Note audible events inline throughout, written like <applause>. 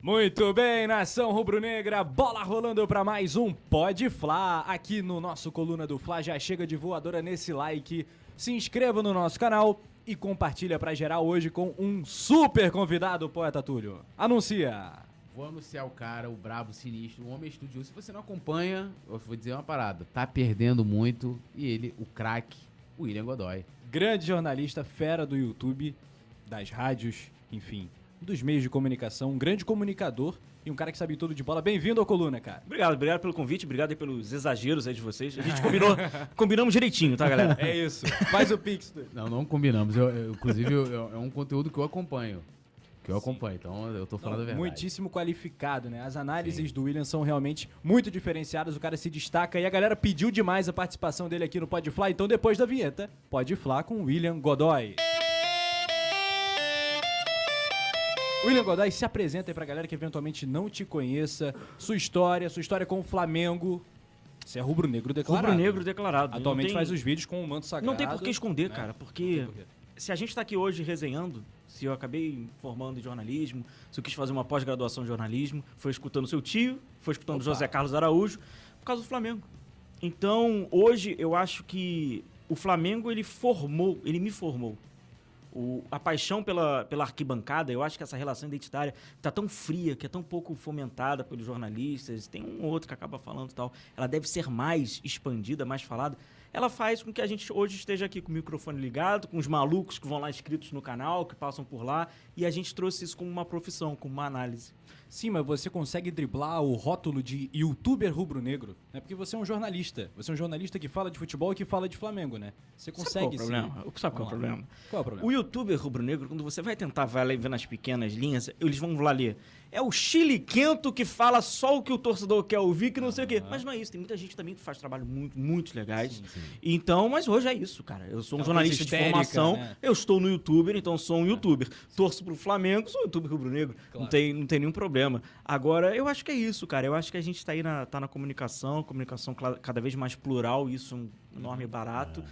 Muito bem, nação rubro-negra, bola rolando para mais um Pode Fla aqui no nosso Coluna do Fla. Já chega de voadora nesse like, se inscreva no nosso canal e compartilha para geral hoje com um super convidado, poeta Túlio. Anuncia! Vou anunciar o cara, o brabo, sinistro, o homem estudioso. Se você não acompanha, eu vou dizer uma parada. Tá perdendo muito. E ele, o craque, William Godoy. Grande jornalista, fera do YouTube, das rádios, enfim, dos meios de comunicação, um grande comunicador e um cara que sabe tudo de bola. Bem-vindo ao Coluna, cara. Obrigado, obrigado pelo convite, obrigado aí pelos exageros aí de vocês. A gente combinou, <laughs> combinamos direitinho, tá, galera? É isso. Faz o pix. Não, não combinamos. Eu, eu- inclusive, eu- é um conteúdo que eu acompanho. Que eu acompanho. Então, eu tô falando a verdade. Muitíssimo qualificado, né? As análises do William são realmente muito diferenciadas, o cara se destaca e a galera pediu demais a participação dele aqui no Pode Fla, então depois da vinheta, Pode Fla com William Godoy. William Godoy, se apresenta aí pra galera que eventualmente não te conheça, sua história, sua história com o Flamengo. Você é rubro-negro declarado. Rubro-negro declarado. Atualmente tem- faz os vídeos com o manto sagrado. Não tem por que esconder, né? cara, porque por se a gente tá aqui hoje resenhando, se eu acabei formando em jornalismo, se eu quis fazer uma pós-graduação em jornalismo, foi escutando seu tio, foi escutando Opa. José Carlos Araújo, por causa do Flamengo. Então, hoje eu acho que o Flamengo ele formou, ele me formou. O- a paixão pela, pela arquibancada, eu acho que essa relação identitária tá tão fria, que é tão pouco fomentada pelos jornalistas, tem um ou outro que acaba falando e tal, ela deve ser mais expandida, mais falada. Ela faz com que a gente hoje esteja aqui com o microfone ligado, com os malucos que vão lá inscritos no canal, que passam por lá, e a gente trouxe isso como uma profissão, como uma análise. Sim, mas você consegue driblar o rótulo de youtuber rubro-negro, né? Porque você é um jornalista. Você é um jornalista que fala de futebol e que fala de Flamengo, né? Você consegue Sabe qual é o problema? Sabe qual é o problema? Qual é o problema? O youtuber rubro-negro, quando você vai tentar vai lá e ver nas pequenas linhas, eles vão lá ler. É o Chile Quento que fala só o que o torcedor quer ouvir, que não sei o quê. Mas não é isso. Tem muita gente também que faz trabalho muito, muito legais. Então, mas hoje é isso, cara. Eu sou um Aquela jornalista de formação. né? Eu estou no youtuber, então sou um youtuber. Torço pro Flamengo, sou um youtuber rubro-negro. Claro. Não, tem, não tem nenhum problema. Agora, eu acho que é isso, cara. Eu acho que a gente tá aí na, tá na comunicação, comunicação cada vez mais plural, isso é um enorme barato.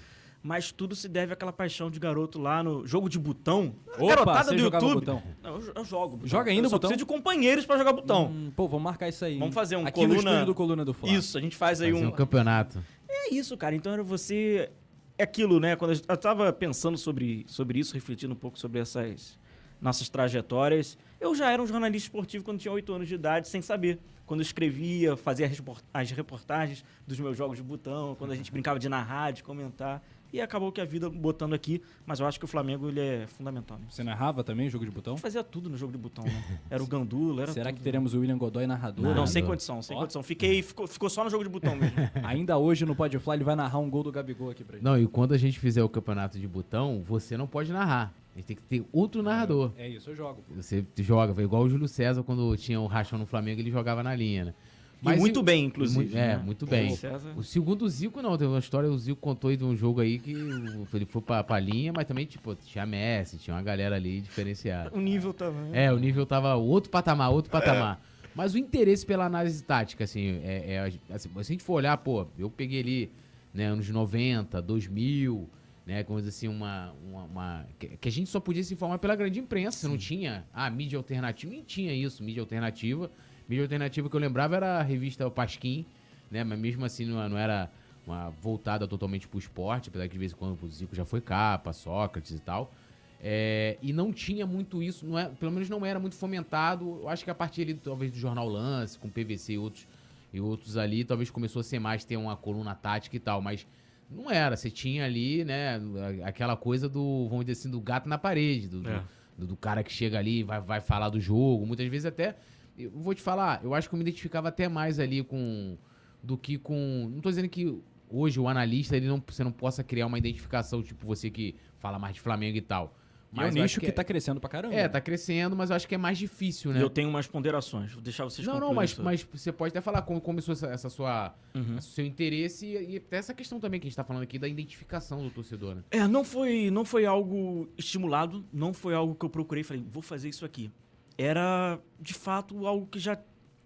Mas tudo se deve àquela paixão de garoto lá no jogo de botão. Opa, garotada você do YouTube. botão? Não, eu, eu jogo. botão. Joga ainda eu só botão? preciso de companheiros pra jogar botão. Hum, pô, vamos marcar isso aí. Vamos fazer um Aqui coluna- estúdio do Coluna do Fla. Isso, a gente faz aí um. um campeonato. É isso, cara. Então era você. É aquilo, né? Quando eu tava pensando sobre, sobre isso, refletindo um pouco sobre essas nossas trajetórias. Eu já era um jornalista esportivo quando tinha 8 anos de idade, sem saber. Quando eu escrevia, fazia as reportagens dos meus jogos de botão, quando a gente brincava de narrar, de comentar. E acabou que a vida botando aqui, mas eu acho que o Flamengo ele é fundamental. Né? Você narrava também jogo de botão? Eu fazia tudo no jogo de botão, né? <laughs> Era o Gandula, era Será tudo. que teremos o William Godoy narrador? Não, Não, sem condição, sem Ó. condição. Fiquei, ficou, ficou só no jogo de botão mesmo. <laughs> Ainda hoje no Pode Fly ele vai narrar um gol do Gabigol aqui pra gente. Não, e quando a gente fizer o campeonato de botão, você não pode narrar. A gente tem que ter outro narrador. É isso, eu jogo. Você joga, foi igual o Júlio César, quando tinha o rachão no Flamengo, ele jogava na linha, né? E muito e- bem, inclusive. Muito- é, né? muito bem. O César- O segundo o Zico não, teve uma história, o Zico contou aí de um jogo aí que o- ele foi pra, pra linha, mas também, tipo, tinha Messi, tinha uma galera ali diferenciada. O nível também. É, o nível tava outro patamar, outro patamar. Mas o interesse pela análise tática, assim, é, é, assim, se a gente for olhar, pô, eu peguei ali, né, anos 90, 2000, né, como dizer assim, uma, uma, uma- que, que a gente só podia se informar pela grande imprensa, não tinha, ah, mídia alternativa, nem tinha isso, mídia alternativa. Mídia alternativa que eu lembrava era a revista Pasquim, né, mas mesmo assim não, não era uma voltada totalmente pro esporte, apesar que de vez em quando o Zico já foi capa, Sócrates e tal. É, e não tinha muito isso, não é, pelo menos não era muito fomentado. Eu acho que a partir ali, talvez, do Jornal Lance, com PVC e outros, e outros ali, talvez começou a ser mais ter uma coluna tática e tal, mas não era. Você tinha ali, né, aquela coisa do, vamos dizer assim, do gato na parede, do, do- É. do, do cara que chega ali e vai, vai falar do jogo. Muitas vezes até. Eu vou te falar, eu acho que eu me identificava até mais ali com. do que com. Não tô dizendo que hoje o analista ele não, você não possa criar uma identificação, tipo você que fala mais de Flamengo e tal. E é um nicho acho que, tá crescendo pra caramba. É, tá crescendo, mas eu acho que é mais difícil, né? E eu tenho umas ponderações. Vou deixar vocês Não, não, mas, mas você pode até falar como começou essa, essa sua, Uhum. seu interesse e, e até essa questão também que a gente tá falando aqui da identificação do torcedor, né? É, não foi, não foi algo estimulado, não foi algo que eu procurei e falei, vou fazer isso aqui. Era, de fato, algo que já,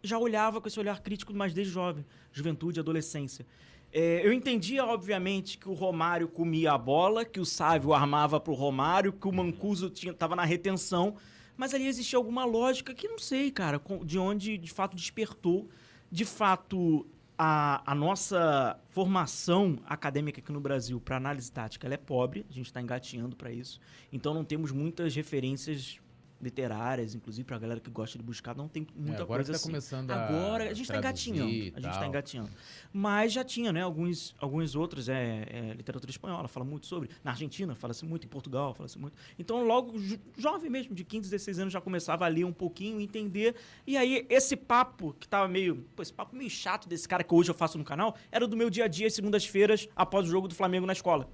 já olhava com esse olhar crítico, mas desde jovem, juventude, adolescência. É, eu entendia, obviamente, que o Romário comia a bola, que o Sávio armava pro Romário, que o Mancuso tinha, tava na retenção, Mas ali existia alguma lógica que não sei, cara, de onde de fato despertou. De fato, a, a nossa formação acadêmica aqui no Brasil para análise tática é pobre, a gente está engateando para isso. Então não temos muitas referências literárias, inclusive para a galera que gosta de buscar, não tem muita É, agora coisa tá assim. começando Agora a gente está engatinhando. A gente está engatinhando. Mas já tinha, né? Alguns, alguns outros, é, é, literatura espanhola fala muito sobre. Na Argentina fala-se muito, em Portugal fala-se muito. Então, logo, jo- jovem mesmo, de 15, 16 anos, já começava a ler um pouquinho, entender. E aí, esse papo que tava meio. Pô, esse papo meio chato desse cara que hoje eu faço no canal, era do meu dia a dia, segundas-feiras, após o jogo do Flamengo na escola.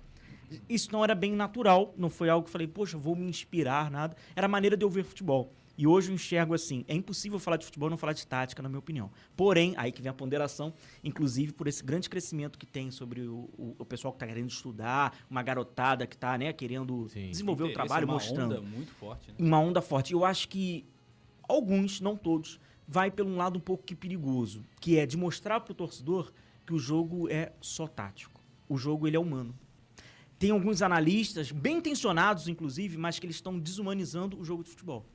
Isso não era bem natural, não foi algo que eu falei, poxa, vou me inspirar, nada. Era a maneira de eu ver futebol. E hoje eu enxergo assim, é impossível falar de futebol e não falar de tática, na minha opinião. Porém, aí que vem a ponderação, inclusive por esse grande crescimento que tem sobre o, o- o pessoal que está querendo estudar, uma garotada que está né, querendo Sim. desenvolver o trabalho, uma mostrando onda muito forte, né? uma onda forte. Eu acho que alguns, não todos, vai pelo um lado um pouco que perigoso, que é de mostrar para o torcedor que o jogo é só tático. O jogo ele é humano. Tem alguns analistas, bem intencionados inclusive, mas que eles estão desumanizando o jogo de futebol.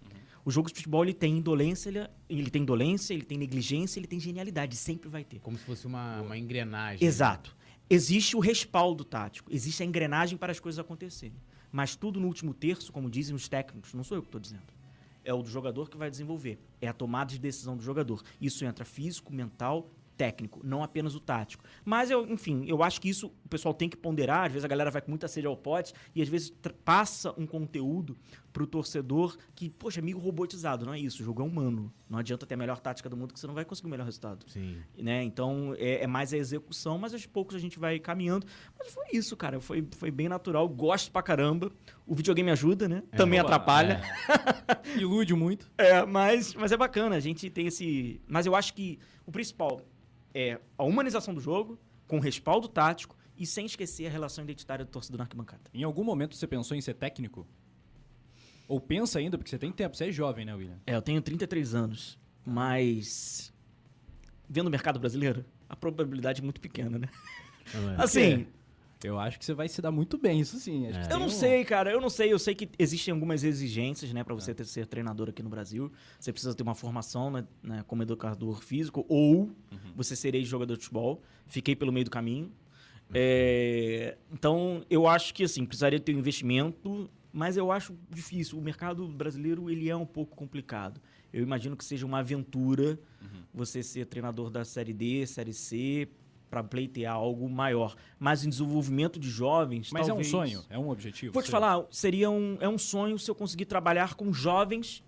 O jogo de futebol ele tem indolência, ele, ele tem indolência, ele tem negligência, ele tem genialidade, sempre vai ter. Como se fosse uma, uma engrenagem. Exato. Existe o respaldo tático, existe a engrenagem para as coisas acontecerem. Mas tudo no último terço, como dizem os técnicos, não sou eu que estou dizendo. É o do jogador que vai desenvolver. É a tomada de decisão do jogador. Isso entra físico, mental, técnico, não apenas o tático. Mas, eu, enfim, eu acho que isso o pessoal tem que ponderar. Às vezes a galera vai com muita sede ao pote e às vezes passa um conteúdo pro torcedor que, poxa, amigo robotizado. Não é isso, o jogo é humano. Não adianta ter a melhor tática do mundo que você não vai conseguir o melhor resultado Sim. né? Então é, é mais a execução, mas aos poucos a gente vai caminhando. Mas foi isso, cara. Foi, foi bem natural. Gosto pra caramba. O videogame ajuda, né? É, Também Boa, atrapalha. é. <laughs> Ilude muito. É. mas, mas é bacana. A gente tem esse. Mas eu acho que o principal é a humanização do jogo, com respaldo tático e sem esquecer a relação identitária do torcedor na arquibancada. Em algum momento você pensou em ser técnico? Ou pensa ainda, porque você tem tempo, você é jovem, né, William? É, eu tenho 33 anos, mas. Vendo o mercado brasileiro, a probabilidade é muito pequena, né? É. Assim. Eu acho que você vai se dar muito bem, isso sim. Acho É. que Eu não um- sei, cara. Eu não sei. Eu sei que existem algumas exigências, né, para você ter, ser treinador aqui no Brasil. Você precisa ter uma formação, né, né, como educador físico ou você ser ex-jogador de futebol. Fiquei pelo meio do caminho. É, então, eu acho que assim precisaria ter um investimento, mas eu acho difícil. O mercado brasileiro ele é um pouco complicado. Eu imagino que seja uma aventura você ser treinador da série D, série C para pleitear algo maior. Mas em desenvolvimento de jovens, Mas talvez... é um sonho, é um objetivo. Vou te falar, seria um, é um sonho se eu conseguir trabalhar com jovens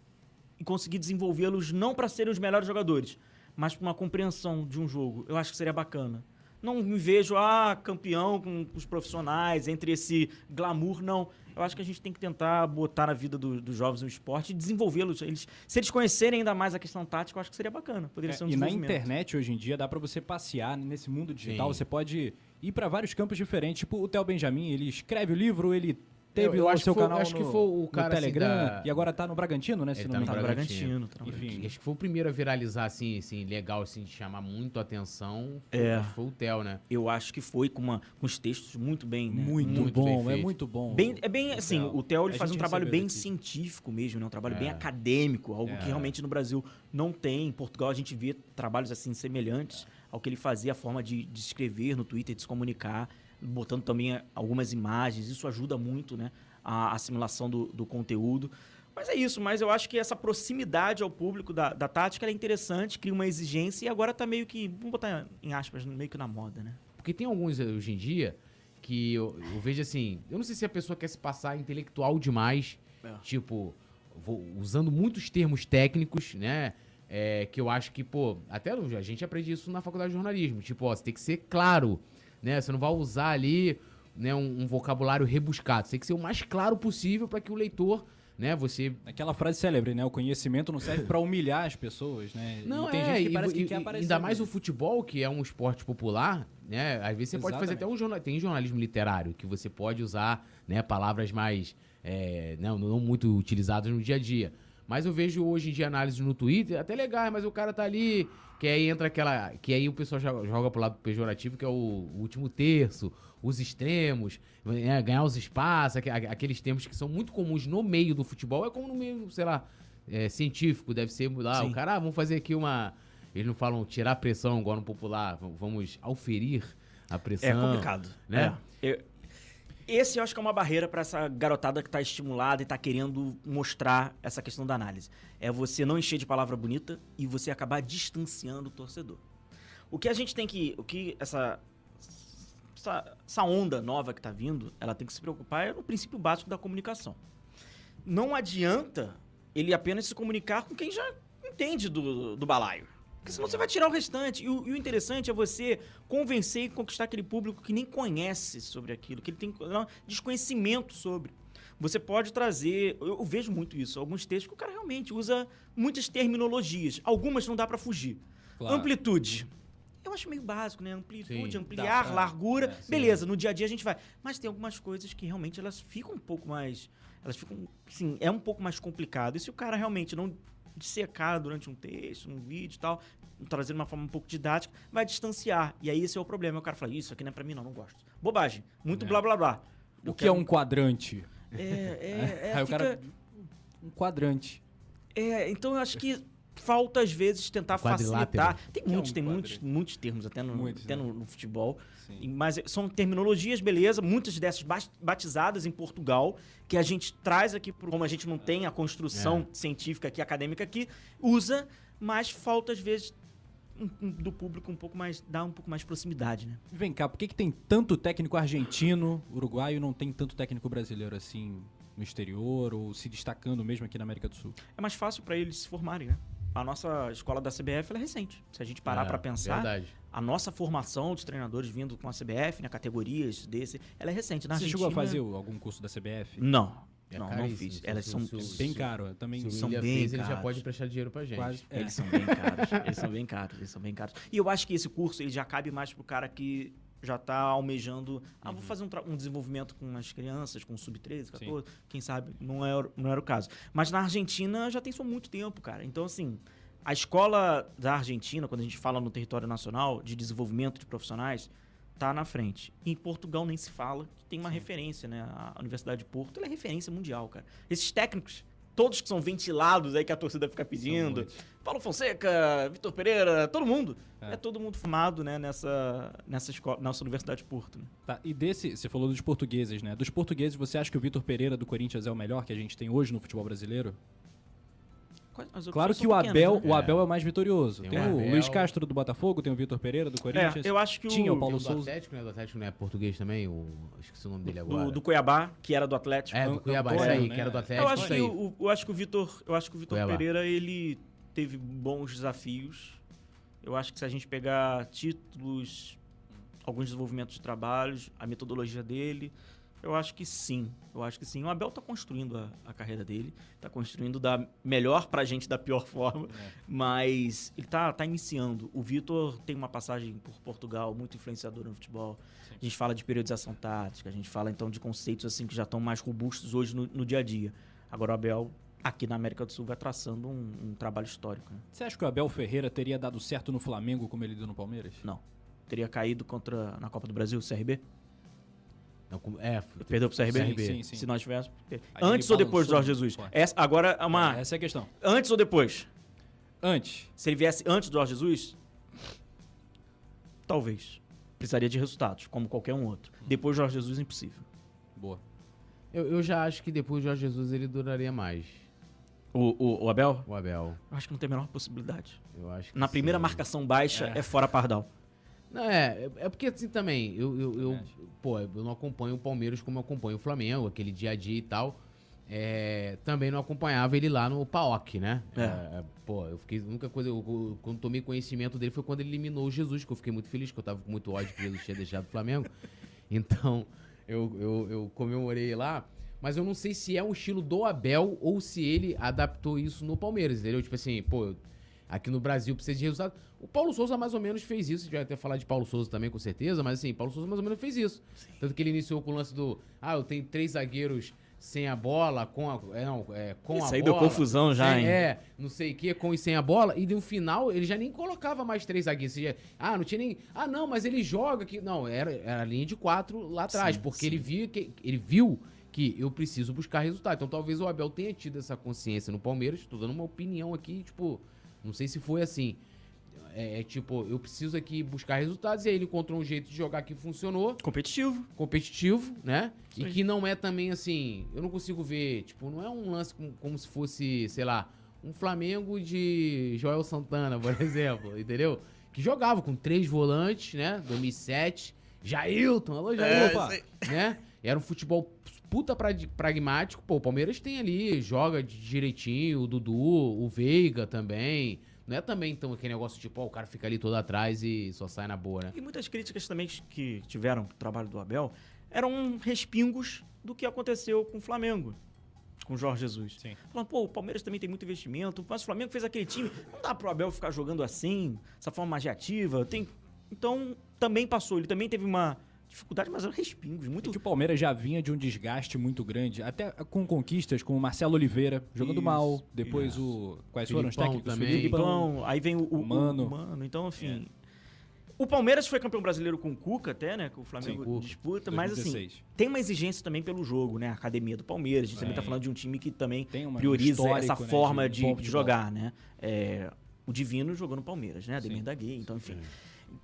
e conseguir desenvolvê-los não para serem os melhores jogadores, mas para uma compreensão de um jogo. Eu acho que seria bacana. Não me vejo, ah, campeão com os profissionais, entre esse glamour, não. Eu acho que a gente tem que tentar botar na vida do- dos jovens no esporte e desenvolvê-los. Eles, se eles conhecerem ainda mais a questão tática, eu acho que seria bacana. Poderia É, ser um e na internet, hoje em dia, dá pra você passear nesse mundo digital. Sim. Você pode ir pra vários campos diferentes. Tipo o Theo Benjamin, ele escreve o livro, ele teve Eu- eu acho seu que foi- canal acho que no, foi o no cara, assim, Telegram. da- E agora tá no Bragantino, né? Ele Se tá não me no Tá no. Bragantino. tá no Enfim. Bragantino. Acho que foi o primeiro a viralizar, assim, assim, legal, assim, de chamar muito a atenção. É. Que Foi o Theo, né? Eu acho que foi com, uma, com os textos muito bem, né? Muito, Muito bom, bem é muito bom. Bem, é bem assim, o Theo ele faz um trabalho bem daqui. científico mesmo, né? Um trabalho bem É. acadêmico, algo É. que realmente no Brasil não tem. Em Portugal a gente vê trabalhos assim semelhantes ao que ele fazia, a forma de, de escrever no Twitter, de se comunicar, botando também algumas imagens. Isso ajuda muito, né? A assimilação do, do conteúdo. Mas é isso, mas eu acho que essa proximidade ao público da, da tática é interessante, cria uma exigência e agora tá meio que, vamos botar em aspas, meio que na moda, né? Porque tem alguns eh, hoje em dia que eu, eu vejo assim, eu não sei se a pessoa quer se passar intelectual demais, É. tipo, vou- usando muitos termos técnicos, né? é, que eu acho que, pô, até a gente aprende isso na faculdade de jornalismo. Tipo, ó, você tem que ser claro, né? Você não vai usar ali né, um, um vocabulário rebuscado. Você tem que ser o mais claro possível para que o leitor, né? Você Aquela frase célebre, né? O conhecimento não serve pra humilhar as pessoas, né? Não, e tem é, gente que e- parece que e- quer aparecer. Ainda mais o futebol, que é um esporte popular, né? Às vezes você pode fazer até Exatamente. um jornal, tem jornalismo literário, que você pode usar, né, palavras mais é, não, não muito utilizadas no dia a dia. Mas eu vejo hoje em dia análises no Twitter, até legal, mas o cara tá ali, que aí entra aquela. Que aí o pessoal jo- joga pro lado pejorativo, que é o, o último terço, os extremos, né, ganhar os espaços, aque- aque- aqueles termos que são muito comuns no meio do futebol, é como no meio, sei lá, é, científico, deve ser lá, Sim. o cara, ah, vamos fazer aqui uma. Eles não falam tirar a pressão igual no popular, v- vamos auferir a pressão. É complicado, né? É. Eu- esse eu acho que é uma barreira para essa garotada que tá estimulada e tá querendo mostrar essa questão da análise. É você não encher de palavra bonita e você acabar distanciando o torcedor. O que a gente tem que, o que essa essa, essa onda nova que tá vindo, ela tem que se preocupar é no princípio básico da comunicação. Não adianta ele apenas se comunicar com quem já entende do, do balaio. Porque senão você vai tirar o restante. E o, e o interessante é você convencer e conquistar aquele público que nem conhece sobre aquilo, que ele tem não, desconhecimento sobre. Você pode trazer, eu, eu vejo muito isso, alguns textos que o cara realmente usa muitas terminologias. Algumas não dá pra fugir. Claro. Amplitude. Eu acho meio básico, né? Amplitude, Sim, ampliar, pra- largura. é, beleza, no dia a dia a gente vai. Mas tem algumas coisas que realmente elas ficam um pouco mais. Elas ficam. Sim, é um pouco mais complicado. E se o cara realmente não dissecar durante um texto, um vídeo e tal, trazendo uma forma um pouco didática, vai distanciar. E aí esse é o problema. O cara fala, isso aqui não é pra mim, não, não gosto. Bobagem. Muito É. blá blá blá. O Eu que é quero- um quadrante? É, é, <laughs> é. Aí o fica- cara. Um quadrante. É, então eu acho que falta às vezes tentar facilitar. Tem é muitos, um tem muitos, muitos termos até no, Muitos, até né? no, no futebol. Sim. Mas são terminologias, beleza, muitas dessas ba- batizadas em Portugal, que a gente traz aqui, como a gente não tem a construção científica aqui, acadêmica aqui, usa, mas falta às vezes um- um- do público um pouco mais, dá um pouco mais proximidade, né? Vem cá, por que, que tem tanto técnico argentino, uruguaio, e não tem tanto técnico brasileiro assim no exterior ou se destacando mesmo aqui na América do Sul? É mais fácil para eles se formarem, né? A nossa escola da CBF é recente. Se a gente parar É, pra pensar, Verdade. a nossa formação dos treinadores vindo com a CBF, né, categorias desse, ela é recente. Na Você chegou a Argentina- fazer algum curso da CBF? Não, É não, não fiz. Elas são se Bem caro, também. Se são bem fez, ele já caros. pode emprestar dinheiro pra gente. Quase. é. Eles são bem caros. eles são bem caros. Eles são bem caros. E eu acho que esse curso ele já cabe mais pro cara que já tá almejando. Ah, Uhum. vou fazer um, um desenvolvimento com as crianças, com sub-13, 14. Quem sabe? Não era, não era o caso. Mas na Argentina já tem isso há muito tempo, cara. Então, assim, a escola da Argentina, quando a gente fala no território nacional de desenvolvimento de profissionais, tá na frente. Em Portugal nem se fala, que tem uma referência, né? A Universidade de Porto é referência mundial, cara. Esses técnicos, todos que são ventilados aí que a torcida fica pedindo. Paulo Fonseca, Vitor Pereira, todo mundo. É. É, todo mundo formado, né, nessa, nessa, escola, nessa Universidade de Porto. né? Tá, e desse, você falou dos portugueses, né? Dos portugueses, você acha que o Vitor Pereira do Corinthians é o melhor que a gente tem hoje no futebol brasileiro? Claro que o pequenas, Abel, né? o Abel é o mais vitorioso. Tem Tem, o o Abel. Luiz Castro do Botafogo, tem o Vitor Pereira do Corinthians. É, eu acho que o, Tinha o Tem Paulo o do Souza. Atlético, né? Do Atlético não é português também? O... Esqueci o nome dele agora. do, do Cuiabá, que era do Atlético. É, do An- Cuiabá, Antônio, isso aí, né? que era do eu Atlético, acho isso que aí. o, eu acho que o Vitor, eu acho que o Vitor. Pereira ele teve bons desafios. Eu acho que se a gente pegar títulos, alguns desenvolvimentos de trabalhos, a metodologia dele, eu acho que sim. Eu acho que sim. O Abel tá construindo a, a carreira dele, tá construindo da melhor pra gente da pior <laughs> forma, É. mas ele tá, tá iniciando. O Vitor tem uma passagem por Portugal muito influenciadora no futebol. Sim. A gente fala de periodização tática, a gente fala então de conceitos assim que já estão mais robustos hoje no, no dia a dia. Agora o Abel aqui na América do Sul vai traçando um, um trabalho histórico. né? Você acha que o Abel Ferreira teria dado certo no Flamengo como ele deu no Palmeiras? Não. Teria caído contra na Copa do Brasil, o CRB? Não, é, Perdeu pro CRB? Sim, sim, sim. Se nós tivéssemos. Antes ou depois do Jorge Jesus? Essa, agora é uma. É, Essa é a questão. Antes ou depois? Antes. Se ele viesse antes do Jorge Jesus, talvez. Precisaria de resultados, como qualquer um outro. Depois do Jorge Jesus, impossível. Boa. eu, eu já acho que depois do Jorge Jesus ele duraria mais. O, o, o Abel? O Abel. Eu acho que não tem a menor possibilidade. Eu acho que Na primeira sim. marcação baixa É. é, fora Pardal. Não, é, é- é porque assim também, eu, eu, eu- pô, eu não acompanho o Palmeiras como eu acompanho o Flamengo, aquele dia a dia e tal. É, também não acompanhava ele lá no PAOC, né? É. É, pô, eu fiquei. A única coisa, eu, eu- quando tomei conhecimento dele foi quando ele eliminou o Jesus, que eu fiquei muito feliz, que eu tava com muito ódio que Jesus tinha deixado o Flamengo. <laughs> Então, eu, eu, eu comemorei lá. Mas eu não sei se é um estilo do Abel ou se ele adaptou isso no Palmeiras, entendeu? Tipo assim, pô, aqui no Brasil precisa de resultado. O Paulo Souza mais ou menos fez isso. A gente vai até falar de Paulo Souza também, com certeza, mas assim, Paulo Souza mais ou menos fez isso. Tanto que ele iniciou com o lance do. Ah, eu tenho três zagueiros sem a bola, com a. É, não, é, com Isso a aí deu bola. confusão já, hein? É, não sei o que, com e sem a bola. E no final, ele já nem colocava mais três zagueiros. Seja, Ah, não tinha nem. Ah, não, mas ele joga aqui. Não, era, era a linha de quatro lá atrás, Sim, porque sim. ele viu que ele viu que eu preciso buscar resultado. Então talvez o Abel tenha tido essa consciência no Palmeiras. Estou dando uma opinião aqui, tipo, não sei se foi assim. É, é, tipo, eu preciso aqui buscar resultados e aí ele encontrou um jeito de jogar que funcionou, Competitivo. competitivo, né? Isso e que não é também assim, eu não consigo ver, tipo, não é um lance como, como se fosse, sei lá, um Flamengo de Joel Santana, por <laughs> exemplo, entendeu? Que jogava com três volantes, né? 2007, Jailton, alô Jailton, É, sei. né? Era um futebol puta prag- pragmático. Pô, o Palmeiras tem ali, joga direitinho, o Dudu, o Veiga também. Não é também, então, aquele negócio tipo, ó, o cara fica ali todo atrás e só sai na boa, né? E muitas críticas também que tiveram pro trabalho do Abel eram respingos do que aconteceu com o Flamengo, com o Jorge Jesus. Sim. Falando, pô, o Palmeiras também tem muito investimento, mas o Flamengo fez aquele time. Não dá pro Abel ficar jogando assim, dessa forma mais reativa. Tem... Então, também passou. Ele também teve uma dificuldade, mas eram respingos. Muito que o Palmeiras já vinha de um desgaste muito grande, até com conquistas como o Marcelo Oliveira jogando Isso, mal, depois o quais foram os técnicos? também. Filipão, aí vem o, o, o Mano. o Mano. Então, enfim. O Palmeiras foi campeão brasileiro com o Cuca até, né? Que o Flamengo Sim, Cuca. disputa, mas assim, 2016. tem uma exigência também pelo jogo, né? A academia do Palmeiras. A gente também tá Tem. falando de um time que também Tem uma- prioriza essa né, forma de de, de jogar, né? É, o Divino jogou no Palmeiras, né? Ademir Sim. da Guia, então enfim.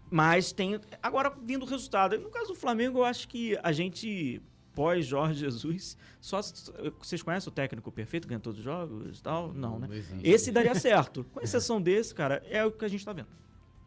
Mas tem. Agora, vindo o resultado. No caso do Flamengo, eu acho que a gente, pós Jorge Jesus, só. Vocês conhecem o técnico perfeito, ganha todos os jogos e tal? Não, né? Esse daria <laughs> certo. Com exceção desse, cara, é o que a gente tá vendo.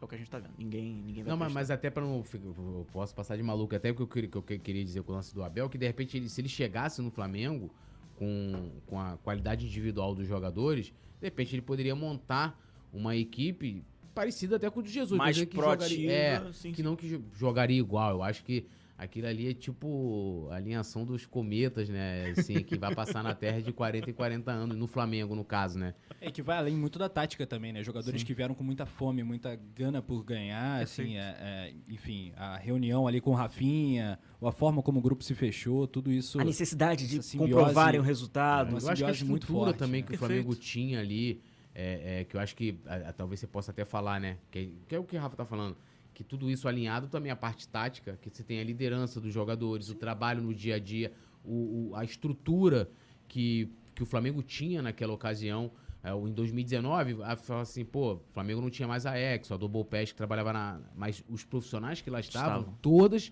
É o que a gente tá vendo. Ninguém, ninguém vai Não, mas, mas até pra não. Eu posso passar de maluco, até eu, queria- que eu que- queria dizer com o lance do Abel, que de repente, ele- se ele chegasse no Flamengo com, com a qualidade individual dos jogadores, de repente ele poderia montar uma equipe parecida até com o de Jesus. Mais dizer que é, sim, que sim. não que jo- jogaria igual. Eu acho que aquilo ali é tipo a alinhação dos cometas, né? Assim, que vai passar na Terra de 40 em 40 anos, no Flamengo, no caso, né? É que vai além muito da tática também, né? Jogadores Sim. que vieram com muita fome, muita gana por ganhar, assim, Perfeito. é- é, enfim, a reunião ali com o Rafinha, a forma como o grupo se fechou, tudo isso. A necessidade de comprovarem o resultado. Uma eu acho que a simbiose muito estrutura forte, também né? que o Perfeito. Flamengo tinha ali, é, é, que eu acho que a- a- talvez você possa até falar, né? Que, que é o que o Rafa tá falando. Que tudo isso alinhado também a parte tática, que você tem a liderança dos jogadores, o trabalho no dia a dia, o, o- a estrutura que, que o Flamengo tinha naquela ocasião. É, em 2019, a fala assim, pô, o Flamengo não tinha mais a Exo, a Double Pass que trabalhava na. Mas os profissionais que lá estavam, Estavam. todas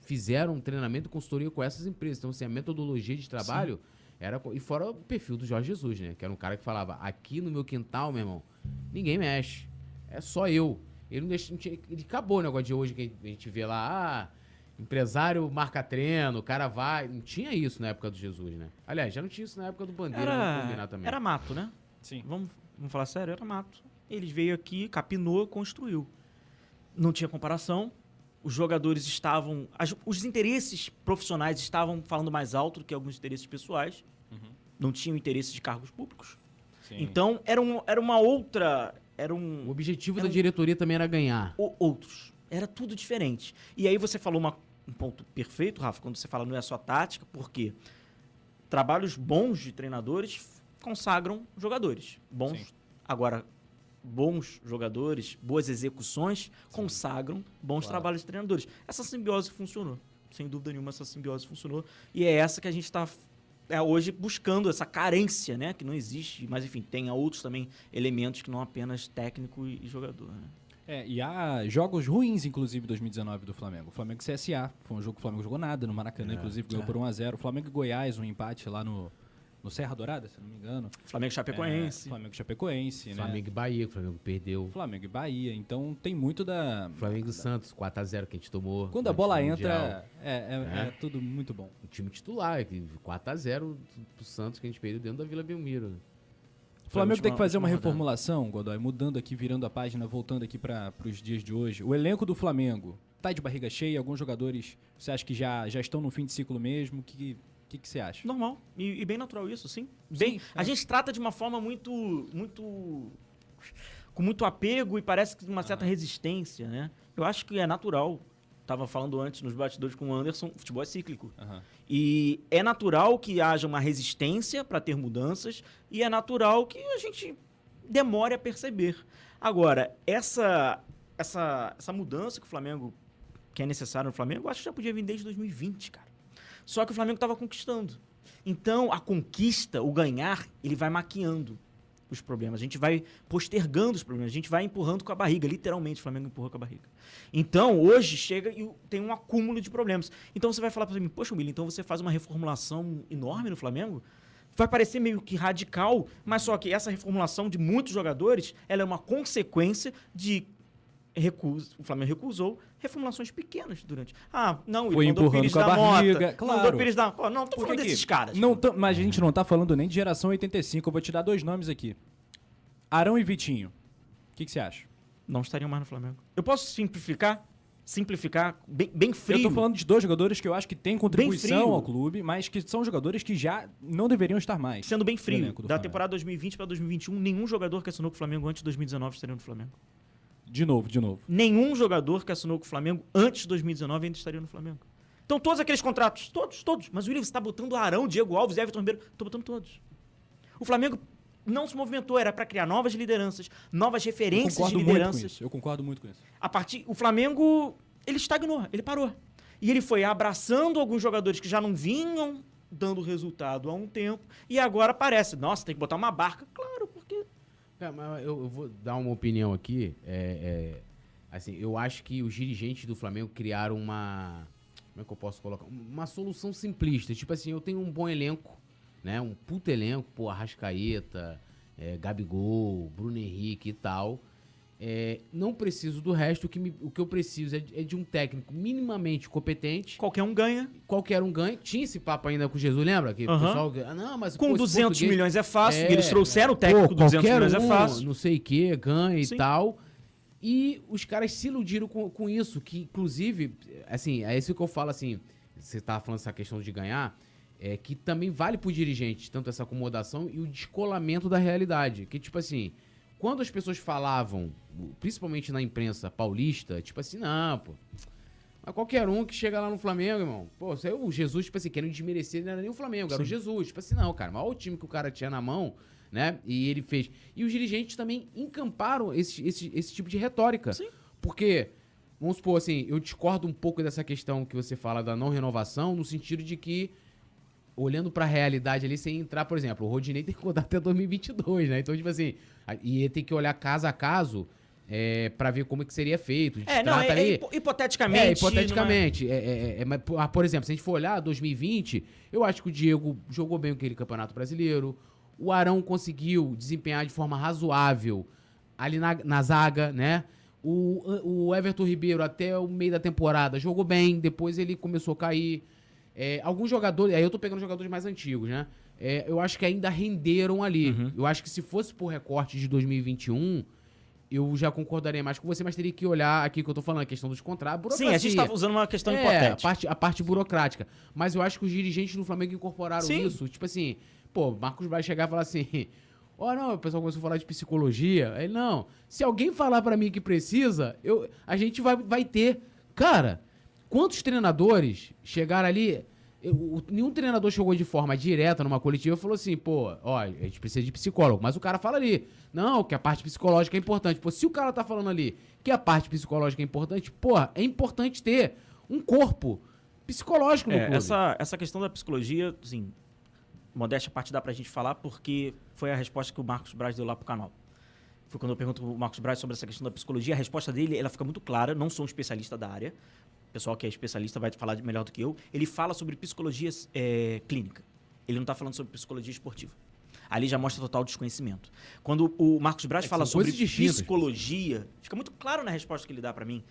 fizeram um treinamento e consultoria com essas empresas. Então, assim, a metodologia de trabalho era. E fora o perfil do Jorge Jesus, né? Que era um cara que falava: aqui no meu quintal, meu irmão, ninguém mexe. É só eu. Ele não deixa. não tinha- ele acabou o negócio de hoje que a gente vê lá, ah, empresário marca treino, o cara vai. Não tinha isso na época do Jesus, né? Aliás, já não tinha isso na época do Bandeira, vamos combinar Era, também. era mato, né? Sim. Vamos, vamos falar sério, era mato. Eles veio aqui, capinou, construiu. Não tinha comparação. Os jogadores estavam. as- os interesses profissionais estavam falando mais alto do que alguns interesses pessoais. Uhum. Não tinham interesse de cargos públicos. Sim. Então, era, um, era uma outra. Era O um. objetivo Era da um- diretoria também era ganhar. o- outros. Era tudo diferente. E aí você falou uma- um ponto perfeito, Rafa, quando você fala não é só tática, porque trabalhos bons de treinadores consagram jogadores. Bons. Sim. Agora, bons jogadores, boas execuções consagram bons Claro. trabalhos de treinadores. Essa simbiose funcionou. Sem dúvida nenhuma, essa simbiose funcionou. E é essa que a gente está é, hoje buscando, essa carência, né? Que não existe. Mas, enfim, tem outros também elementos que não apenas técnico e jogador. Né? É, e há jogos ruins, inclusive, 2019 do Flamengo. O Flamengo CSA. Foi um jogo que o Flamengo jogou nada no Maracanã, É, inclusive, ganhou é. por 1x0. O Flamengo e Goiás, um empate lá no, no Serra Dourada, se não me engano. Flamengo Chapecoense. É, Flamengo Chapecoense, né? Flamengo e Bahia, que o Flamengo perdeu. Flamengo e Bahia. Então tem muito da. Flamengo e Santos, 4x0 que a gente tomou. Quando a bola entra, é, é- É. é tudo muito bom. O time titular, que 4x0 pro Santos que a gente perdeu dentro da Vila Belmiro. né? O Flamengo última- tem que fazer uma reformulação, Godoy, mudando aqui, virando a página, voltando aqui para os dias de hoje. O elenco do Flamengo tá de barriga cheia? Alguns jogadores você acha que já, já estão no fim de ciclo mesmo? O que, que, que você acha? Normal. E, e bem natural isso, sim. Bem, Sim, a é. gente trata de uma forma muito. muito. com muito apego e parece que uma certa resistência, né? Eu acho que é natural. Tava falando antes nos bastidores com o Anderson, futebol é cíclico. Aham. E é natural que haja uma resistência para ter mudanças e é natural que a gente demore a perceber. Agora, essa, essa, essa mudança que o Flamengo, que é necessária no Flamengo, eu acho que já podia vir desde 2020, cara. Só que o Flamengo estava conquistando. Então, a conquista, o ganhar, ele vai maquiando os problemas. A gente vai postergando os problemas. A gente vai empurrando com a barriga. Literalmente, o Flamengo empurra com a barriga. Então, hoje, chega e tem um acúmulo de problemas. Então, você vai falar para mim, poxa, William, então você faz uma reformulação enorme no Flamengo? Vai parecer meio que radical, mas só que essa reformulação de muitos jogadores, ela é uma consequência de recusa, o Flamengo recusou reformulações pequenas durante. Ah, não, Foi mandou empurrando Pires com a da barriga, Mota, claro. mandou Pires da... Não, tô Por falando que que- desses caras. Não tam- mas a gente não tá falando nem de geração 85. Eu vou te dar dois nomes aqui. Arão e Vitinho. O que, que você acha? Não estariam mais no Flamengo. Eu posso simplificar? Simplificar bem, bem frio. Eu tô falando de dois jogadores que eu acho que têm contribuição ao clube, mas que são jogadores que já não deveriam estar mais. Sendo bem frio, da Flamengo. temporada 2020 para 2021, nenhum jogador que assinou com o Flamengo antes de 2019 estaria no Flamengo. De novo, de novo. Nenhum jogador que assinou com o Flamengo antes de 2019 ainda estaria no Flamengo. Então, todos aqueles contratos, todos, todos. Mas, William, você tá botando Arão, Diego Alves, Everton Ribeiro. Tô botando todos. O Flamengo não se movimentou, era para criar novas lideranças, novas referências de concordo muito com lideranças. isso. Eu concordo muito com isso. A partir, o Flamengo, ele estagnou, ele parou. E ele foi abraçando alguns jogadores que já não vinham dando resultado há um tempo e agora parece, nossa, tem que botar uma barca. Claro, porque Cara, mas eu, eu vou dar uma opinião aqui. É, é, assim, eu acho que os dirigentes do Flamengo criaram uma. Como é que eu posso colocar? Uma solução simplista. Tipo assim, eu tenho um bom elenco, né? Um puto elenco, pô, Arrascaeta, é, Gabigol, Bruno Henrique e tal. É, não preciso do resto, o que, me- o que eu preciso é de, é de um técnico minimamente competente. qualquer um ganha. Qualquer um ganha. Tinha esse papo ainda com Jesus, lembra? Que o pessoal. Ah, não, mas Com pô, esse 200 português- milhões é fácil. É. eles trouxeram o técnico Pô, com 200 qualquer milhões é um, fácil. Não sei o que, ganha Sim. e tal. E os caras se iludiram com, com isso, que inclusive, assim, é isso que eu falo assim, você tava falando essa questão de ganhar, é que também vale pro dirigente, tanto essa acomodação e o descolamento da realidade. Que, tipo assim, quando as pessoas falavam, principalmente na imprensa paulista, tipo assim, não, pô. Mas qualquer um que chega lá no Flamengo, irmão. Pô, você- o Jesus, tipo assim, querendo desmerecer, não era nem o Flamengo, era o Jesus. Tipo assim, não, cara, mas olha o time que o cara tinha na mão, né? E ele fez. E os dirigentes também encamparam esse, esse, esse tipo de retórica. Sim. Porque, vamos supor assim, eu discordo um pouco dessa questão que você fala da não renovação, no sentido de que, olhando pra realidade ali, sem entrar, por exemplo, o Rodinei <laughs> tem que rodar até 2022, né? Então, tipo assim, e ele tem que olhar caso a caso é, para ver como é que seria feito. É, não, é, é ali- hipo- hipoteticamente. é, hipoteticamente. É, é, é, mas, ah, por exemplo, se a gente for olhar 2020, eu acho que o Diego jogou bem aquele Campeonato Brasileiro. O Arão conseguiu desempenhar de forma razoável ali na, na zaga, né? O, o Everton Ribeiro, até o meio da temporada, jogou bem. Depois ele começou a cair. É, alguns jogadores, aí eu tô pegando jogadores mais antigos, né? É, eu acho que ainda renderam ali. Uhum. Eu acho que se fosse por recorte de 2021, eu já concordaria mais com você, mas teria que olhar aqui que eu tô falando, a questão dos contratos. Sim, a gente burocracia. tá usando uma questão É, a hipotética. parte, a parte burocrática. Mas eu acho que os dirigentes do Flamengo incorporaram Sim. isso. Tipo assim, pô, Marcos vai chegar e falar assim: ó, não, o pessoal começou a falar de psicologia. Aí, não, se alguém falar pra mim que precisa, eu, a gente vai, vai ter. Cara, quantos treinadores chegaram ali? Eu- o- nenhum treinador chegou de forma direta numa coletiva e falou assim, pô, ó, a gente precisa de psicólogo. Mas o cara fala ali, não, que a parte psicológica é importante. Pô, se o cara tá falando ali que a parte psicológica é importante, pô, é importante ter um corpo psicológico no É, clube. essa, essa questão da psicologia, assim, modéstia parte dá pra gente falar, porque foi a resposta que o Marcos Braz deu lá pro canal. Foi quando eu pergunto pro Marcos Braz sobre essa questão da psicologia, a resposta dele, ela fica muito clara, não sou um especialista da área, o pessoal que é especialista vai falar melhor do que eu, ele fala sobre psicologia é, clínica, ele não tá falando sobre psicologia esportiva. Ali já mostra total desconhecimento. Quando o Marcos Braz É fala sobre psicologia, fica muito claro na resposta que ele dá pra mim.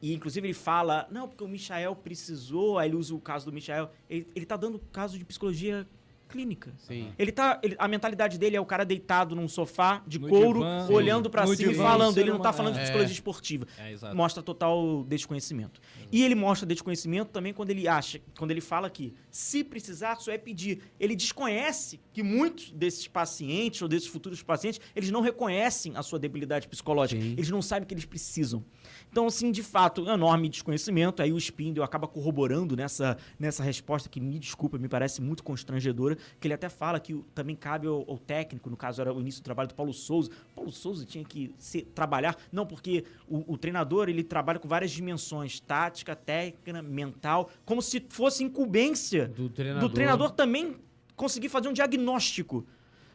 E, inclusive, ele fala, não, porque o Michael precisou, aí ele usa o caso do Michael. Ele, ele tá dando caso de psicologia clínica. Sim. Ele tá. ele- a mentalidade dele é o cara deitado num sofá de No couro, divã. olhando pra No cima e falando. ser Ele não tá falando de É. psicologia esportiva. É, exato. Mostra total desconhecimento. E ele mostra desconhecimento também quando ele acha, quando ele fala que se precisar, só é pedir. Ele desconhece que muitos desses pacientes ou desses futuros pacientes, eles não reconhecem a sua debilidade psicológica. Sim. Eles não sabem que eles precisam. Então, assim, de fato, um enorme desconhecimento. Aí o Spindle acaba corroborando nessa, nessa resposta que, me desculpa, me parece muito constrangedora. Que ele até fala que também cabe ao, ao técnico, no caso era o início do trabalho do Paulo Souza. O Paulo Souza tinha que se, trabalhar, não porque o, o treinador ele trabalha com várias dimensões, tática, técnica, mental, como se fosse incumbência Do treinador. do treinador também conseguir fazer um diagnóstico,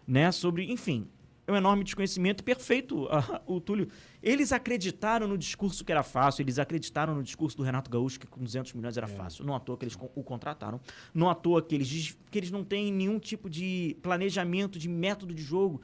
né, sobre, enfim, é um enorme desconhecimento perfeito, <laughs> ah, o Túlio. Eles acreditaram no discurso que era fácil, eles acreditaram no discurso do Renato Gaúcho que com 200 milhões era fácil. Não à toa que eles o contrataram, não à toa que eles que eles não têm nenhum tipo de planejamento, de método de jogo.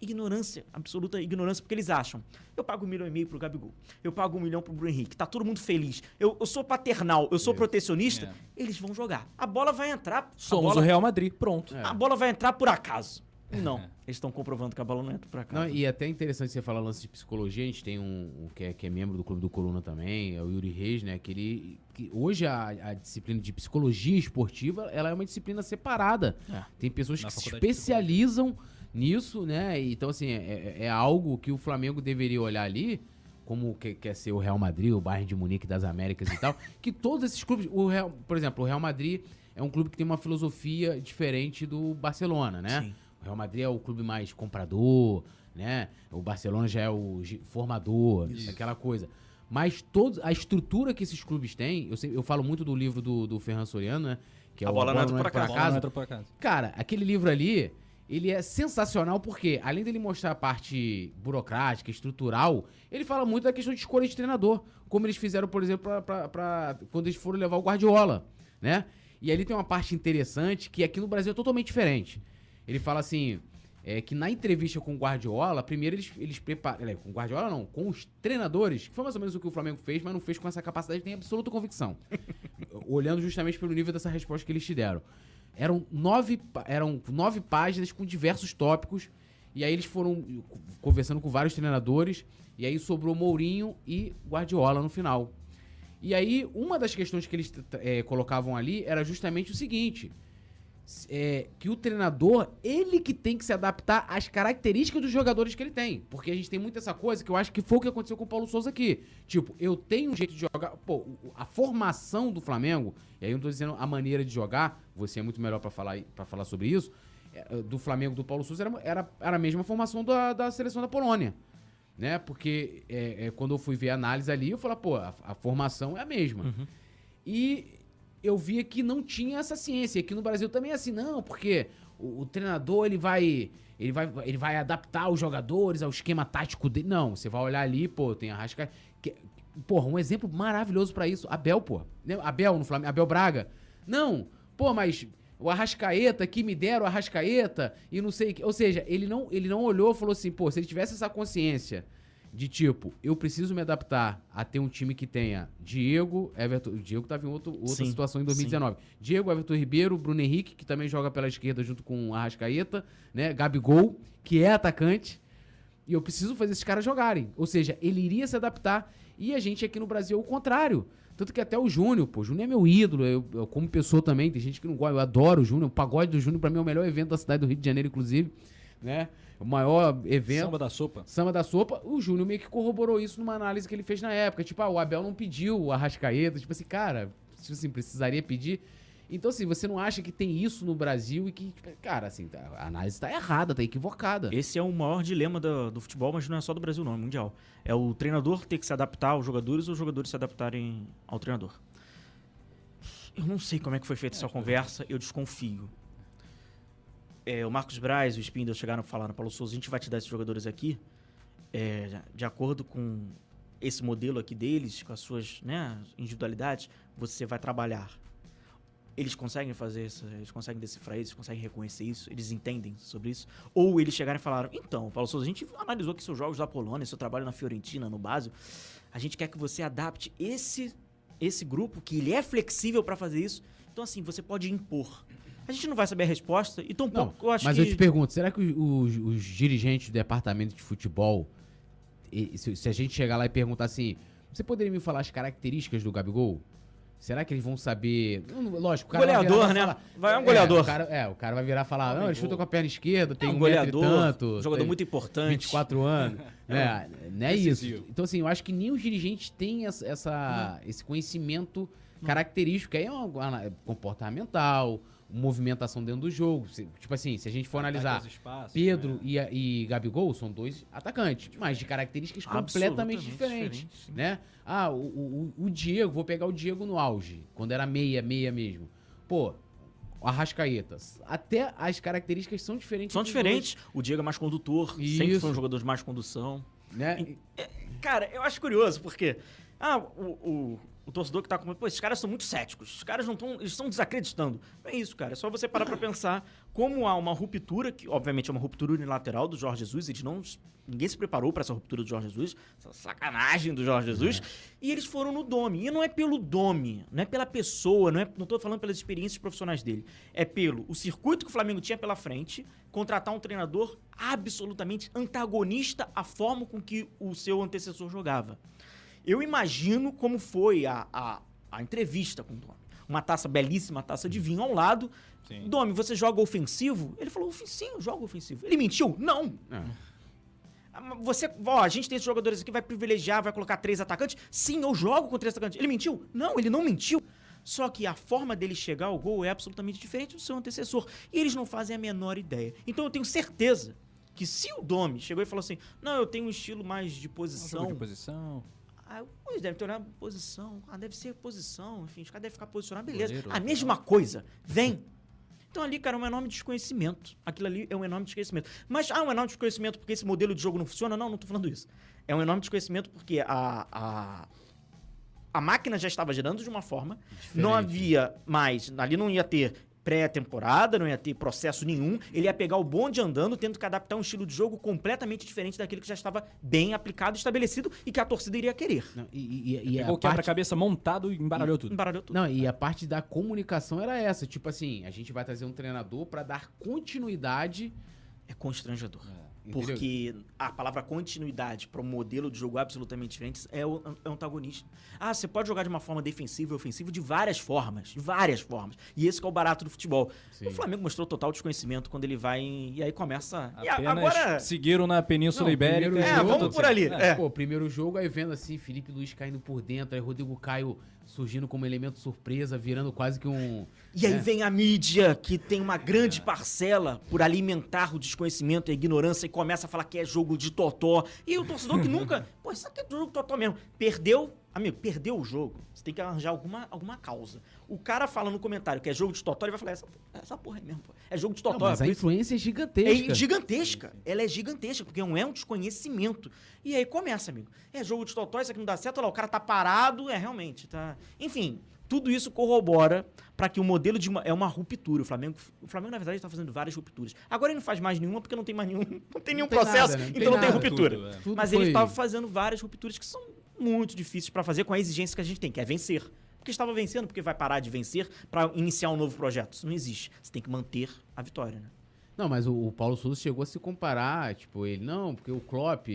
Ignorância, absoluta ignorância, porque eles acham. Eu pago um milhão e meio pro Gabigol. Eu pago um milhão pro Bruno Henrique. Tá todo mundo feliz. Eu, eu sou paternal, eu sou protecionista. Eles vão jogar. A bola vai entrar. Somos bola- o Real Madrid, pronto. É. a bola vai entrar por acaso. Não, eles estão comprovando que a bola não entra por acaso. Não, e é até interessante você falar lance de psicologia. A gente tem um, um que, é, que é membro do Clube do Coluna também, é o Yuri Reis, né? Que ele. Que hoje a, a disciplina de psicologia esportiva ela é uma disciplina separada. É. Tem pessoas Na que se especializam nisso, né? Então, assim, é, é- é algo que o Flamengo deveria olhar ali, como que, quer ser o Real Madrid, o Bayern de Munique das Américas e tal, <laughs> que todos esses clubes. O Real, por exemplo, o Real Madrid é um clube que tem uma filosofia diferente do Barcelona, né? Sim. O Real Madrid é o clube mais comprador, né? O Barcelona já é o formador, aquela coisa. Mas todos, a estrutura que esses clubes têm, eu, sei- eu falo muito do livro do, do Ferran Soriano, né? Que é A o bola não entra bola não entra por acaso. Cara, aquele livro ali, ele é sensacional porque, além dele mostrar a parte burocrática, estrutural, ele fala muito da questão de escolha de treinador. Como eles fizeram, por exemplo, pra, pra- pra- quando eles foram levar o Guardiola, né? E ali tem uma parte interessante que aqui no Brasil é totalmente diferente. Ele fala assim, é, que na entrevista com o Guardiola, primeiro eles, eles preparam... é, Com o Guardiola não, com os treinadores, que foi mais ou menos o que o Flamengo fez, mas não fez com essa capacidade, tem absoluta convicção. <laughs> Olhando justamente pelo nível dessa resposta que eles te deram. Eram nove, eram nove páginas com diversos tópicos. E aí eles foram conversando com vários treinadores. E aí sobrou Mourinho e Guardiola no final. E aí, uma das questões que eles eh, colocavam ali era justamente o seguinte: é, que o treinador, ele que tem que se adaptar às características dos jogadores que ele tem. Porque a gente tem muito essa coisa que eu acho que foi o que aconteceu com o Paulo Souza aqui. Tipo, eu tenho um jeito de jogar. Pô, a formação do Flamengo, e aí eu não tô dizendo a maneira de jogar, você é muito melhor pra falar, para falar sobre isso. é, Do Flamengo do Paulo Souza era, era, era a mesma formação da, da seleção da Polônia né? Porque é, é, quando eu fui ver a análise ali, eu falei, pô, a, a formação é a mesma. E eu via que não tinha essa ciência. Aqui no Brasil também é assim, não, porque o, o treinador ele vai, ele vai, ele vai adaptar os jogadores ao esquema tático dele. Não, você vai olhar ali, pô, tem a Rasca. Porra, um exemplo maravilhoso pra isso. Abel, pô. Né? Abel no Flamengo, Abel Braga. Não, pô, mas o Arrascaeta, que me deram o Arrascaeta e não sei o que. Ou seja, ele não, ele não olhou e falou assim, pô, se ele tivesse essa consciência de tipo, eu preciso me adaptar a ter um time que tenha Diego, Everton. O Diego tava em outro, outra Sim, situação em 2019. Diego, Everton Ribeiro, Bruno Henrique, que também joga pela esquerda junto com o Arrascaeta, né? Gabigol, que é atacante. E eu preciso fazer esses caras jogarem. Ou seja, ele iria se adaptar. E a gente aqui no Brasil é o contrário. Tanto que até o Júnior, pô, o Júnior é meu ídolo. Eu, eu como pessoa também, tem gente que não gosta. Eu adoro o Júnior. O pagode do Júnior, pra mim, é o melhor evento da cidade do Rio de Janeiro, inclusive. Né? O maior evento. Samba da sopa. Samba da Sopa, o Júnior meio que corroborou isso numa análise que ele fez na época. Tipo, ah, o Abel não pediu o Arrascaeta. Tipo assim, cara, tipo assim, precisaria pedir. Então, assim, você não acha que tem isso no Brasil e que, cara, assim, tá- a análise tá errada, tá equivocada. Esse é o maior dilema do, do futebol, mas não é só do Brasil, não, é mundial. É o treinador ter que se adaptar aos jogadores ou os jogadores se adaptarem ao treinador. Eu não sei como é que foi feita essa conversa, eu desconfio. É, o Marcos Braz e o Spindle chegaram e falaram, Paulo Souza, a gente vai te dar esses jogadores aqui é, de acordo com esse modelo aqui deles, com as suas né, individualidades, você vai trabalhar. Eles conseguem fazer isso, eles conseguem decifrar isso, conseguem reconhecer isso, eles entendem sobre isso. Ou eles chegaram e falaram: então, Paulo Souza, a gente analisou aqui seus jogos da Polônia, seu trabalho na Fiorentina, no Basel. A gente quer que você adapte esse, esse grupo, que ele é flexível para fazer isso. Então, assim, você pode impor. A gente não vai saber a resposta, e tão Não, eu acho mas que. eu te pergunto, será que os, os- dirigentes do departamento de futebol, se, se a gente chegar lá e perguntar assim, você poderia me falar as características do Gabigol? Será que eles vão saber? Lógico, o cara vai Goleador, virar e né? falar- Vai, é um É, goleador. o cara, é, o cara vai virar e falar, não, ele chuta com a perna esquerda, tem é um, um goleador, tanto. jogador muito importante. 24 anos. <laughs> né? Não é isso. Então, assim, eu acho que nem os dirigentes têm essa, essa- esse conhecimento característico. Aí é uma, comportamental, movimentação dentro do jogo. Se- tipo assim, se a gente for analisar espaços, Pedro né? e, e Gabigol são dois atacantes, mas de características completamente diferentes, diferente, né? Ah, o, o, o Diego, vou pegar o Diego no auge, quando era meia, meia mesmo. Pô, o Arrascaeta, até as características são diferentes. São diferentes. O Diego é mais condutor, sempre Isso. foi um jogador de mais condução. dois, né? Cara, eu acho curioso, porque ah, o, o, o torcedor que tá com. Pô, esses caras são muito céticos. Os caras não estão. Eles estão desacreditando. Não é isso, cara. É só você parar pra pensar como há uma ruptura, que obviamente é uma ruptura unilateral do Jorge Jesus. Eles não. Ninguém se preparou pra essa ruptura do Jorge Jesus. Essa sacanagem do Jorge Jesus. E eles foram no Dome. E não é pelo Dome, não é pela pessoa, não, é, não tô falando pelas experiências profissionais dele. É pelo o circuito que o Flamengo tinha pela frente, contratar um treinador absolutamente antagonista à forma com que o seu antecessor jogava. Eu imagino como foi a, a, a entrevista com o Domi. Uma taça belíssima, taça de vinho ao lado. Sim. Domi, você joga ofensivo? Ele falou, "Ofen- sim, eu jogo ofensivo. Ele mentiu? Não. É. Ah, Você, ó, a gente tem esses jogadores aqui, vai privilegiar, vai colocar três atacantes? Sim, eu jogo com três atacantes. Ele mentiu? Não, ele não mentiu. Só que a forma dele chegar ao gol é absolutamente diferente do seu antecessor. E eles não fazem a menor ideia. Então eu tenho certeza que se o Domi chegou e falou assim: Não, eu tenho um estilo mais de Um posição. de posição. Ah, pois deve ter uma posição. Ah, deve ser posição. Enfim, os caras devem ficar posicionados. Beleza. Goleiro, a mesma coisa. Vem. Então ali, cara, é um enorme desconhecimento. Aquilo ali é um enorme desconhecimento. Mas, ah, um enorme desconhecimento porque esse modelo de jogo não funciona? Não, não tô falando isso. É um enorme desconhecimento porque a, a, a máquina já estava girando de uma forma, não Diferente. havia mais, ali não ia ter pré-temporada, não ia ter processo nenhum, ele ia pegar o bonde andando, tendo que adaptar um estilo de jogo completamente diferente daquele que já estava bem aplicado, estabelecido e que a torcida iria querer. Não, e, e- e Pegou a o parte, quebra-cabeça montado e embaralhou tudo. Embaralhou tudo. não, e a parte da comunicação era essa, tipo assim, a gente vai trazer um treinador pra dar continuidade, É constrangedor. entendeu? Porque a palavra continuidade para um modelo de jogo absolutamente diferente é o é o antagonismo. Ah, você pode jogar de uma forma defensiva e ofensiva de várias formas. De várias formas. E esse que é o barato do futebol. Sim. O Flamengo mostrou total desconhecimento quando ele vai. em- E aí começa. E a- Apenas agora. seguiram na Península Não, Ibérica. primeiro e É, jogo- vamos tudo por ali. É. É. Pô, primeiro jogo, aí vendo assim, Felipe Luiz caindo por dentro, aí Rodrigo Caio surgindo como elemento surpresa, virando quase que um. E aí É. vem a mídia, que tem uma grande parcela por alimentar o desconhecimento e a ignorância e começa a falar que é jogo de totó. E o torcedor que nunca. <laughs> Pô, isso aqui é jogo de totó mesmo. Perdeu. Amigo, perdeu o jogo. Você tem que arranjar alguma, alguma causa. O cara fala no comentário que é jogo de totó, ele vai falar: essa, essa porra é mesmo, pô. É jogo de Não, totó. mas é a influência é é gigantesca. gigantesca. Ela é gigantesca, porque não é um desconhecimento. E aí começa, amigo. É jogo de totó, isso aqui não dá certo, olha lá, o cara tá parado, é realmente, tá. Enfim, tudo isso corrobora para que o modelo de uma, é uma ruptura. O Flamengo, o Flamengo na verdade está fazendo várias rupturas. Agora ele não faz mais nenhuma porque não tem mais nenhum, <laughs> não tem nenhum tem processo, nada, né? Não tem então não tem nada. ruptura. Tudo, é. Tudo Mas foi- ele estava fazendo várias rupturas que são muito difíceis para fazer com a exigência que a gente tem, que é vencer. Porque estava vencendo, porque vai parar de vencer para iniciar um novo projeto. Isso não existe. Você tem que manter a vitória, né? Não, mas o, o Paulo Souza chegou a se comparar, tipo, ele, não, porque o Klopp.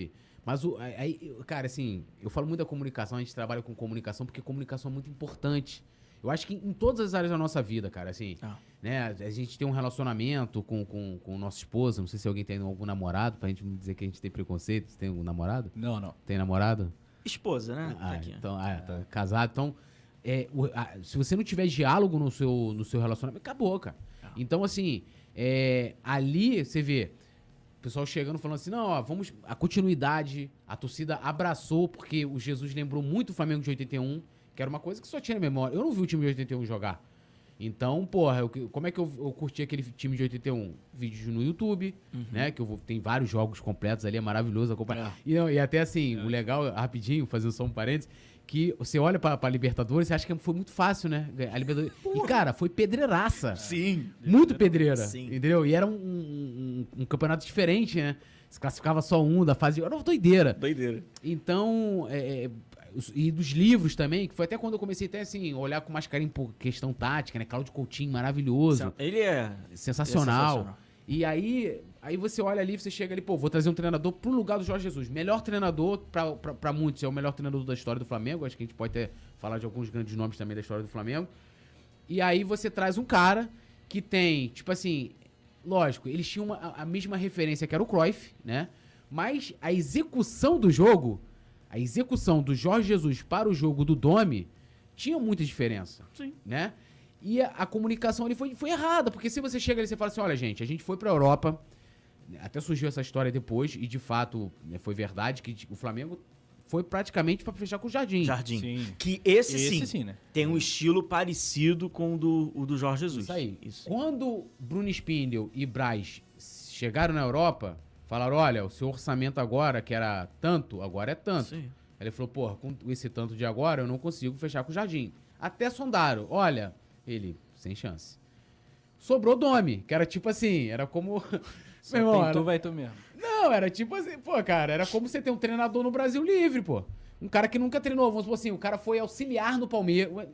Mas o. Aí, cara, assim, eu falo muito da comunicação, a gente trabalha com comunicação, porque comunicação é muito importante. Eu acho que em todas as áreas da nossa vida, cara, assim, Ah. né? A gente tem um relacionamento com, com, com nossa esposa, não sei se alguém tem algum namorado, pra gente não dizer que a gente tem preconceito, você tem um namorado? Não, não. Tem namorado? Esposa, né? Tá Ah, aqui. então, ah, tá casado. Então, é, o- a- se você não tiver diálogo no seu, no seu relacionamento, acabou, cara. Então, assim, é, ali você vê o pessoal chegando falando assim, não, ó, vamos. A continuidade, a torcida abraçou, porque o Jesus lembrou muito o Flamengo de 81, que era uma coisa que só tinha na memória. Eu não vi o time de 81 jogar. Então, porra, eu- como é que eu, eu curti aquele time de 81? Vídeos no YouTube, né? Que eu vou, tem vários jogos completos ali, é maravilhoso acompanhar. E, não, e até assim, o legal, rapidinho, fazendo só um parênteses, que você olha pra, pra Libertadores, você acha que foi muito fácil, né? A Libertadores. E, cara, foi pedreiraça. Sim. Muito pedreira, Sim. entendeu? E era um, um- um campeonato diferente, né? Se classificava só um da fase. Era uma doideira. Doideira. Então, é, é, e dos livros também, que foi até quando eu comecei até assim, olhar com mais carinho por questão tática, né? Cláudio Coutinho, maravilhoso, Ele é. sensacional. sensacional. E aí, aí você olha ali, você chega ali, pô, vou trazer um treinador pro lugar do Jorge Jesus. Melhor treinador, pra, pra, pra muitos, é o melhor treinador da história do Flamengo. Acho que a gente pode até falar de alguns grandes nomes também da história do Flamengo. E aí você traz um cara que tem, tipo assim, lógico, eles tinham uma- a, a mesma referência que era o Cruyff, né? Mas a execução do jogo, a execução do Jorge Jesus para o jogo do Domi, tinha muita diferença, Sim. né? E a, a comunicação ali foi, foi errada, porque se você chega ali e você fala assim, olha gente, a gente foi pra Europa, até surgiu essa história depois, e de fato né, foi verdade que o Flamengo foi praticamente pra fechar com o Jardim. Jardim. Sim. Que esse, Esse sim, sim, né? tem um estilo parecido com o do, o do Jorge Jesus. Isso aí. Isso. Quando Bruno Spindel e Braz chegaram na Europa, falaram: olha, o seu orçamento agora, que era tanto, agora é tanto. Sim. Aí ele falou: porra, com esse tanto de agora eu não consigo fechar com o Jardim. Até sondaram: olha, ele, sem chance. Sobrou Domi, que era tipo assim, era como. Só Meu irmão, tem tu, vai tu mesmo. Não, era tipo assim, pô, cara, era como você ter um treinador no Brasil livre, pô. Um cara que nunca treinou, vamos supor assim, o cara foi auxiliar no Palmeiras,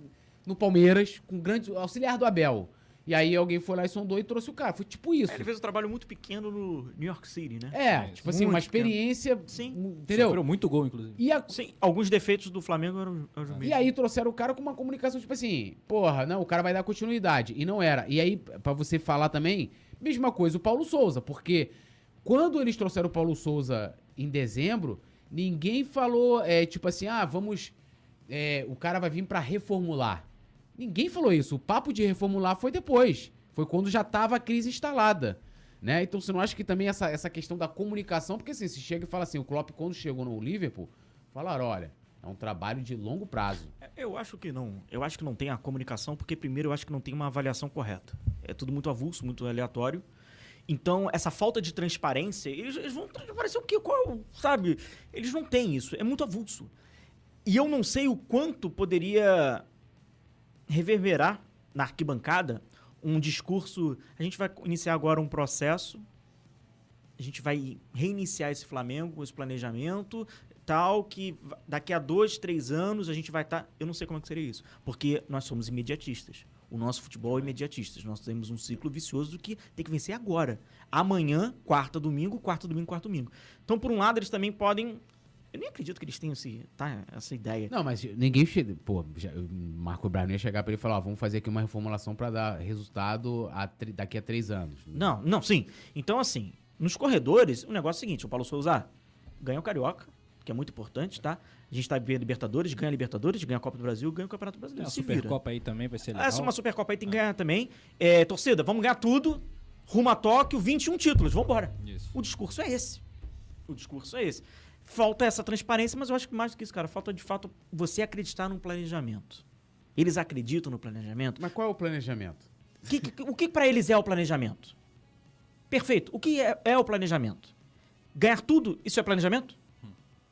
no Palmeiras, com grande auxiliar do Abel. E aí alguém foi lá e sondou e trouxe o cara. Foi tipo isso. Ele fez um trabalho muito pequeno no New York City, né? É, tipo assim, uma experiência, Sim. entendeu? Sofreu muito gol, inclusive. E, a- Sim, alguns defeitos do Flamengo eram, eram os mesmos. e aí trouxeram o cara com uma comunicação tipo assim, porra, não, o cara vai dar continuidade. E não era. E aí, pra você falar também, mesma coisa o Paulo Souza, porque quando eles trouxeram o Paulo Souza em dezembro, ninguém falou, é, tipo assim, ah, vamos. é, o cara vai vir pra reformular. Ninguém falou isso. O papo de reformular foi depois. Foi quando já tava a crise instalada. Né? Então você não acha que também essa, essa questão da comunicação, porque assim, se chega e fala assim, o Klopp quando chegou no Liverpool, falaram, olha, é um trabalho de longo prazo. Eu acho que não. Eu acho que não tem a comunicação, porque primeiro eu acho que não tem uma avaliação correta. É tudo muito avulso, muito aleatório. Então, essa falta de transparência, eles, eles vão transparecer o quê? Qual, sabe? Eles não têm isso. É muito avulso. E eu não sei o quanto poderia reverberar na arquibancada um discurso. A gente vai iniciar agora um processo. A gente vai reiniciar esse Flamengo, esse planejamento, tal, que daqui a dois, três anos a gente vai estar. Eu não sei como é que seria isso. Porque nós somos imediatistas. O nosso futebol é imediatista. Nós temos um ciclo vicioso do que tem que vencer agora. Amanhã, quarta, domingo, quarta, domingo, quarta, domingo. Então, por um lado, eles também podem. Eu nem acredito que eles tenham esse, tá, essa ideia. Não, mas ninguém. Pô, já, o Marco não ia chegar pra ele e falar: ó, vamos fazer aqui uma reformulação pra dar resultado a tre- daqui a três anos. Não, não, sim. Então, assim, nos corredores, o negócio é o seguinte: o Paulo Souza ganha o Carioca, que é muito importante, tá? A gente tá vendo Libertadores, ganha a Libertadores, ganha a Copa do Brasil, ganha o Campeonato Brasileiro. a se vira. Supercopa aí também vai ser legal. Essa é uma Supercopa aí tem que ganhar também. É, torcida, vamos ganhar tudo. Rumo a Tóquio, 21 títulos, vambora. Isso. O discurso é esse. O discurso é esse. Falta essa transparência, mas eu acho que mais do que isso, cara, falta de fato você acreditar num planejamento. Eles acreditam no planejamento. Mas qual é o planejamento? O que, que- o que para eles é o planejamento? Perfeito. O que é, é o planejamento? Ganhar tudo, isso é planejamento?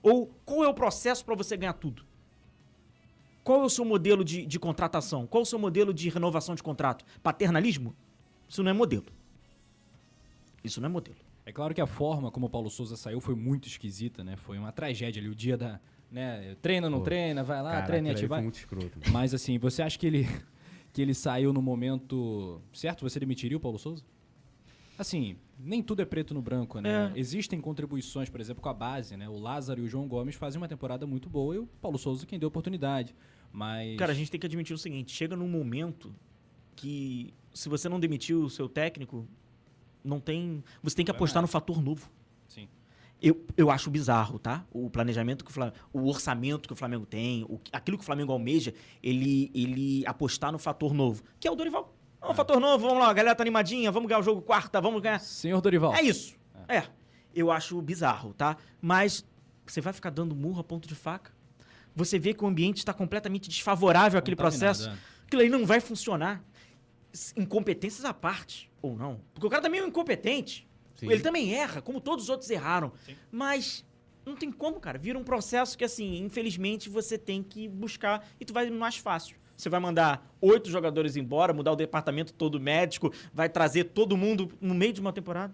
Ou qual é o processo para você ganhar tudo? Qual é o seu modelo de, de contratação? Qual é o seu modelo de renovação de contrato? Paternalismo? Isso não é modelo. Isso não é modelo. É claro que a forma como o Paulo Souza saiu foi muito esquisita, né? Foi uma tragédia ali, o dia da. Né? Treina, não Pô, treina, vai lá, Cara, treina e ativar. foi muito escroto. Mas assim, você acha que ele, que ele saiu no momento certo? Você demitiria o Paulo Souza? Assim, nem tudo é preto no branco, né? É. Existem contribuições, por exemplo, com a base, né? O Lázaro e o João Gomes fazem uma temporada muito boa e o Paulo Souza quem deu oportunidade. Mas. Cara, a gente tem que admitir o seguinte: chega num momento que, se você não demitir o seu técnico, não tem. Você tem que apostar no fator novo. Sim. Eu, eu acho bizarro, tá? O planejamento que o Flamengo, o orçamento que o Flamengo tem, o, aquilo que o Flamengo almeja, ele, ele apostar no fator novo, que é o Dorival. É um fator novo, vamos lá, a galera tá animadinha, vamos ganhar o jogo quarta, vamos ganhar. Senhor Dorival. É isso. É. Eu acho bizarro, tá? Mas você vai ficar dando murro a ponto de faca? Você vê que o ambiente está completamente desfavorável àquele Contaminado, processo. é. Aquilo aí não vai funcionar. Incompetências à parte, ou não. Porque o cara também é um incompetente. Sim. Ele também erra, como todos os outros erraram. Sim. Mas não tem como, cara. Vira um processo que, assim, infelizmente, você tem que buscar e tu vai mais fácil. Você vai mandar oito jogadores embora, mudar o departamento todo médico, vai trazer todo mundo no meio de uma temporada.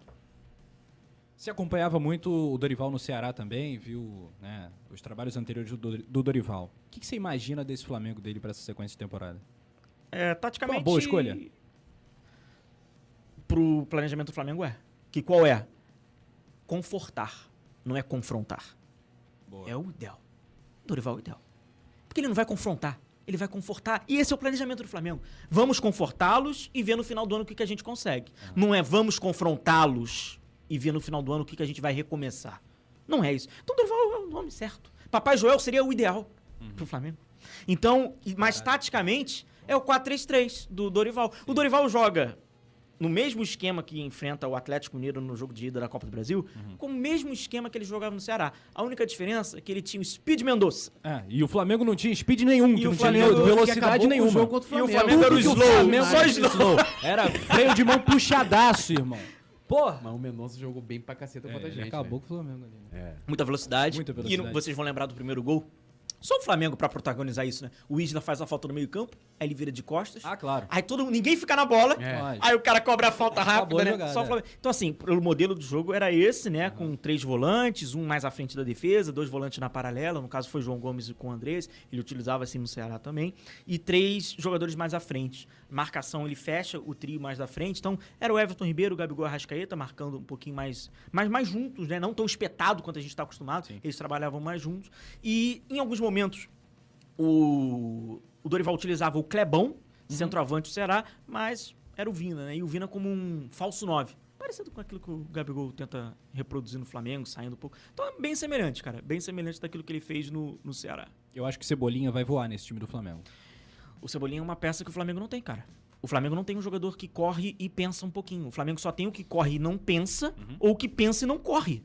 Você acompanhava muito o Dorival no Ceará também, viu né, os trabalhos anteriores do, do Dorival. O que, que você imagina desse Flamengo dele para essa sequência de temporada? É, taticamente. Foi uma boa escolha? Pro planejamento do Flamengo é. Que qual é? Confortar, não é confrontar. Boa. É o ideal. Dorival é o ideal. Porque ele não vai confrontar, ele vai confortar. E esse é o planejamento do Flamengo. Vamos confortá-los e ver no final do ano o que, que a gente consegue. Não é vamos confrontá-los e ver no final do ano o que, que a gente vai recomeçar. Não é isso. Então Dorival é o nome certo. Papai Joel seria o ideal pro Flamengo. Então, mas taticamente, É o 4-3-3 do Dorival. O Dorival joga no mesmo esquema que enfrenta o Atlético Mineiro no jogo de ida da Copa do Brasil, Uhum. com o mesmo esquema que ele jogava no Ceará. A única diferença é que ele tinha o Speed Mendonça. É, e o Flamengo não tinha speed nenhum, que o não Flamengo- tinha velocidade o nenhuma. jogo contra o E o Flamengo. Flamengo era o Tudo o slow, Flamengo só era slow. Era freio de mão puxadaço, irmão. Porra! Mas o Mendonça jogou bem pra caceta É, contra a ele gente. acabou com o Flamengo ali. né? né? É. Muita velocidade. Muita E velocidade. no- vocês vão lembrar do primeiro gol. Só o Flamengo pra protagonizar isso, né? O Isla faz a falta no meio-campo, aí ele vira de costas. Ah, claro. Aí todo ninguém fica na bola. É. Mas- Aí o cara cobra a falta rápida, né? jogada, Só o é. Flamengo. Então, assim, o modelo do jogo era esse, né? Com três volantes, um mais à frente da defesa, dois volantes na paralela. No caso, foi João Gomes com o Andrés. Ele utilizava assim no Ceará também. E três jogadores mais à frente. Marcação, ele fecha o trio mais da frente. Então, era o Everton Ribeiro, o Gabigol Arrascaeta, marcando um pouquinho mais, mais, mais juntos, né? Não tão espetado quanto a gente está acostumado. Sim. Eles trabalhavam mais juntos. E, em alguns momentos, o, o Dorival utilizava o Clebão, centroavante do Ceará, mas era o Vina, né? E o Vina como um falso 9. Parecido com aquilo que o Gabigol tenta reproduzir no Flamengo, saindo um pouco. Então é bem semelhante, cara. Bem semelhante daquilo que ele fez no, no Ceará. Eu acho que Cebolinha vai voar nesse time do Flamengo. O Cebolinha é uma peça que o Flamengo não tem, cara. O Flamengo não tem um jogador que corre e pensa um pouquinho. O Flamengo só tem o que corre e não pensa, ou o que pensa e não corre.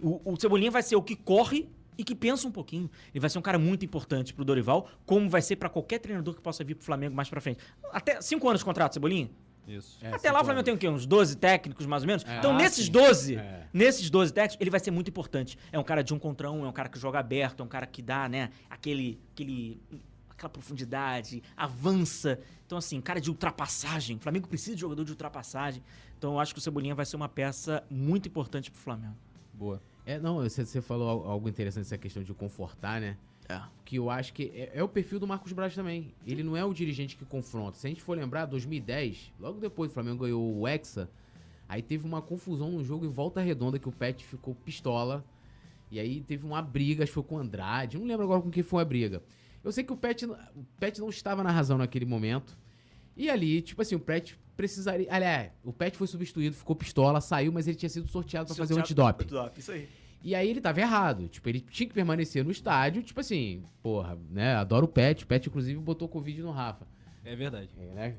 O, o Cebolinha vai ser o que corre e que pensa um pouquinho. Ele vai ser um cara muito importante pro Dorival, como vai ser pra qualquer treinador que possa vir pro Flamengo mais pra frente. Até cinco anos de contrato, Cebolinha? Isso. É, Até lá o Flamengo anos. tem o quê? Uns 12 técnicos, mais ou menos? É. então, Ah, nesses sim. 12, É. nesses 12 técnicos, ele vai ser muito importante. É um cara de um contra um, é um cara que joga aberto, é um cara que dá, né, aquele, aquele, aquela profundidade, avança. Então, assim, cara de ultrapassagem. O Flamengo precisa de jogador de ultrapassagem. Então, eu acho que o Cebolinha vai ser uma peça muito importante pro Flamengo. Boa. É, não, você, você falou al- algo interessante essa questão de confortar, né? É. Que eu acho que é, é o perfil do Marcos Braz também. Ele não é o dirigente que confronta. Se a gente for lembrar, 2010, logo depois o Flamengo ganhou o Hexa, aí teve uma confusão no jogo em volta redonda que o Pet ficou pistola. E aí teve uma briga, acho que foi com o Andrade. Não lembro agora com quem foi a briga. Eu sei que o Pet, o Pet não estava na razão naquele momento. E ali, tipo assim, o Pet precisaria. Aliás, o Pet foi substituído, ficou pistola, saiu, mas ele tinha sido sorteado pra fazer o antidoping. Antidoping, isso aí. E aí ele tava errado. Tipo, ele tinha que permanecer no estádio. Tipo assim, porra, né? Adoro o Pet. O Pet, inclusive, botou Covid no Rafa. É verdade. É, né?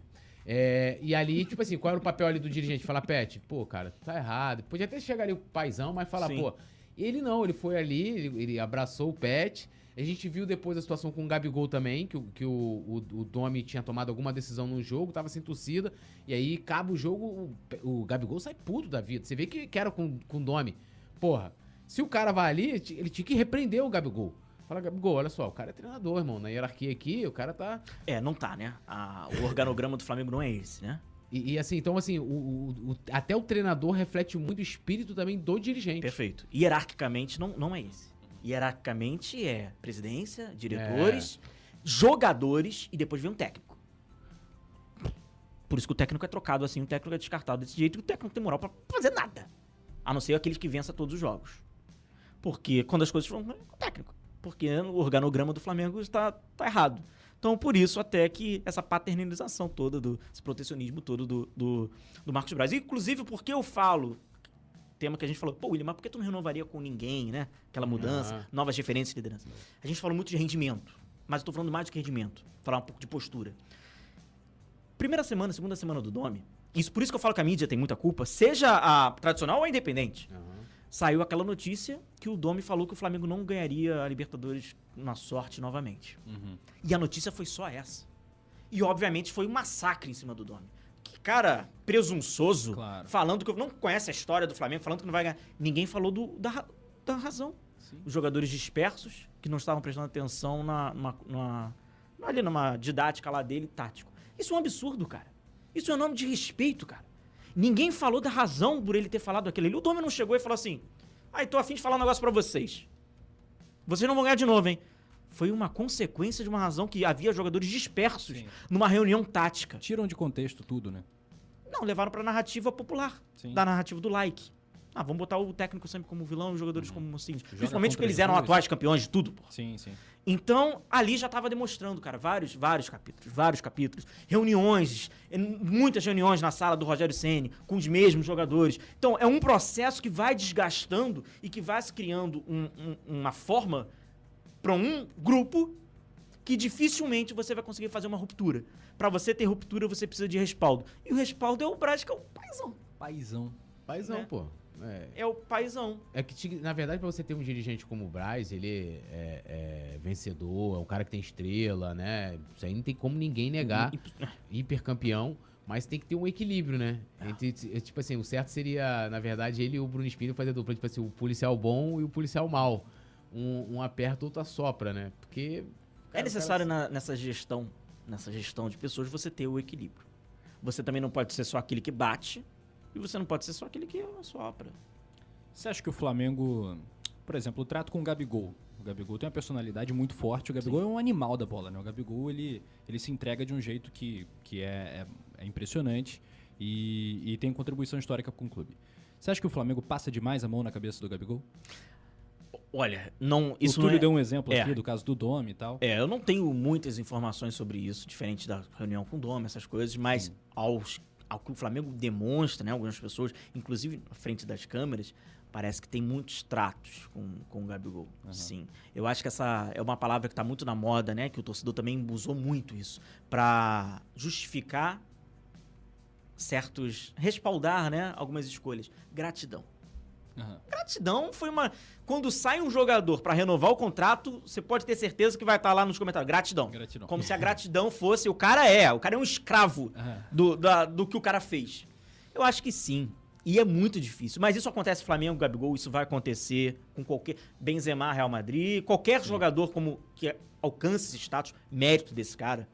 É, e ali, tipo assim, qual era o papel ali do dirigente? Falar, Pet, pô, cara, tá errado. Podia até chegar ali o paizão, mas falar, Sim. pô. Ele não, ele foi ali, ele, ele abraçou o Pet. A gente viu depois a situação com o Gabigol também, que, o- que o, o, o Domi tinha tomado alguma decisão no jogo, tava sem torcida. E aí, acaba o jogo, o, o Gabigol sai puto da vida. Você vê que, que era com, com o Domi. Porra, se o cara vai ali, ele tinha que repreender o Gabigol. Fala, Gabigol, olha só, o cara é treinador, irmão. Na hierarquia aqui, o cara tá. É, não tá, né? A- o organograma do Flamengo não é esse, né? E, e assim, então assim, o, o- o- até o treinador reflete muito o espírito também do dirigente. Perfeito. Hierarquicamente não, não é esse. Hierarquicamente é presidência, diretores, jogadores e depois vem um técnico. Por isso que o técnico é trocado assim, o técnico é descartado desse jeito e o técnico não tem moral pra fazer nada. A não ser aqueles que vença todos os jogos. Porque quando as coisas foram. É o técnico. Porque o organograma do Flamengo está tá errado. Então, por isso, até que essa paternalização toda, do, esse protecionismo todo do, do, do Marcos Braz. Inclusive, porque eu falo, tema que a gente falou, pô, William, mas por que tu não renovaria com ninguém, né? Aquela mudança, Ah. novas referências de liderança. A gente falou muito de rendimento, mas eu tô falando mais do que rendimento. Falar um pouco de postura. Primeira semana, segunda semana do Dome, isso por isso que eu falo que a mídia tem muita culpa, seja a tradicional ou a independente. Aham. Saiu aquela notícia que o Domi falou que o Flamengo não ganharia a Libertadores na sorte novamente. Uhum. E a notícia foi só essa. E obviamente foi um massacre em cima do Domi. Cara presunçoso, Claro. falando que não conhece a história do Flamengo, falando que não vai ganhar. Ninguém falou do- da, da razão. Sim. Os jogadores dispersos, que não estavam prestando atenção na, numa, numa- ali numa didática lá dele, tático. Isso é um absurdo, cara. Isso é um nome de respeito, cara. Ninguém falou da razão por ele ter falado aquilo ali. O Domi não chegou e falou assim: Ai, tô afim de falar um negócio pra vocês. Vocês não vão ganhar de novo, hein? Foi uma consequência de uma razão que havia jogadores dispersos Sim. numa reunião tática. Tiram de contexto tudo, né? Não, levaram pra narrativa popular. Sim. Da narrativa do like. Ah, vamos botar o técnico sempre como vilão e os jogadores como mocinhos. Principalmente contra porque eles eram atuais campeões de tudo, pô. Sim, sim. Então, ali já estava demonstrando, cara, vários, vários capítulos, vários capítulos, reuniões, muitas reuniões na sala do Rogério Ceni com os mesmos jogadores. Então, é um processo que vai desgastando e que vai se criando um- um- uma forma para um grupo que dificilmente você vai conseguir fazer uma ruptura. Pra você ter ruptura, você precisa de respaldo. E o respaldo é o Braz, que é o paizão. Paizão. Paizão, Né? pô. É, É o paizão. É que, na verdade, pra você ter um dirigente como o Braz, ele é, é vencedor, é um cara que tem estrela, né? Isso aí não tem como ninguém negar. Hipercampeão, mas tem que ter um equilíbrio, né? Entre, t- tipo assim, o certo seria, na verdade, ele e o Bruno Espírito fazer dupla, tipo assim, o policial bom e o policial mal. Um, um aperta, outro assopra, né? Porque. É necessário na- nessa gestão, nessa gestão de pessoas, você ter o equilíbrio. Você também não pode ser só aquele que bate e você não pode ser só aquele que sopra. Você acha que o Flamengo, por exemplo, o trato com o Gabigol? O Gabigol tem uma personalidade muito forte. O Gabigol é um animal da bola, né? O Gabigol, ele, ele se entrega de um jeito que, que é, é, é impressionante e, e tem contribuição histórica com o clube. Você acha que o Flamengo passa demais a mão na cabeça do Gabigol? Olha, não, Isso o Túlio é... deu um exemplo é. aqui do caso do Dome e tal. É, eu não tenho muitas informações sobre isso, diferente da reunião com o Dom, essas coisas, mas aos, ao que o Flamengo demonstra, né, algumas pessoas, inclusive na frente das câmeras, parece que tem muitos tratos com, com o Gabigol. Sim. Eu acho que essa é uma palavra que está muito na moda, né, que o torcedor também usou muito isso, para justificar certos, respaldar, né, algumas escolhas. Gratidão. Aham. Gratidão foi uma. Quando sai um jogador pra renovar o contrato, você pode ter certeza que vai estar lá nos comentários. Gratidão. Gratidão. Como se a <laughs> gratidão fosse. O cara é, o cara é um escravo Aham. do, da- do que o cara fez. Eu acho que sim. E é muito difícil. Mas isso acontece com Flamengo, Gabigol, isso vai acontecer com qualquer. Benzema, Real Madrid, qualquer jogador como que alcance esse status, mérito desse cara.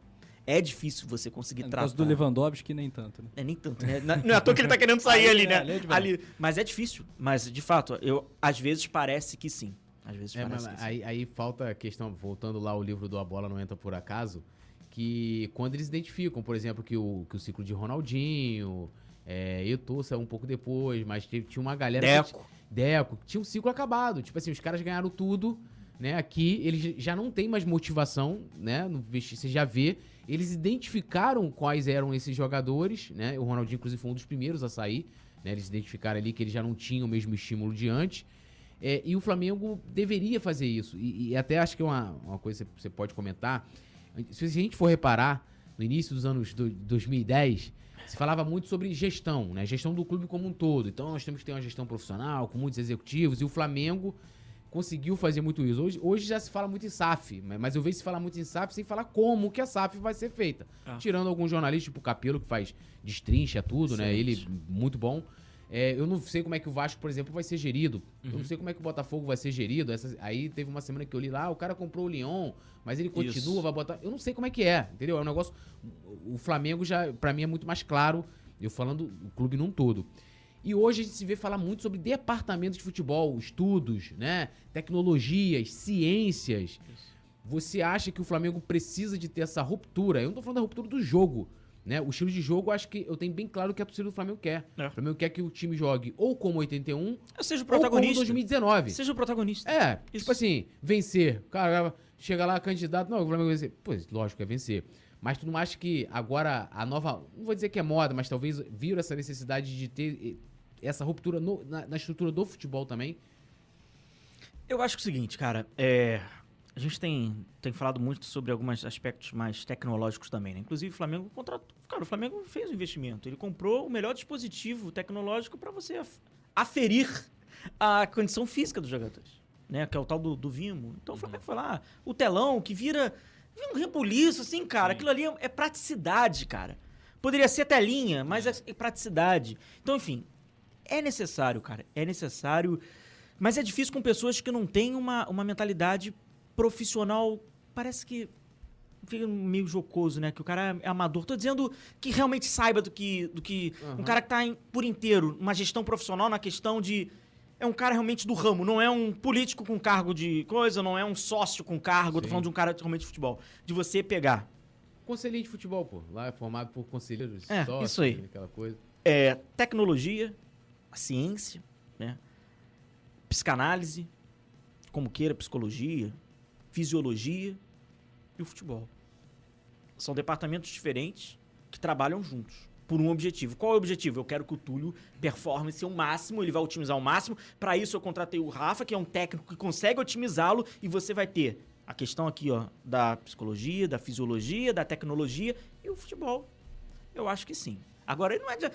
É difícil você conseguir No tratar. caso do Lewandowski, nem tanto, né? É nem tanto, né? <laughs> Na- Não é à toa que ele tá querendo sair Ali, ali, né? é, ali é. Mas é difícil. Mas, de fato, eu às vezes parece que sim. Às vezes É, parece mas que sim. aí, aí falta a questão, voltando lá o livro do A Bola Não Entra Por Acaso, que quando eles identificam, por exemplo, que o, que o ciclo de Ronaldinho, é, Eto'o saiu um pouco depois, mas teve- tinha uma galera... que- Deco. Deco, tinha um ciclo acabado. Tipo assim, os caras ganharam tudo, né? Aqui eles já não tem mais motivação, né? No você já vê. Eles identificaram quais eram esses jogadores, né? O Ronaldinho, inclusive, foi um dos primeiros a sair. Né? Eles identificaram ali que ele já não tinha o mesmo estímulo de antes. É, e o Flamengo deveria fazer isso. E, e até acho que é uma, uma coisa que você pode comentar. Se a gente for reparar, no início dos anos do, 2010, se falava muito sobre gestão, né? Gestão do clube como um todo. Então nós temos que ter uma gestão profissional, com muitos executivos, e o Flamengo conseguiu fazer muito isso. Hoje, hoje já se fala muito em SAF, mas- eu vejo se falar muito em SAF sem falar como que a SAF vai ser feita. Ah. Tirando alguns jornalistas, tipo o Capelo, que faz destrincha tudo, né? Ele, Excelente. muito bom. É, eu não sei como é que o Vasco, por exemplo, vai ser gerido. Eu Uhum. não sei como é que o Botafogo vai ser gerido. Essa- aí teve uma semana que eu li lá, o cara comprou o Lyon, mas ele continua, Isso. vai botar. Eu não sei como é que é, entendeu? É um negócio. O Flamengo já, pra mim, é muito mais claro. Eu falando o clube num todo. E hoje a gente se vê falar muito sobre departamento de futebol, estudos, né? Tecnologias, ciências. Você acha que o Flamengo precisa de ter essa ruptura? Eu não tô falando da ruptura do jogo, né? O estilo de jogo, eu acho que eu tenho bem claro o que a torcida do Flamengo quer. É. O Flamengo quer que o time jogue ou como 81 Seja o ou como protagonista. 2019. Seja o protagonista. É, Isso. tipo assim, vencer. O cara chega lá, candidato, não, o Flamengo vai vencer. Pois, lógico, é vencer. Mas tu não acha que agora a nova, não vou dizer que é moda, mas talvez viram essa necessidade de ter essa ruptura no- na, na estrutura do futebol também? Eu acho que é o seguinte, cara, é, a gente tem, tem falado muito sobre alguns aspectos mais tecnológicos também, né? Inclusive o Flamengo contratou, cara, o Flamengo fez um investimento, ele comprou o melhor dispositivo tecnológico para você af- aferir a condição física dos jogadores, né? Que é o tal do, do Vimo. Então o Flamengo foi lá, o telão que vira, vira um rebuliço, assim, cara, aquilo ali é, é praticidade, cara. Poderia ser telinha, mas é, é praticidade. Então, enfim, é necessário, cara. É necessário. Mas é difícil com pessoas que não têm uma, uma mentalidade profissional. Parece que. Fica meio jocoso, né? Que o cara é amador. Tô dizendo que realmente saiba do que. Do que Um Aham. cara que tá em- por inteiro, uma gestão profissional, na questão de. É um cara realmente do ramo, não é um político com cargo de coisa, não é um sócio com cargo. Tô Sim. falando de um cara realmente de futebol. De você pegar Conselheiro de futebol, pô. Lá é formado por conselheiros É, sócios, isso aí. Aquela coisa. é, tecnologia, a ciência, né? psicanálise, como queira, psicologia, fisiologia e o futebol. São departamentos diferentes que trabalham juntos por um objetivo. Qual é o objetivo? Eu quero que o Túlio performe seu máximo, ele vai otimizar o máximo. Para isso eu contratei o Rafa, que é um técnico que consegue otimizá-lo e você vai ter A questão aqui, ó, da psicologia, da fisiologia, da tecnologia e o futebol. Eu acho que sim. Agora, ele não é. de-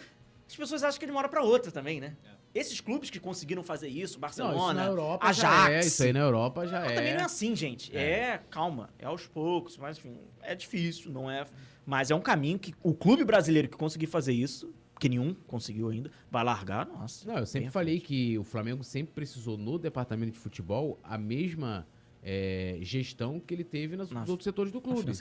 As pessoas acham que ele mora pra outra também, né? Esses clubes que conseguiram fazer isso, Não, Barcelona, isso na Europa Ajax. é. Isso aí na Europa já Mas é. também não é assim, gente. É. calma, é aos poucos, mas enfim, é difícil, não é. Mas é um caminho que o clube brasileiro que conseguir fazer isso, que nenhum conseguiu ainda, vai largar, nossa. Não, eu sempre falei frente. que o Flamengo sempre precisou no departamento de futebol a mesma é, gestão que ele teve nos Na- outros setores do Na clube.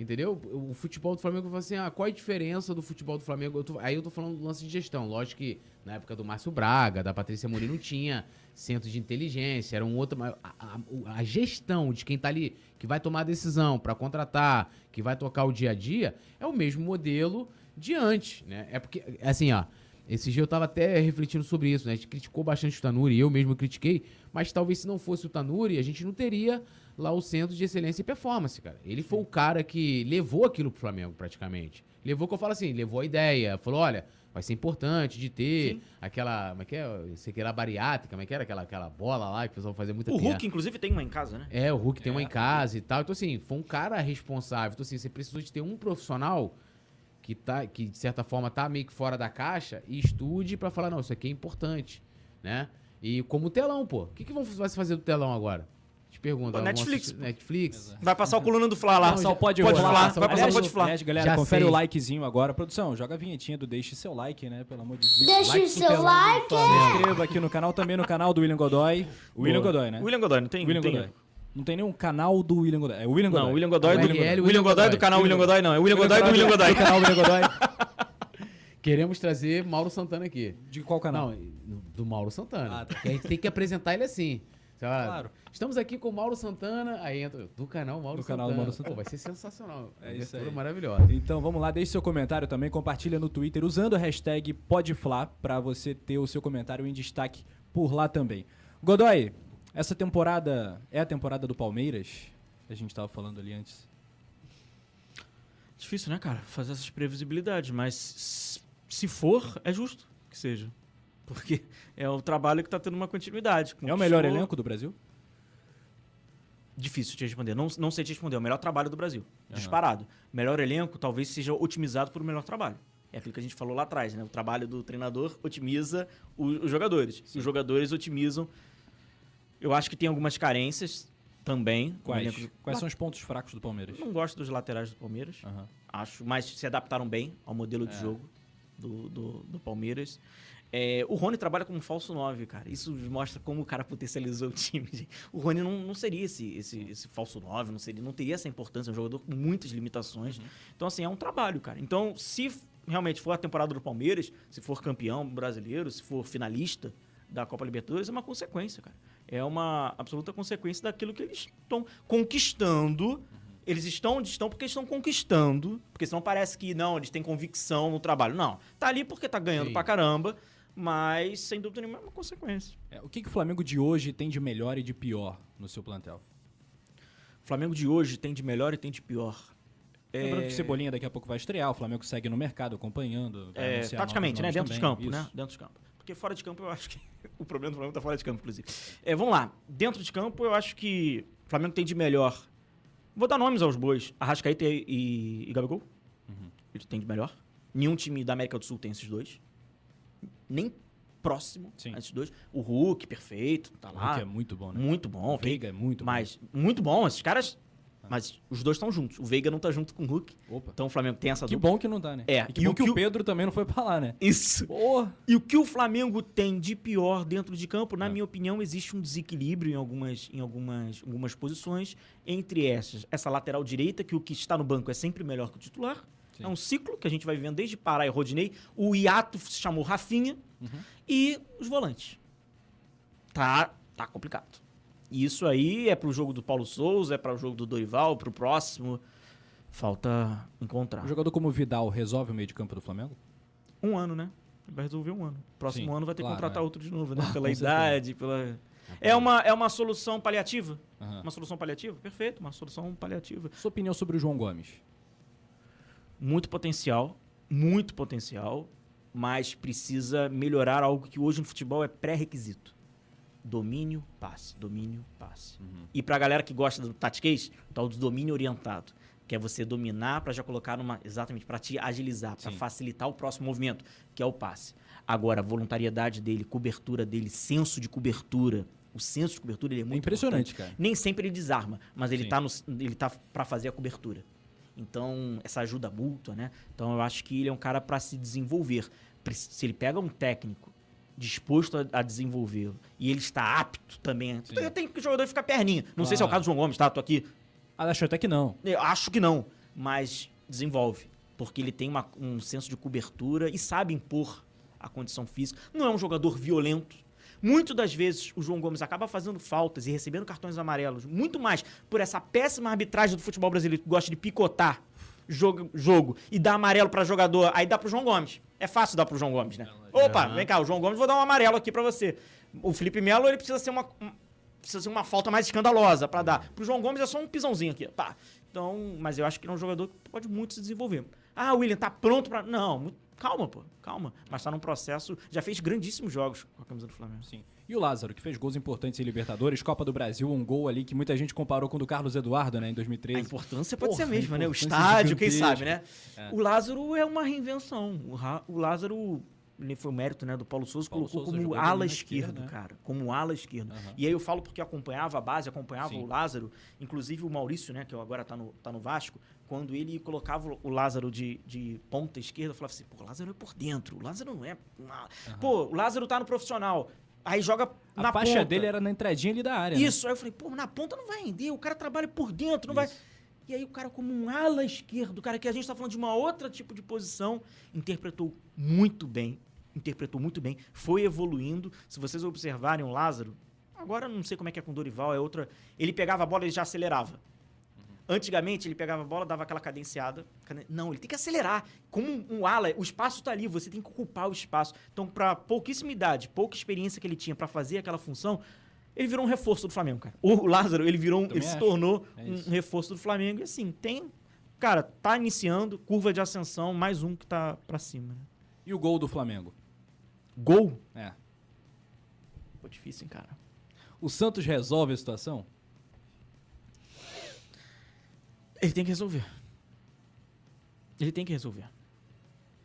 Entendeu? O futebol do Flamengo, eu falo assim, ah, qual a diferença do futebol do Flamengo? Eu tô- aí eu tô falando do lance de gestão. Lógico que na época do Márcio Braga, da Patrícia não tinha centro de inteligência, era um outro... A, a- a gestão de quem tá ali, que vai tomar a decisão para contratar, que vai tocar o dia a dia, é o mesmo modelo de antes, né? É porque, assim, ó, esse dia eu tava até refletindo sobre isso, né? A gente criticou bastante o Tanuri, eu mesmo critiquei, mas talvez se não fosse o Tanuri, a gente não teria lá o Centro de Excelência e Performance, cara. Ele foi o cara que levou aquilo pro Flamengo, praticamente. Levou, que eu falo assim, levou a ideia, falou, olha, vai ser importante de ter Sim. aquela, como é que é, sei que era bariátrica, como é que era, aquela, aquela bola lá que o pessoal fazia muita O piada. Hulk, inclusive, tem uma em casa, né? É, o Hulk tem uma É, em casa e tal. Então, assim, foi um cara responsável. Então, assim, você precisou de ter um profissional que, tá, que de certa forma, tá meio que fora da caixa e estude pra falar, não, isso aqui é importante, né? E como o telão, pô. O que, que vão, vai se fazer do telão agora? Te pergunta. Netflix. Netflix? Vai passar o coluna do Fla lá. Não, Passar o pode, pode falar, vai passar o pode falar. aliás, galera, Já confere sei. o likezinho agora. Produção, joga a vinhetinha do Deixe seu like, né? Pelo amor de Deus. Deixa Like o seu like. Se inscreva aqui no canal, também no canal do William Godoy. O William. Godoy, né? William Godoy, não tem? William tem- Godoy. Não tem nenhum canal do William Godoy. É o William Godoy. Não, William Godoy Ah, do o LL, William Godoy do canal William Godoy, não. É William Godoy do William Godoy. Do canal <laughs> William Godoy. Queremos trazer Mauro Santana aqui. De qual canal? Não, do Mauro Santana. Ah, tá. Porque a gente tem que apresentar ele assim. Claro. Estamos aqui com o Mauro Santana. Aí entra do canal Mauro Do Santana. canal Mauro Santana. Pô, vai ser sensacional. É isso aí. maravilhosa. Então vamos lá, deixe seu comentário também, compartilha no Twitter usando a hashtag PodFla pra você ter o seu comentário em destaque por lá também. Godoy, essa temporada é a temporada do Palmeiras? A gente tava falando ali antes. Difícil, né, cara? Fazer essas previsibilidades, mas se for, é justo que seja. Porque é o trabalho que tá tendo uma continuidade. É o melhor Conquistou- elenco do Brasil? Difícil te responder. Não, não sei te responder. É o melhor trabalho do Brasil. Aham. Disparado. Melhor elenco talvez seja otimizado por um melhor trabalho. É aquilo que a gente falou lá atrás, né? O trabalho do treinador otimiza o- os jogadores. Os jogadores otimizam. Eu acho que tem algumas carências também. Quais? Quais são os pontos fracos do Palmeiras? Não gosto dos laterais do Palmeiras. Aham. Acho, mas se adaptaram bem ao modelo de É. jogo do, do, do Palmeiras. É, o Rony trabalha como falso 9, cara. Isso mostra como o cara potencializou o time. <laughs> gente. O Rony não, não seria esse, esse, esse falso 9, não, seria, não teria essa importância. É um jogador com muitas limitações. Uhum. Então, assim, é um trabalho, cara. Então, se realmente for a temporada do Palmeiras, se for campeão brasileiro, se for finalista da Copa Libertadores, é uma consequência, cara. É uma absoluta consequência daquilo que eles estão conquistando. Eles estão onde estão porque estão conquistando. Porque senão parece que não, eles têm convicção no trabalho. Não. Tá ali porque tá ganhando Sim. pra caramba. Mas, sem dúvida nenhuma, é uma consequência. É, o que, que o Flamengo de hoje tem de melhor e de pior no seu plantel? O Flamengo de hoje tem de melhor e tem de pior. Lembrando É, que o Cebolinha daqui a pouco vai estrear, o Flamengo segue no mercado acompanhando. É, taticamente, né? Dentro nomes de também. campo, né? Isso. Dentro de campo. Porque fora de campo eu acho que <laughs> o problema do Flamengo tá fora de campo, inclusive. É, vamos lá. Dentro de campo eu acho que o Flamengo tem de melhor. Vou dar nomes aos bois. Arrascaeta e, e, e Gabigol. Uhum. Ele tem de melhor. Nenhum time da América do Sul tem esses dois. Nem próximo Sim. a esses dois. O Hulk, perfeito, tá O lá. Hulk é muito bom, né? Muito bom. O Veiga é muito mas muito bom. Esses caras... Mas os dois estão juntos. O Veiga não tá junto com o Hulk. bom. Opa. Então o Flamengo tem essa Que dupla. bom que não tá, né? É, E que e bom o que o o- Pedro também não foi pra lá, né? Isso. Porra! E o que o Flamengo tem de pior dentro de campo, na É. minha opinião, existe um desequilíbrio em algumas, em algumas, algumas posições. Entre essas, essa lateral direita, que o que está no banco é sempre melhor que o titular. Sim. É um ciclo que a gente vai vivendo desde Pará e Rodinei. O hiato se chamou Rafinha. Uhum. E os volantes. Tá, tá complicado. E isso aí é pro jogo do Paulo Souza, é para o jogo do Dorival, pro próximo. Falta encontrar. Um jogador como o Vidal resolve o meio de campo do Flamengo? Um ano, né? Vai resolver um ano. Próximo Sim, ano vai ter claro, que contratar é. outro de novo, <laughs> né? Pela idade, pela. É uma, é uma solução paliativa? Aham. Uma solução paliativa? Perfeito, uma solução paliativa. Sua opinião sobre o João Gomes? Muito potencial, muito potencial, mas precisa melhorar algo que hoje no futebol é pré-requisito. domínio, passe, domínio, passe. Uhum. E pra galera que gosta do tatiquês, o tal do domínio orientado, que é você dominar pra já colocar numa exatamente pra te agilizar, pra Sim. facilitar o próximo movimento, que é o passe. Agora, a voluntariedade dele, cobertura dele, senso de cobertura, o senso de cobertura ele é É muito impressionante, importante. cara. Nem sempre ele desarma, mas ele Sim. tá, ele tá para fazer a cobertura. Então, essa ajuda mútua, né? Então, eu acho que ele é um cara para se desenvolver. Se ele pega um técnico disposto a, a desenvolvê-lo e ele está apto também. Sim. Eu tenho que o jogador ficar perninha. Não sei se é o Claro. caso do João Gomes, tá? Tô aqui. Ah, acho até que não. Eu acho que não, mas desenvolve. Porque ele tem uma- um senso de cobertura e sabe impor a condição física. Não é um jogador violento. Muitas das vezes o João Gomes acaba fazendo faltas e recebendo cartões amarelos, muito mais por essa péssima arbitragem do futebol brasileiro que gosta de picotar jogo, jogo e dar amarelo pra jogador, aí dá pro João Gomes. É fácil dar pro João Gomes, né? Opa, vem cá, o João Gomes vou dar um amarelo aqui pra você. O Felipe Melo, ele precisa ser uma um- precisa ser uma falta mais escandalosa pra dar. Pro João Gomes é só um pisãozinho aqui, pá. Então, mas eu acho que ele é um jogador que pode muito se desenvolver. Ah, William tá pronto pra. Não, mu- calma, pô, calma. Mas tá num processo. Já fez grandíssimos jogos com a camisa do Flamengo. Sim. E o Lázaro, que fez gols importantes em Libertadores, Copa do Brasil, um gol ali que muita gente comparou com o do Carlos Eduardo, né, em A 2013. importância pode Porra, ser a mesma, a né? O estádio, quem sabe, né? É. O Lázaro é uma reinvenção. O, Ra- o Lázaro. Foi o mérito né, do Paulo Souza, Paulo colocou Souza como ala esquerdo, esquerda, né? cara. Como ala esquerdo. Aham. E aí eu falo porque acompanhava a base, acompanhava Sim. o Lázaro, inclusive o Maurício, né, que agora tá no, tá no Vasco, quando ele colocava o Lázaro de, de ponta esquerda, eu falava assim, pô, o Lázaro é por dentro, o Lázaro não é... uma- Pô, o Lázaro tá no profissional, aí joga A na faixa ponta. dele era na entradinha ali da área. né? Isso, aí eu falei, pô, na ponta não vai render, o cara trabalha por dentro, não vai... Isso. E aí o cara como um ala esquerdo, o cara que a gente tá falando de uma outra tipo de posição, interpretou muito bem, interpretou muito bem, foi evoluindo. Se vocês observarem o Lázaro, agora não sei como é que é com o Dorival, é outra... Ele pegava a bola e já acelerava. Antigamente ele pegava a bola, dava aquela cadenciada. cade- Não, ele tem que acelerar. Como um, ala, o espaço tá ali, você tem que ocupar o espaço. Então, para pouquíssima idade, pouca experiência que ele tinha para fazer aquela função, ele virou um reforço do Flamengo, cara. O Lázaro, ele virou, um, ele se acho. tornou É um reforço do Flamengo. E assim, tem, cara, tá iniciando, curva de ascensão, mais um que tá para cima. Né? E o gol do Flamengo? Gol? É. Pô, difícil, hein, cara. O Santos resolve a situação? Ele tem que resolver. Ele tem que resolver.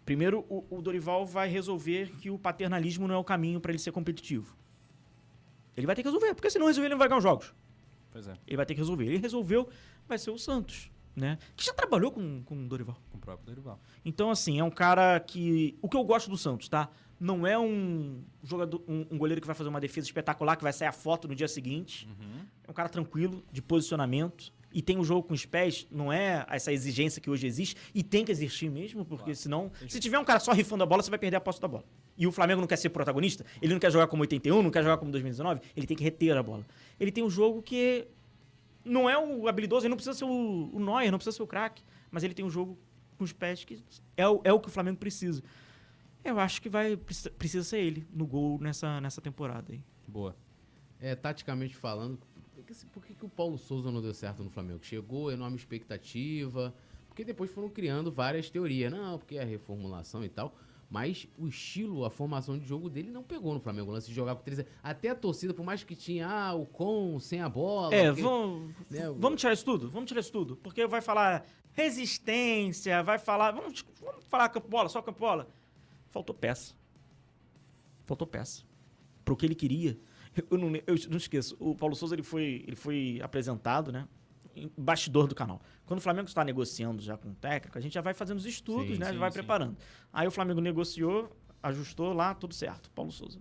Primeiro, o, o Dorival vai resolver que o paternalismo não é o caminho para ele ser competitivo. Ele vai ter que resolver, porque se não resolver, ele não vai ganhar os jogos. Pois é, Ele vai ter que resolver. Ele resolveu, vai ser o Santos, né? Que já trabalhou com, com o Dorival. com o próprio Dorival. Então, assim, é um cara que. O que eu gosto do Santos, tá? Não é um jogador, um, um goleiro que vai fazer uma defesa espetacular, que vai sair a foto no dia seguinte. É um cara tranquilo, de posicionamento. E tem o jogo com os pés, não é essa exigência que hoje existe. E tem que existir mesmo, porque Claro. senão. Se tiver um cara só rifando a bola, você vai perder a posse da bola. E o Flamengo não quer ser protagonista, ele não quer jogar como 81, não quer jogar como 2019, ele tem que reter a bola. Ele tem um jogo que não é o habilidoso, ele não precisa ser o, o Neuer, não precisa ser o craque, mas ele tem um jogo com os pés que é o, é o que o Flamengo precisa. Eu acho que vai precisa, precisa ser ele no gol nessa, nessa temporada aí. Boa. É, taticamente falando, que, por que, que o Paulo Souza não deu certo no Flamengo? Chegou, enorme expectativa, porque depois foram criando várias teorias. Não, porque é a reformulação e tal. Mas o estilo, a formação de jogo dele não pegou no Flamengo. O lance de jogar com três. Até a torcida, por mais que tinha ah, o com sem a bola. É, porque- vamos, né, vamos tirar isso tudo? Vamos tirar isso tudo. Porque vai falar resistência, vai falar. Vamos, vamos falar campo bola, só campo bola. Faltou peça. Faltou peça. Pro que ele queria. <laughs> Eu não, eu não esqueço. O Paulo Souza ele foi, ele foi apresentado, né? Em bastidor do canal. Quando o Flamengo está negociando já com o técnico, a gente já vai fazendo os estudos, Sim, né? sim, vai sim. preparando. Aí o Flamengo negociou, ajustou lá, tudo certo. Paulo Souza.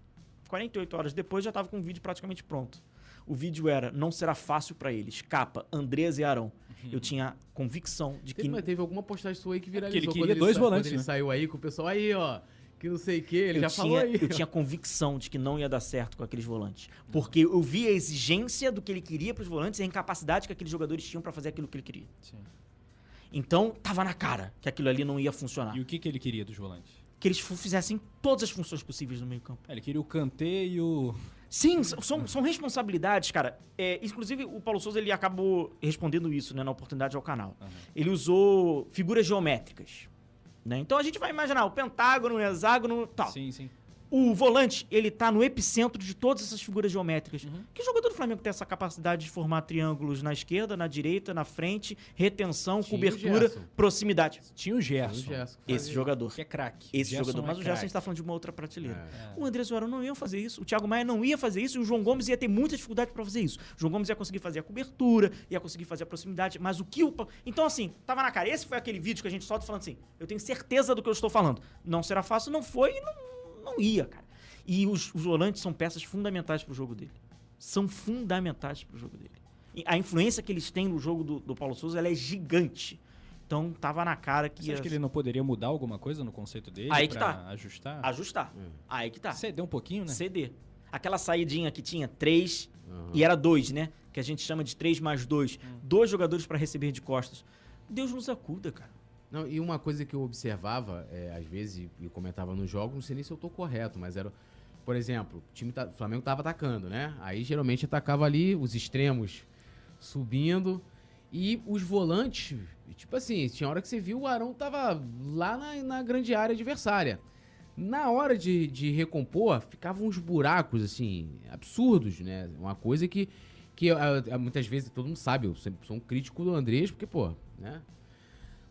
48 horas depois já estava com o vídeo praticamente pronto. O vídeo era Não será fácil para eles. Capa, Andrés e Arão. Eu tinha convicção de que. Teve, mas teve alguma postagem sua aí que viralizou. ele quando queria dois sa- volantes, Quando ele né? saiu aí com o pessoal, aí, ó, que não sei o que, ele eu já tinha, falou aí. Eu tinha convicção de que não ia dar certo com aqueles volantes. Porque eu vi a exigência do que ele queria para os volantes e a incapacidade que aqueles jogadores tinham para fazer aquilo que ele queria. Sim. Então, tava na cara que aquilo ali não ia funcionar. E o que, que ele queria dos volantes? Que eles fizessem todas as funções possíveis no meio-campo. É, ele queria o Kanté e o... Sim, são, são responsabilidades, cara. É, inclusive, o Paulo Souza ele acabou respondendo isso né, na oportunidade ao canal. Aham. Ele usou figuras geométricas. Né? Então a gente vai imaginar o pentágono, o hexágono tal. Sim, sim. O volante, ele tá no epicentro de todas essas figuras geométricas. Uhum. Que jogador do Flamengo tem essa capacidade de formar triângulos na esquerda, na direita, na frente, retenção, Tinha cobertura, proximidade? Tinha o Gerson, O Gerson Esse jogador. que é craque. Esse Gerson jogador. é Mas o Gerson a gente tá falando de uma outra prateleira. É. O André Zoara não ia fazer isso, o Thiago Maia não ia fazer isso e o João Gomes ia ter muita dificuldade pra fazer isso. O João Gomes ia conseguir fazer a cobertura, ia conseguir fazer a proximidade, mas o que o. Então, assim, tava na cara. Esse foi aquele vídeo que a gente solta falando assim: eu tenho certeza do que eu estou falando. Não será fácil, não foi e não, não ia, cara. E os, os volantes são peças fundamentais pro jogo dele. São fundamentais pro jogo dele. E a influência que eles têm no jogo do, do Paulo Souza ela é gigante. Então tava na cara que Você acha ia que ele não poderia mudar alguma coisa no conceito dele Aí que pra tá. ajustar? ajustar. Hum. Aí que tá. Ceder um pouquinho, né? CD. Aquela saidinha que tinha três Aham. e era dois, né? Que a gente chama de três mais dois. Hum. Dois jogadores pra receber de costas. Deus nos acuda, cara. Não, e uma coisa que eu observava, é, às vezes, e comentava no jogo, não sei nem se eu tô correto, mas era. Por exemplo, o time tá, o Flamengo tava atacando, né? Aí geralmente atacava ali os extremos subindo e os volantes, tipo assim, tinha hora que você viu o Arão tava lá na, na grande área adversária. Na hora de, de recompor, ficavam uns buracos, assim, absurdos, né? Uma coisa que, que ah, ah, muitas vezes todo mundo sabe, eu sempre sou um crítico do Andrés, porque, pô, né?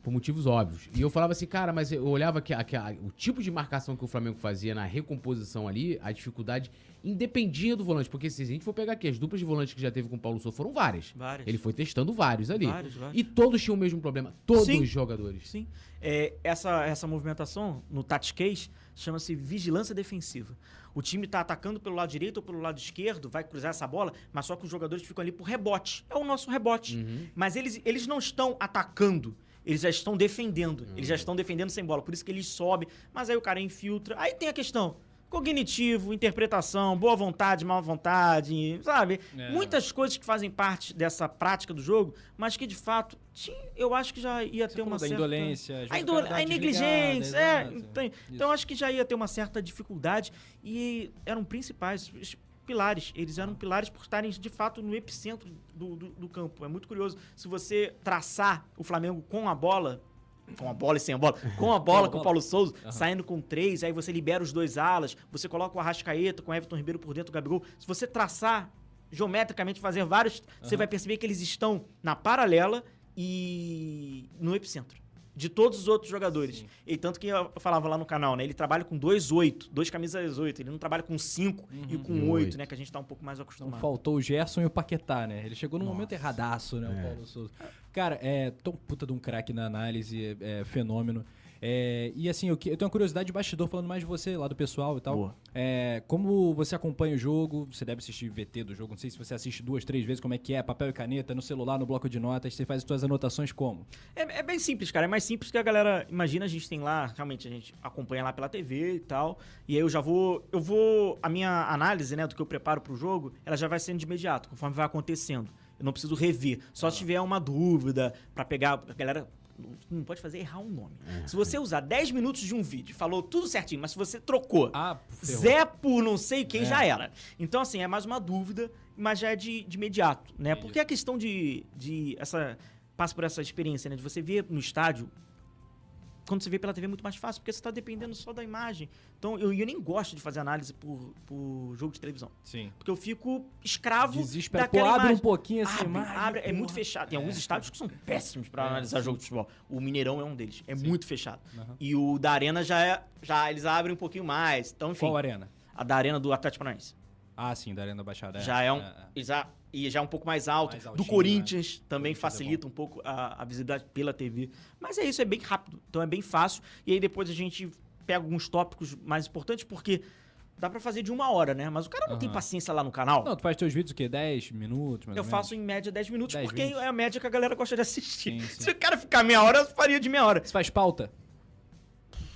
Por motivos óbvios. E eu falava assim, cara, mas eu olhava que, a- que a- o tipo de marcação que o Flamengo fazia na recomposição ali, a dificuldade independia do volante. Porque se a gente for pegar aqui, as duplas de volante que já teve com o Paulo Souza foram várias. Várias. Ele foi testando vários ali. Vários, vários. E todos tinham o mesmo problema. Todos Sim. os jogadores. Sim. É, essa, essa movimentação, no tactiquez, chama-se vigilância defensiva. O time tá atacando pelo lado direito ou pelo lado esquerdo, vai cruzar essa bola, mas só que os jogadores ficam ali por rebote. É o nosso rebote. Uhum. Mas eles, eles não estão atacando. Eles já estão defendendo. Eles Uhum. já estão defendendo sem bola. Por isso que eles sobem. Mas aí o cara infiltra. Aí tem a questão. Cognitivo, interpretação, boa vontade, má vontade, sabe? É. Muitas coisas que fazem parte dessa prática do jogo, mas que de fato tinha- eu acho que já ia Você ter uma certa. indolência, A, dá a negligência, é. Então, então acho que já ia ter uma certa dificuldade e eram principais pilares. Eles eram pilares por estarem de fato no epicentro do, do, do campo. É muito curioso. Se você traçar o Flamengo com a bola. Com a bola e sem a bola. Com a <laughs> bola, com o Paulo Souza, Aham. saindo com três, aí você libera os dois alas, você coloca o Arrascaeta com o Everton Ribeiro por dentro do Gabigol. Se você traçar geometricamente, fazer vários, você Aham. vai perceber que eles estão na paralela e no epicentro. De todos os outros jogadores. Sim. E tanto que eu falava lá no canal, né? Ele trabalha com dois oito, dois camisas oito. Ele não trabalha com cinco e Uhum. com E oito, oito. né? Que a gente tá um pouco mais acostumado. faltou o Gerson e o Paquetá, né? Ele chegou num Nossa. momento erradaço, né? É. O Paulo Souza. Cara, é tão puta de um craque na análise, é, é fenômeno. É, e assim, eu, que- eu tenho uma curiosidade de bastidor falando mais de você, lá do pessoal e tal. Boa. É, como você acompanha o jogo? Você deve assistir VT do jogo, não sei se você assiste duas, três vezes, como é que é? Papel e caneta, no celular, no bloco de notas, você faz as suas anotações como? É, é bem simples, cara. É mais simples que a galera imagina. A gente tem lá, realmente, a gente acompanha lá pela TV e tal. E aí eu já vou. Eu vou. A minha análise, né, do que eu preparo pro jogo, ela já vai sendo de imediato, conforme vai acontecendo. Eu não preciso rever. Só se tiver uma dúvida pra pegar. A galera. Não- pode fazer errar um nome. Se você usar 10 minutos de um vídeo, falou tudo certinho, mas se você trocou Ah. Zé por não sei quem É. já era. Então, assim, é mais uma dúvida, mas já é de, de imediato, né? Entendi. Porque a questão de, de essa. Passa por essa experiência, né? De você ver no estádio. Quando você vê pela TV é muito mais fácil, porque você tá dependendo só da imagem. Então, eu, eu nem gosto de fazer análise por, por jogo de televisão. Sim. Porque eu fico escravo Desespera. Pô, daquela abre imagem. um pouquinho assim, Abre, imagem, abre, é porra. muito fechado. Tem alguns É. estádios que são péssimos pra É, analisar jogo de futebol. O Mineirão é um deles. É Sim. muito fechado. Aham. E o da Arena já é. Já eles abrem um pouquinho mais. Então, enfim. Qual arena? A da Arena do Atlético Paranaense. Ah, sim, da Arena da Baixada. já é um. é. Já, e já é um pouco mais alto. Mais do altinho, Corinthians também Corinthians é facilita um pouco a, a visibilidade pela TV. Mas é isso, é bem rápido. Então é bem fácil. E aí depois a gente pega alguns tópicos mais importantes, porque dá pra fazer de uma hora, né? Mas o cara não tem Aham. paciência lá no canal. Não, tu faz teus vídeos o quê? 10 minutos, eu faço em média 10 minutos, 10, porque 20. é a média que a galera gosta de assistir. Sim, <laughs> sim. Se o cara ficar meia hora, eu faria de meia hora. Você faz pauta?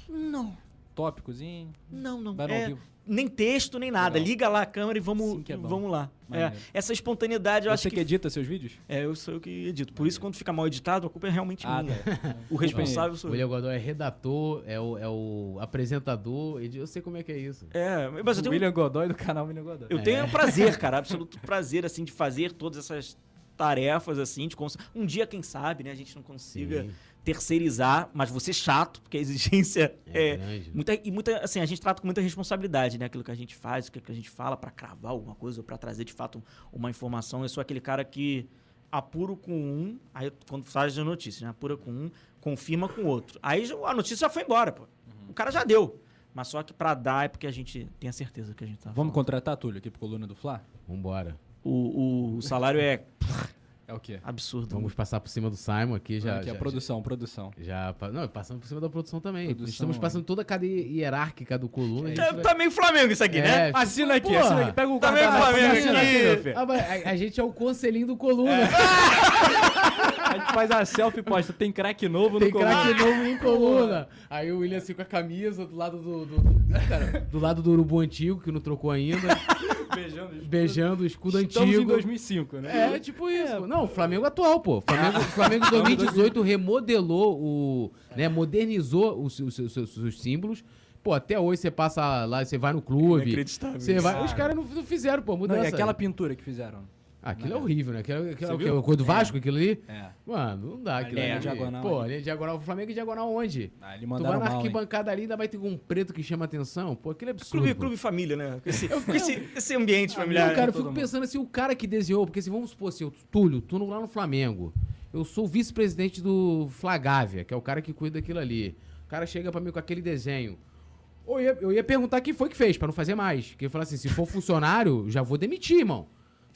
Não, Tópicozinho? não, não. Vai no É, ao vivo? Nem texto, nem nada. Legal. Liga lá a câmera e vamos, Sim que é vamos lá. É, Maneiro. essa espontaneidade eu Você acho que que edita seus vídeos? É, eu sou eu que edito. Por isso, quando fica mal editado, a culpa é realmente Ah, minha. tá. <laughs> O responsável O sou eu. William Godoy é redator, é o, é o apresentador. Eu sei como é que é isso. É, mas eu tenho, William Godoy do canal William Godoy. eu tenho um prazer, cara, <laughs> absoluto prazer, assim, de fazer todas essas tarefas, assim, de cons... um dia, quem sabe, né, a gente não consiga Sim. Terceirizar, mas você chato, porque a exigência É, é, muita, e muita, assim, a gente trata com muita responsabilidade, né, aquilo que a gente faz, aquilo que a gente fala pra cravar alguma coisa, pra trazer de fato uma informação. Eu sou aquele cara que apuro com um, aí quando faz a notícia, né, apura com um, confirma com o outro. Aí a notícia já foi embora, pô. O cara já deu. Mas só que pra dar é porque a gente tem a certeza que a gente tá Vamos falando. contratar, Túlio, aqui pro Coluna do Fla? Vambora. O, o, o salário é <laughs> É o quê? absurdo. Vamos passar por cima do Simon aqui já. aqui, a já- produção, produção. Já, pa- não, passando por cima da produção também. Produção, Estamos é. passando toda a cadeia hierárquica do coluna. a É, vai- tá meio Flamengo isso aqui, né? É, Assina aqui, Porra. assina aqui. Pega o Tá meio Flamengo assina aqui. meu filho. Ah, a, a gente é o conselhinho do coluna. <laughs> A gente faz a selfie e posta. Tem craque novo Tem no Coluna. craque novo em coluna. Aí o William assim com a camisa do lado do. do, cara, do lado do urubu antigo, que não trocou ainda. Beijando. beijando o escudo Estamos antigo. em 2005, né? É, tipo isso. Não, o Flamengo atual, pô. Flamengo, <laughs> Flamengo em 2018 remodelou o. né, modernizou os, os, os- os- os símbolos. Pô, até hoje você passa lá, você vai no clube. Inacreditável Você vai, os caras não, não fizeram, pô, Não, mudança. e aquela pintura que fizeram. Ah, aquilo é horrível, né? Aquilo, aquilo, Você o quê? viu? a coisa do É. Vasco, aquilo ali? É. Mano, não dá A aquilo linha ali. diagonal Pô, ali. linha diagonal. O Flamengo é diagonal onde? Ah, ele Tu vai na mal, hein? arquibancada ali, ainda vai ter um preto que chama atenção. Pô, aquilo é absurdo. Clube, pô. clube família, né? Esse, <laughs> esse, esse ambiente Ah, familiar. Não, cara, eu fico mundo. pensando assim, o cara que desenhou, porque se vamos supor assim, o Túlio, tu lá no Flamengo, eu sou o vice-presidente do Flagávia, que é o cara que cuida daquilo ali. O cara chega pra mim com aquele desenho. Eu ia, eu ia perguntar quem foi que fez, pra não fazer mais. Porque ele fala assim, se for funcionário, já vou demitir, irmão.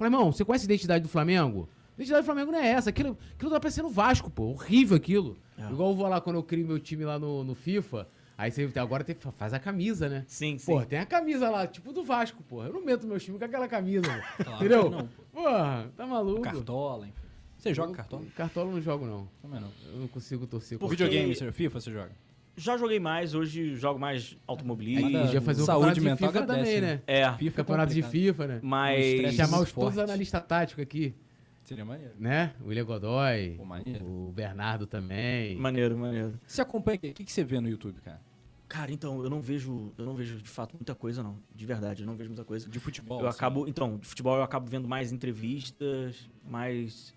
Falei, irmão, você conhece a identidade do Flamengo? A identidade do Flamengo não é essa. Aquilo, aquilo tá parecendo Vasco, pô. Horrível aquilo. É. Igual eu vou lá quando eu crio meu time lá no, no FIFA. Aí você agora tem, faz a camisa, né? Sim, sim. Porra, tem a camisa lá, tipo do Vasco, porra. Eu não meto meu time com aquela camisa. <laughs> Claro entendeu? não, pô. Porra, tá maluco? Cartola, enfim. Você joga cartola? Cartola eu não jogo, não. Também não. Eu não consigo torcer Por Videogame, você FIFA, você joga? Já joguei mais, hoje jogo mais automobilismo. Manda- Podia fazer um Saúde campeonato de mental FIFA agradece, também, né? né? É, FIFA é Campeonato de. FIFA, né? Mas. estresse Chamar os, todos os analistas táticos aqui, Seria maneiro. né? O William Godoy, Pô, maneiro. o Bernardo também. Maneiro, maneiro. Você acompanha o quê? O que que você vê no YouTube, cara? Cara, então, eu não vejo. Eu não vejo de fato muita coisa, não. De verdade, eu não vejo muita coisa. De futebol. Eu assim. acabo. Então, de futebol eu acabo vendo mais entrevistas, mais.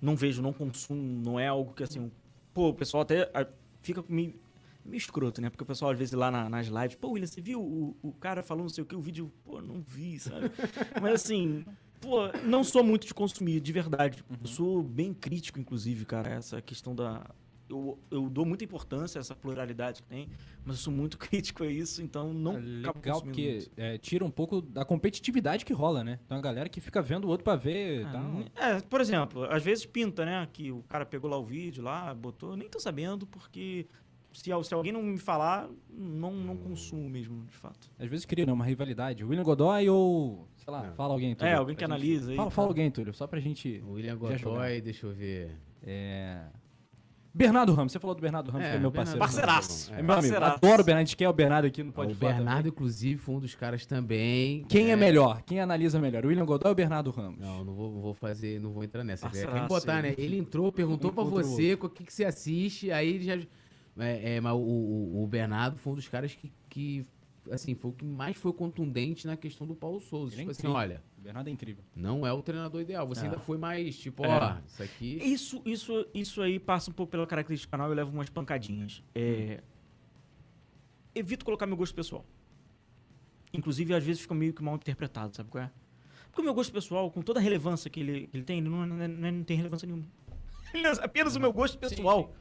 Não vejo, não consumo, não é algo que assim. Pô, o pessoal até fica meio, meio escroto, né? Porque o pessoal às vezes lá na- nas lives, pô, William, você viu o, o cara falando não sei o que, o vídeo, pô, não vi, sabe? <laughs> Mas assim, pô, não sou muito de consumir, de verdade. Eu sou bem crítico, inclusive, cara, essa questão da. Eu, eu dou muita importância a essa pluralidade que tem, mas eu sou muito <laughs> crítico a isso, então não É legal porque é, tira um pouco da competitividade que rola, né? Então a galera que fica vendo o outro pra ver Ah, não- É, por exemplo, às vezes pinta, né? Que o cara pegou lá o vídeo lá, botou. Nem tô sabendo, porque se, se alguém não me falar, não, não consumo mesmo, de fato. Às vezes cria né, uma rivalidade. William Godoy ou. Sei lá, Não. fala alguém, Túlio. É, alguém que gente- analisa aí. Fala, fala alguém, Túlio, só pra gente. O William. Godoy, deixa eu ver. É... Bernardo Ramos, você falou do Bernardo Ramos, É, que é meu parceiro. Parceiraço. É meu amigo. Parceiraço. Adoro o Bernardo. A gente quer o Bernardo aqui no o Pode Falar Bernardo, também. inclusive, foi um dos caras também. Quem é né? melhor? Quem analisa melhor? O William Godoy ou o Bernardo Ramos? Não, não vou, vou fazer, não vou entrar nessa. É quem botar, né? Ele entrou, perguntou Um pra o você o que, que você assiste, aí ele já. É, é, mas o, o, o Bernardo foi um dos caras que, que, assim, foi o que mais foi contundente na questão do Paulo Souza. Ele é tipo assim, incrível. olha, O Bernardo é incrível. não é o treinador ideal. Você É. ainda foi mais, tipo, É. ó, isso aqui. Isso, isso, isso aí passa um pouco pela característica do canal e eu levo umas pancadinhas. É, Evito colocar meu gosto pessoal. Inclusive, às vezes fica meio que mal interpretado, sabe qual é? Porque o meu gosto pessoal, com toda a relevância que ele, que ele tem, ele não, não, não- não tem relevância nenhuma. <laughs> Ele é apenas o meu gosto pessoal.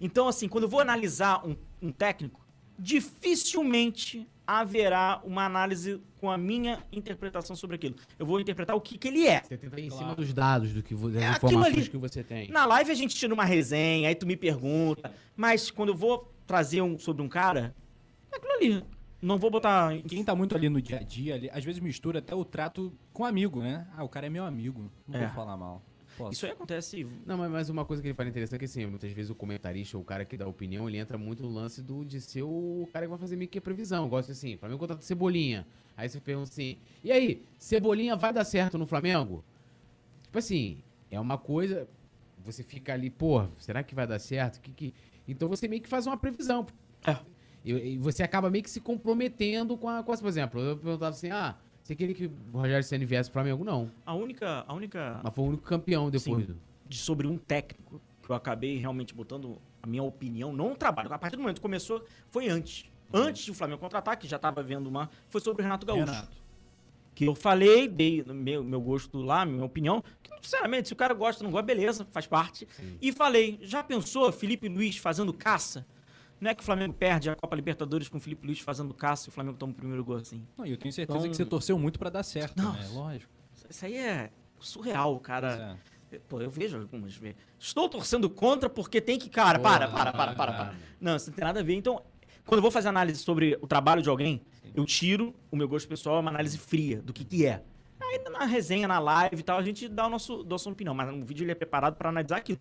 Então, assim, quando eu vou analisar um, um técnico, dificilmente haverá uma análise com a minha interpretação sobre aquilo. Eu vou interpretar o que, que ele é. Você tenta ir em Claro. cima dos dados, do que, das É informações que você tem. Na live a gente tira uma resenha, aí tu me pergunta. Mas quando eu vou trazer um sobre um cara, é aquilo ali. Não vou botar. em- Quem tá muito ali no dia a dia, ali, às vezes mistura até o trato com amigo, né? Ah, o cara é meu amigo. Não É. vou falar mal. Posso. Isso aí acontece. Não, mas, mas uma coisa que ele fala interessante é que, assim, muitas vezes o comentarista ou o cara que dá opinião, ele entra muito no lance do, de ser o cara que vai fazer meio que a previsão. Eu gosto assim, Flamengo contrata Cebolinha. Aí você pergunta assim, e aí, Cebolinha vai dar certo no Flamengo? Tipo assim, é uma coisa, você fica ali, pô, será que vai dar certo? Que, que... Então você meio que faz uma previsão. É. E, e você acaba meio que se comprometendo com a coisa. Por exemplo, eu perguntava assim, ah, Você queria que o Rogério Senna viesse pro Flamengo? Não. A única, a única Mas foi o único campeão depois Sim. de sobre um técnico que eu acabei realmente botando a minha opinião, não o trabalho. A partir do momento que começou, foi antes. Antes do Flamengo contratar, que já estava vendo uma, foi sobre o Renato Gaúcho. Renato. Que eu falei, dei meu, meu gosto lá, minha opinião. Que, sinceramente, se o cara gosta não gosta, beleza, faz parte. E falei, já pensou Felipe Luiz fazendo caça? Não é que o Flamengo perde a Copa Libertadores com o Felipe Luiz fazendo caça e o Flamengo toma o primeiro gol assim. Não, e eu tenho certeza Então- que você torceu muito pra dar certo, Nossa. né? Lógico. Isso aí é surreal, cara. É. Pô, eu vejo algumas vezes. Estou torcendo contra porque tem que. Cara, para, para, para, para, para. Não, isso não tem nada a ver. Então, quando eu vou fazer análise sobre o trabalho de alguém, eu tiro o meu gosto pessoal, é uma análise fria do que, que é. Aí na resenha, na live e tal, a gente dá a nosso, nossa opinião. Mas o vídeo ele é preparado para analisar aquilo.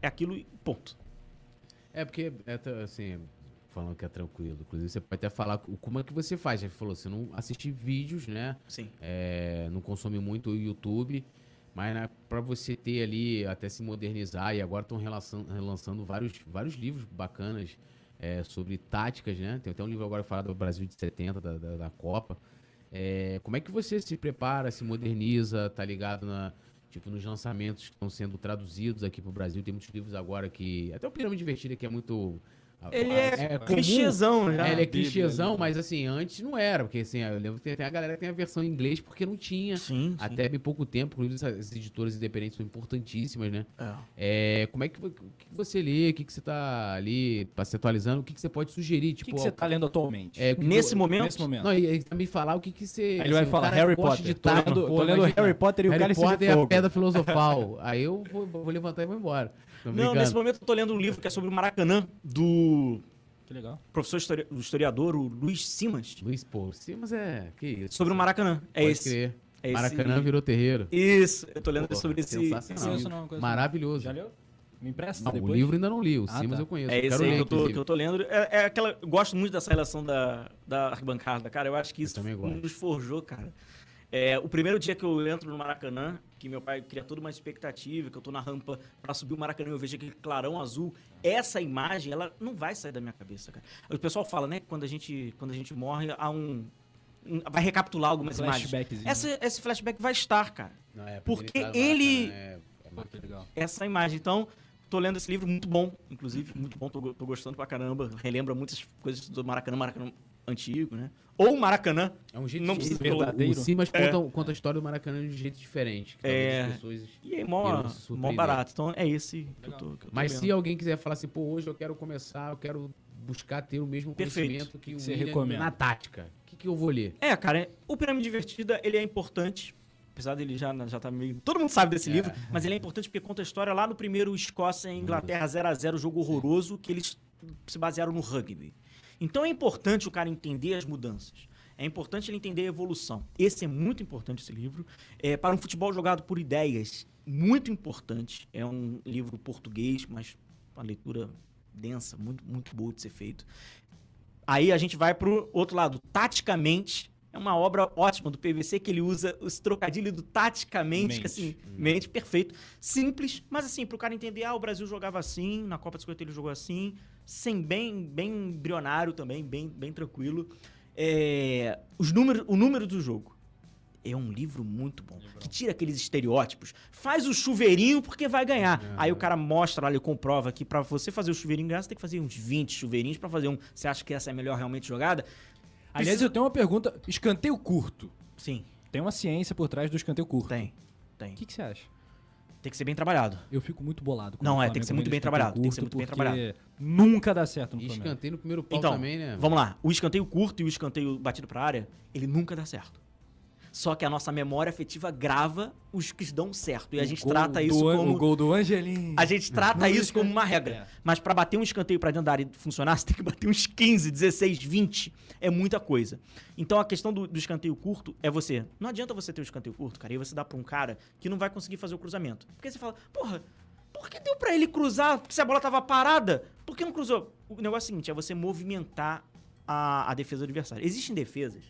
É aquilo e ponto. É porque, é, tá, assim, falando que é tranquilo. Inclusive, você pode até falar como é que você faz. Já falou, você não assiste vídeos, né? Sim. É, não consome muito o YouTube. Mas né, para você ter ali, até se modernizar, e agora estão relançando vários, vários livros bacanas é, sobre táticas, né? Tem até um livro agora falado do Brasil de 70, da, da, da Copa. É, como é que você se prepara, se moderniza, tá ligado na, tipo, nos lançamentos que estão sendo traduzidos aqui pro Brasil? Tem muitos livros agora que. Até o Pirâmide Divertida, que é muito. Ele é, comum. clichêzão já. É, ele é Bíblia, clichêzão, né? mas assim, antes não era, porque assim, eu lembro que tem, tem a galera que tem a versão em inglês porque não tinha. Sim, sim. Até bem pouco tempo, inclusive essas editoras independentes são importantíssimas, né? É. É, como é que, que que você lê, o que, que você tá ali pra se atualizando, o que, que você pode sugerir? O Tipo, que, que você tá lendo atualmente? é, que Nesse que- momento, Nesse momento. Não, e, e também falar o que que você... Aí ele vai assim, falar Harry Potter. de Tô tática, lendo- tô lendo. Harry Potter e o Harry Potter e a. Pedra Filosofal. <laughs> Aí eu vou, vou levantar e vou embora. Não, nesse momento eu tô lendo um livro que é sobre o Maracanã, do Que legal. professor histori- do historiador, o Luiz Simas. Luiz, pô, sim, mas é... Que isso? Sobre o Maracanã. É Pode esse. crer. É esse Maracanã livro. virou terreiro. Isso, eu tô lendo Pô, sobre esse. sensacional. esse conheço não. Maravilhoso. Já leu? Me empresta Não, depois? o livro ainda não li, o Ah, Simas tá. eu conheço. É esse aí que eu, tô, que eu tô lendo. É, é aquela. Eu gosto muito dessa relação da, da arquibancada, cara. Eu acho que isso nos forjou, cara. É, o primeiro dia que eu entro no Maracanã, que meu pai cria toda uma expectativa, que eu tô na rampa pra subir o Maracanã e eu vejo aquele clarão azul, essa imagem, ela não vai sair da minha cabeça, cara. O pessoal fala, né, que quando a gente, quando a gente morre, há um. um- vai recapitular algumas imagens. Essa, esse flashback vai estar, cara. Não, é, Porque ele- Maracanã, é- é que legal. essa imagem. Então, tô lendo esse livro, muito bom, inclusive, muito bom, tô, tô gostando pra caramba. Relembra muitas coisas do Maracanã, Maracanã antigo, né? Ou Maracanã. É um jeito Não de- precisa o- verdadeiro. O Simas É. conta, conta a história do Maracanã de um jeito diferente. Que É. as pessoas... E é mó, mó barato. Então, é esse que eu tô, que eu tô Mas lendo. se alguém quiser falar assim, pô, hoje eu quero começar, eu quero buscar ter o mesmo Perfeito. conhecimento que o você William recomenda? na tática, o que, que eu vou ler? É, cara, é- o Pirâmide Divertida, ele é importante. Apesar dele já, já tá meio... Todo mundo sabe desse É. livro, mas ele é importante porque conta a história lá no primeiro Escócia e Inglaterra 0x0, jogo horroroso, que eles se basearam no rugby. Então é importante o cara entender as mudanças. É importante ele entender a evolução. Esse é muito importante, esse livro. É, para um futebol jogado por ideias, muito importante. É um livro português, mas uma leitura densa, muito, muito boa de ser feito. Aí a gente vai pro outro lado. Taticamente, é uma obra ótima do PVC que ele usa os trocadilhos do taticamente, Mente. assim, mente, perfeito. Simples, mas assim, pro cara entender, ah, o Brasil jogava assim, na Copa de 50 ele jogou assim, sem bem, bem embrionário também, bem, bem tranquilo. É, os números, o número do jogo. É um livro muito bom. Que tira aqueles estereótipos. Faz o chuveirinho porque vai ganhar. É. Aí o cara mostra ele comprova que pra você fazer o chuveirinho ganhar, você tem que fazer uns 20 chuveirinhos pra fazer um. Você acha que essa é a melhor realmente jogada? Aliás, Precisa- eu tenho uma pergunta. Escanteio curto. Sim, Tem uma ciência por trás do escanteio curto. tem. Tem. O que, que você acha? Tem que ser bem trabalhado. Eu fico muito bolado. Não, é, tem que Flamengo ser muito bem trabalhado, tem que ser muito bem porque Nunca dá certo no Flamengo. escanteio no primeiro pau Então, também, né? vamos lá. O escanteio curto e o escanteio batido pra área, ele nunca dá certo. Só que a nossa memória afetiva grava os que dão certo. E a O gente trata isso do como. O gol do Angelim. A gente trata isso como uma regra. É. Mas pra bater um escanteio pra dentro da área e funcionar, <laughs> você tem que bater uns 15, 16, 20. É muita coisa. Então a questão do, do escanteio curto é você. Não adianta você ter o escanteio curto, cara, e você dá pra um cara que não vai conseguir fazer o cruzamento. Porque você fala, porra, por que deu pra ele cruzar? Porque se a bola tava parada, por que não cruzou? O negócio é o seguinte: é você movimentar a, a defesa do adversário. Existem defesas,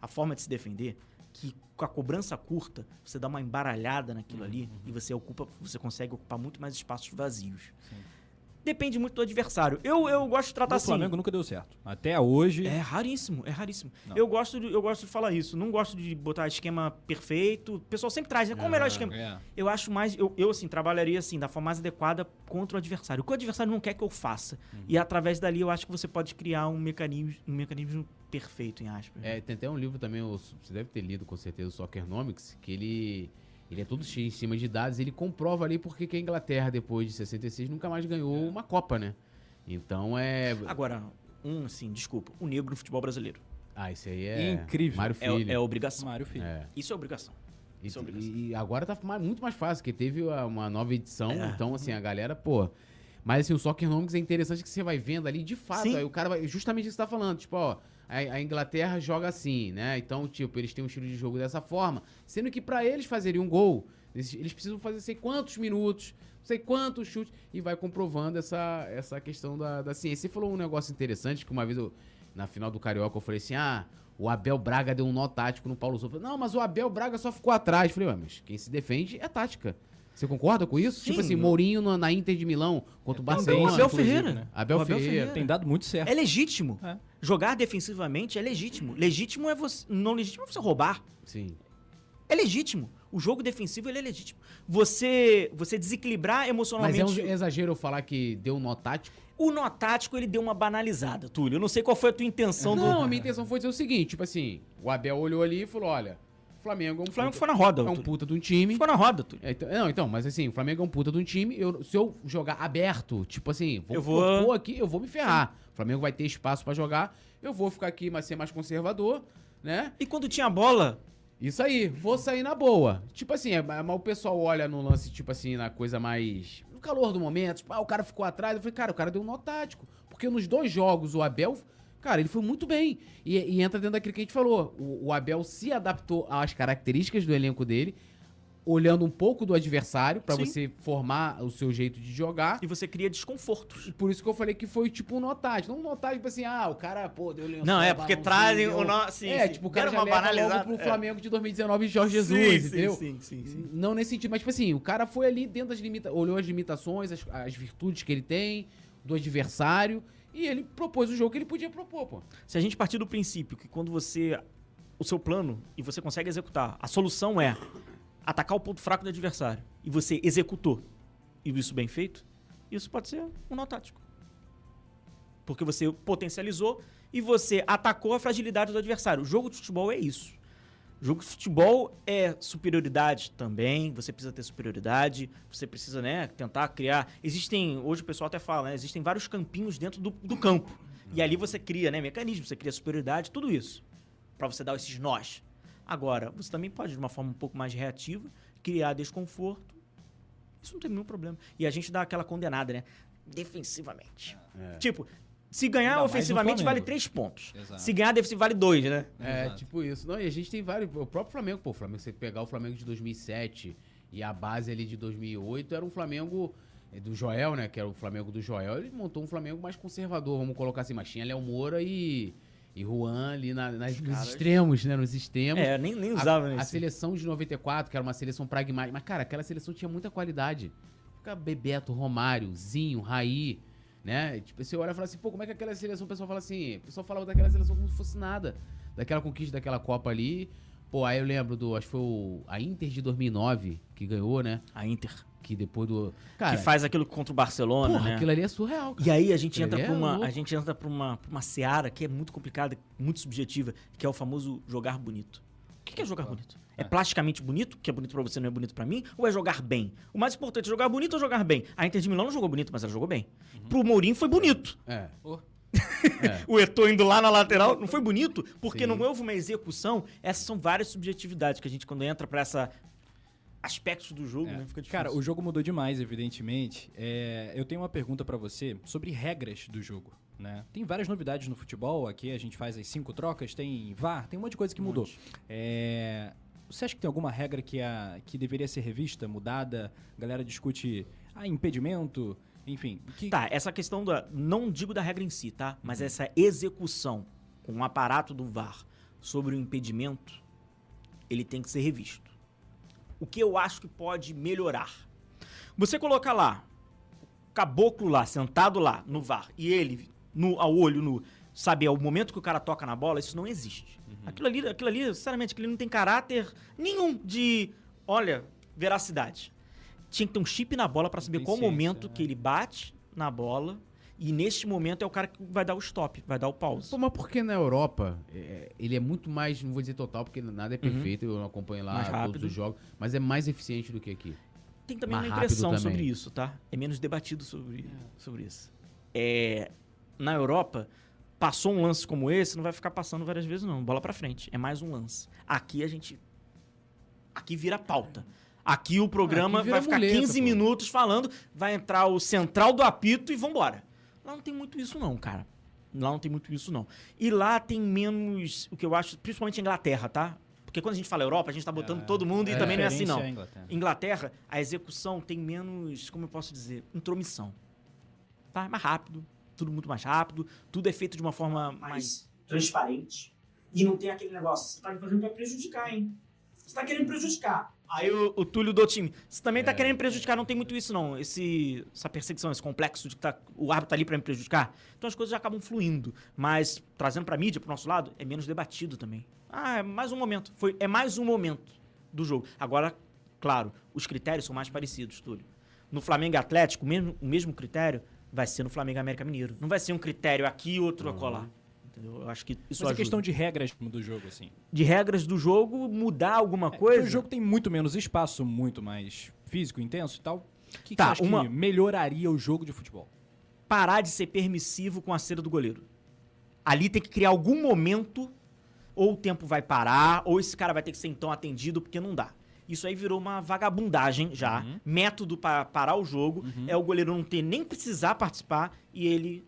a forma de se defender, que com a cobrança curta, você dá uma embaralhada naquilo ali e você ocupa, você consegue ocupar muito mais espaços vazios. Sim. Depende muito do adversário. Eu, eu gosto de tratar O assim. Flamengo nunca deu certo. Até hoje. É raríssimo, é raríssimo. Não. Eu gosto, de, eu gosto de falar isso. Não gosto de botar esquema perfeito. O pessoal sempre traz, né? Qual o melhor esquema? É. Eu acho mais. Eu, eu, assim, trabalharia assim, da forma mais adequada contra o adversário. O que o adversário não quer que eu faça. Uhum. E através dali eu acho que você pode criar um mecanismo, um mecanismo perfeito, em aspas. É, tem até um livro também, o- você deve ter lido com certeza, o Soccernomics, que ele, ele é todo cheio em cima de dados, ele comprova ali porque que a Inglaterra, depois de 66, nunca mais ganhou É. uma Copa, né? Então é. Agora, um, assim, desculpa, o negro no futebol brasileiro. Ah, isso aí é. Incrível. Mário É, Filho. é obrigação. Mário Filho. É. Isso é obrigação. E, Isso é obrigação. e agora tá muito mais fácil, porque teve uma nova edição, É. então assim, a galera, pô. Mas assim, o Soccernomics é interessante que você vai vendo ali, de fato, Sim. aí o cara vai. Justamente isso que você tá falando, tipo, ó. A, a Inglaterra joga assim, né? Então, tipo, eles têm um estilo de jogo dessa forma. Sendo que pra eles fazerem um gol, eles, eles precisam fazer sei quantos minutos, sei quantos chutes, e vai comprovando essa, essa questão da, da ciência. Você falou um negócio interessante, que uma vez eu, na final do Carioca, eu falei assim: ah, o Abel Braga deu um nó tático no Paulo Souza. Não, mas o Abel Braga só ficou atrás. Eu falei, mas quem se defende é tática. Você concorda com isso? Sim. Tipo assim, Mourinho na, na Inter de Milão contra o também, Barcelona. Abel Ferreira. né? Abel, O Abel Ferreira. Ferreira. Tem dado muito certo. É legítimo. É. Jogar defensivamente é legítimo. Legítimo é você. Não legítimo é você roubar. Sim. É legítimo. O jogo defensivo ele é legítimo. Você, você desequilibrar Mas emocionalmente. é um exagero eu falar que deu um nó tático? O nó tático ele deu uma banalizada, Túlio. Eu não sei qual foi a tua intenção Não, do. a minha intenção foi dizer o seguinte, tipo assim, o Abel olhou ali e falou, olha, Flamengo é um O Flamengo puta, ficou na roda, é um puta de um time. Ficou na roda, Túlio. É, então- não, então, mas assim, o Flamengo é um puta de um time. Eu, se eu jogar aberto, tipo assim, vou, Eu vou- propor aqui, eu vou me ferrar. O Flamengo vai ter espaço pra jogar. Eu vou ficar aqui, mas ser mais conservador, né? E quando tinha bola, Isso aí, vou sair na boa. Tipo assim, é, mas o pessoal olha no lance, tipo assim, na coisa mais. No calor do momento, tipo, ah, o cara ficou atrás. Eu falei, cara, o cara deu um nó tático. Porque nos dois jogos, o Abel. Cara, ele foi muito bem. E, e entra dentro daquilo que a gente falou. O, o Abel se adaptou às características do elenco dele, olhando um pouco do adversário, pra Sim. você formar o seu jeito de jogar. e você cria desconfortos. E por isso que eu falei que foi tipo um notático. Não um notático, tipo assim, ah, o cara, pô, deu lençol, Não, é porque trazem o. Sim, é, sim. tipo, o cara Deram já uma leva logo pro é. Flamengo de 2019 de Jorge Jesus, sim, entendeu? Sim, sim, sim. Não nesse sentido, mas tipo assim, o cara foi ali dentro das limitações, olhou as limitações, as, as virtudes que ele tem, do adversário, e ele propôs o jogo que ele podia propor, pô. Se a gente partir do princípio que quando você. O seu plano e você consegue executar, a solução é atacar o ponto fraco do adversário e você executou e isso bem feito, isso pode ser um nó tático. Porque você potencializou e você atacou a fragilidade do adversário. O jogo de futebol é isso. Jogo de futebol é superioridade também. Você precisa ter superioridade. Você precisa, né, tentar criar. Existem, hoje o pessoal até fala, né, existem vários campinhos dentro do, do campo. E ali você cria, né, mecanismos, você cria superioridade, tudo isso. Pra você dar esses nós. Agora, você também pode, de uma forma um pouco mais reativa, criar desconforto. Isso não tem nenhum problema. E a gente dá aquela condenada, né? Defensivamente. Tipo, se ganhar Ainda ofensivamente vale três pontos. Exato. Se ganhar defensivo vale dois, né? É, Exato. tipo isso. Não, e a gente tem vários. O próprio Flamengo, pô, o Flamengo, você pegar o Flamengo de 2007 e a base ali de 2008 era um Flamengo eh, do Joel, né? Que era o Flamengo do Joel. Ele montou um Flamengo mais conservador, vamos colocar assim. Mas tinha Léo Moura e, e Juan ali na- nas, nos extremos, né? Nos extremos. É, nem, nem A- usava a, isso. seleção de 94, que era uma seleção pragmática. Mas, cara, aquela seleção tinha muita qualidade. Fica Bebeto, Romário, Zinho, Raí, né? Tipo, você olha e fala assim, pô, como é que aquela seleção, o pessoal fala assim, o pessoal falava daquela seleção como se fosse nada. Daquela conquista daquela Copa ali. Pô, aí eu lembro do, acho que foi o, a Inter de 2009 que ganhou, né? A Inter. Que depois do. Cara, que faz aquilo contra o Barcelona, porra, né? aquilo ali é surreal, cara. E aí a gente Aquilo entra pra é uma, louco. a gente entra pra uma, pra uma seara que é muito complicada, muito subjetiva, que é o famoso jogar bonito. O que que é jogar bonito? É plasticamente bonito, que é bonito pra você não é bonito pra mim, ou é jogar bem? O mais importante é jogar bonito ou jogar bem? A Inter de Milão não jogou bonito, mas ela jogou bem. Pro Mourinho foi bonito. É. Oh. é. <laughs> O Eto'o indo lá na lateral não foi bonito, porque Sim. não houve uma execução. Essas são várias subjetividades que a gente, quando entra pra essa aspectos do jogo, É. né, fica difícil. Cara, o jogo mudou demais, evidentemente. É, eu tenho uma pergunta pra você sobre regras do jogo. Né? Tem várias novidades no futebol. Aqui a gente faz as cinco trocas, tem VAR, tem um monte de coisa que mudou. É, você acha que tem alguma regra que, a, que deveria ser revista, mudada? A galera discute ah, impedimento, enfim. Que, Tá, essa questão da. Não digo da regra em si, tá? Mas essa execução com o aparato do VAR sobre o impedimento, ele tem que ser revisto. O que eu acho que pode melhorar? Você coloca lá. caboclo lá, sentado lá, no VAR, e ele, no, ao olho nu, saber o momento que o cara toca na bola, isso não existe. Aquilo ali, aquilo ali, sinceramente, aquilo ali não tem caráter nenhum de, olha, veracidade. Tinha que ter um chip na bola pra saber Tem qual ciência, momento né? que ele bate na bola, e neste momento é o cara que vai dar o stop, vai dar o pause. Pô, mas porque na Europa é, ele é muito mais, não vou dizer total, porque nada é perfeito, eu não acompanho lá Mais todos os jogos, mas é mais eficiente do que aqui. Tem também Mais uma impressão também. sobre isso, tá? É menos debatido sobre, sobre isso. É, na Europa, passou um lance como esse, não vai ficar passando várias vezes, não. Bola pra frente. É mais um lance. Aqui a gente. Aqui vira pauta. Aqui o programa Aqui vai ficar muleta, 15 pô. minutos falando, vai entrar o central do apito e vambora. Lá não tem muito isso, não, cara. Lá não tem muito isso, não. E lá tem menos, o que eu acho, principalmente a Inglaterra, tá? Porque quando a gente fala Europa, a gente tá botando todo mundo e também não é assim, não. À Inglaterra. Inglaterra, a execução tem menos, como eu posso dizer, intromissão. Tá? É mais rápido, tudo muito mais rápido, tudo é feito de uma forma mais. mais transparente. E não tem aquele negócio, você tá me fazendo pra prejudicar, hein? Você tá querendo prejudicar. Aí o, o Túlio do time. Você também tá É, querendo prejudicar, não tem muito isso, não. Esse, essa perseguição, esse complexo de que tá, o árbitro tá ali pra me prejudicar. Então as coisas já acabam fluindo. Mas trazendo pra mídia, pro nosso lado, é menos debatido também. Ah, é mais um momento. Foi, é mais um momento do jogo. Agora, claro, os critérios são mais parecidos, Túlio. No Flamengo e Atlético, mesmo, o mesmo critério vai ser no Flamengo América Mineiro. Não vai ser um critério aqui e outro acolá. Entendeu? Eu acho que isso Mas é questão de regras do jogo, assim. de regras do jogo, mudar alguma É, porque coisa. O jogo tem muito menos espaço, muito mais físico, intenso e tal. O que, Tá, que você acha uma- que melhoraria o jogo de futebol? parar de ser permissivo com a cera do goleiro. Ali tem que criar algum momento, ou o tempo vai parar, ou esse cara vai ter que ser então atendido, porque não dá. Isso aí virou uma vagabundagem já. Uhum. Método para parar o jogo é o goleiro não ter nem precisar participar e ele,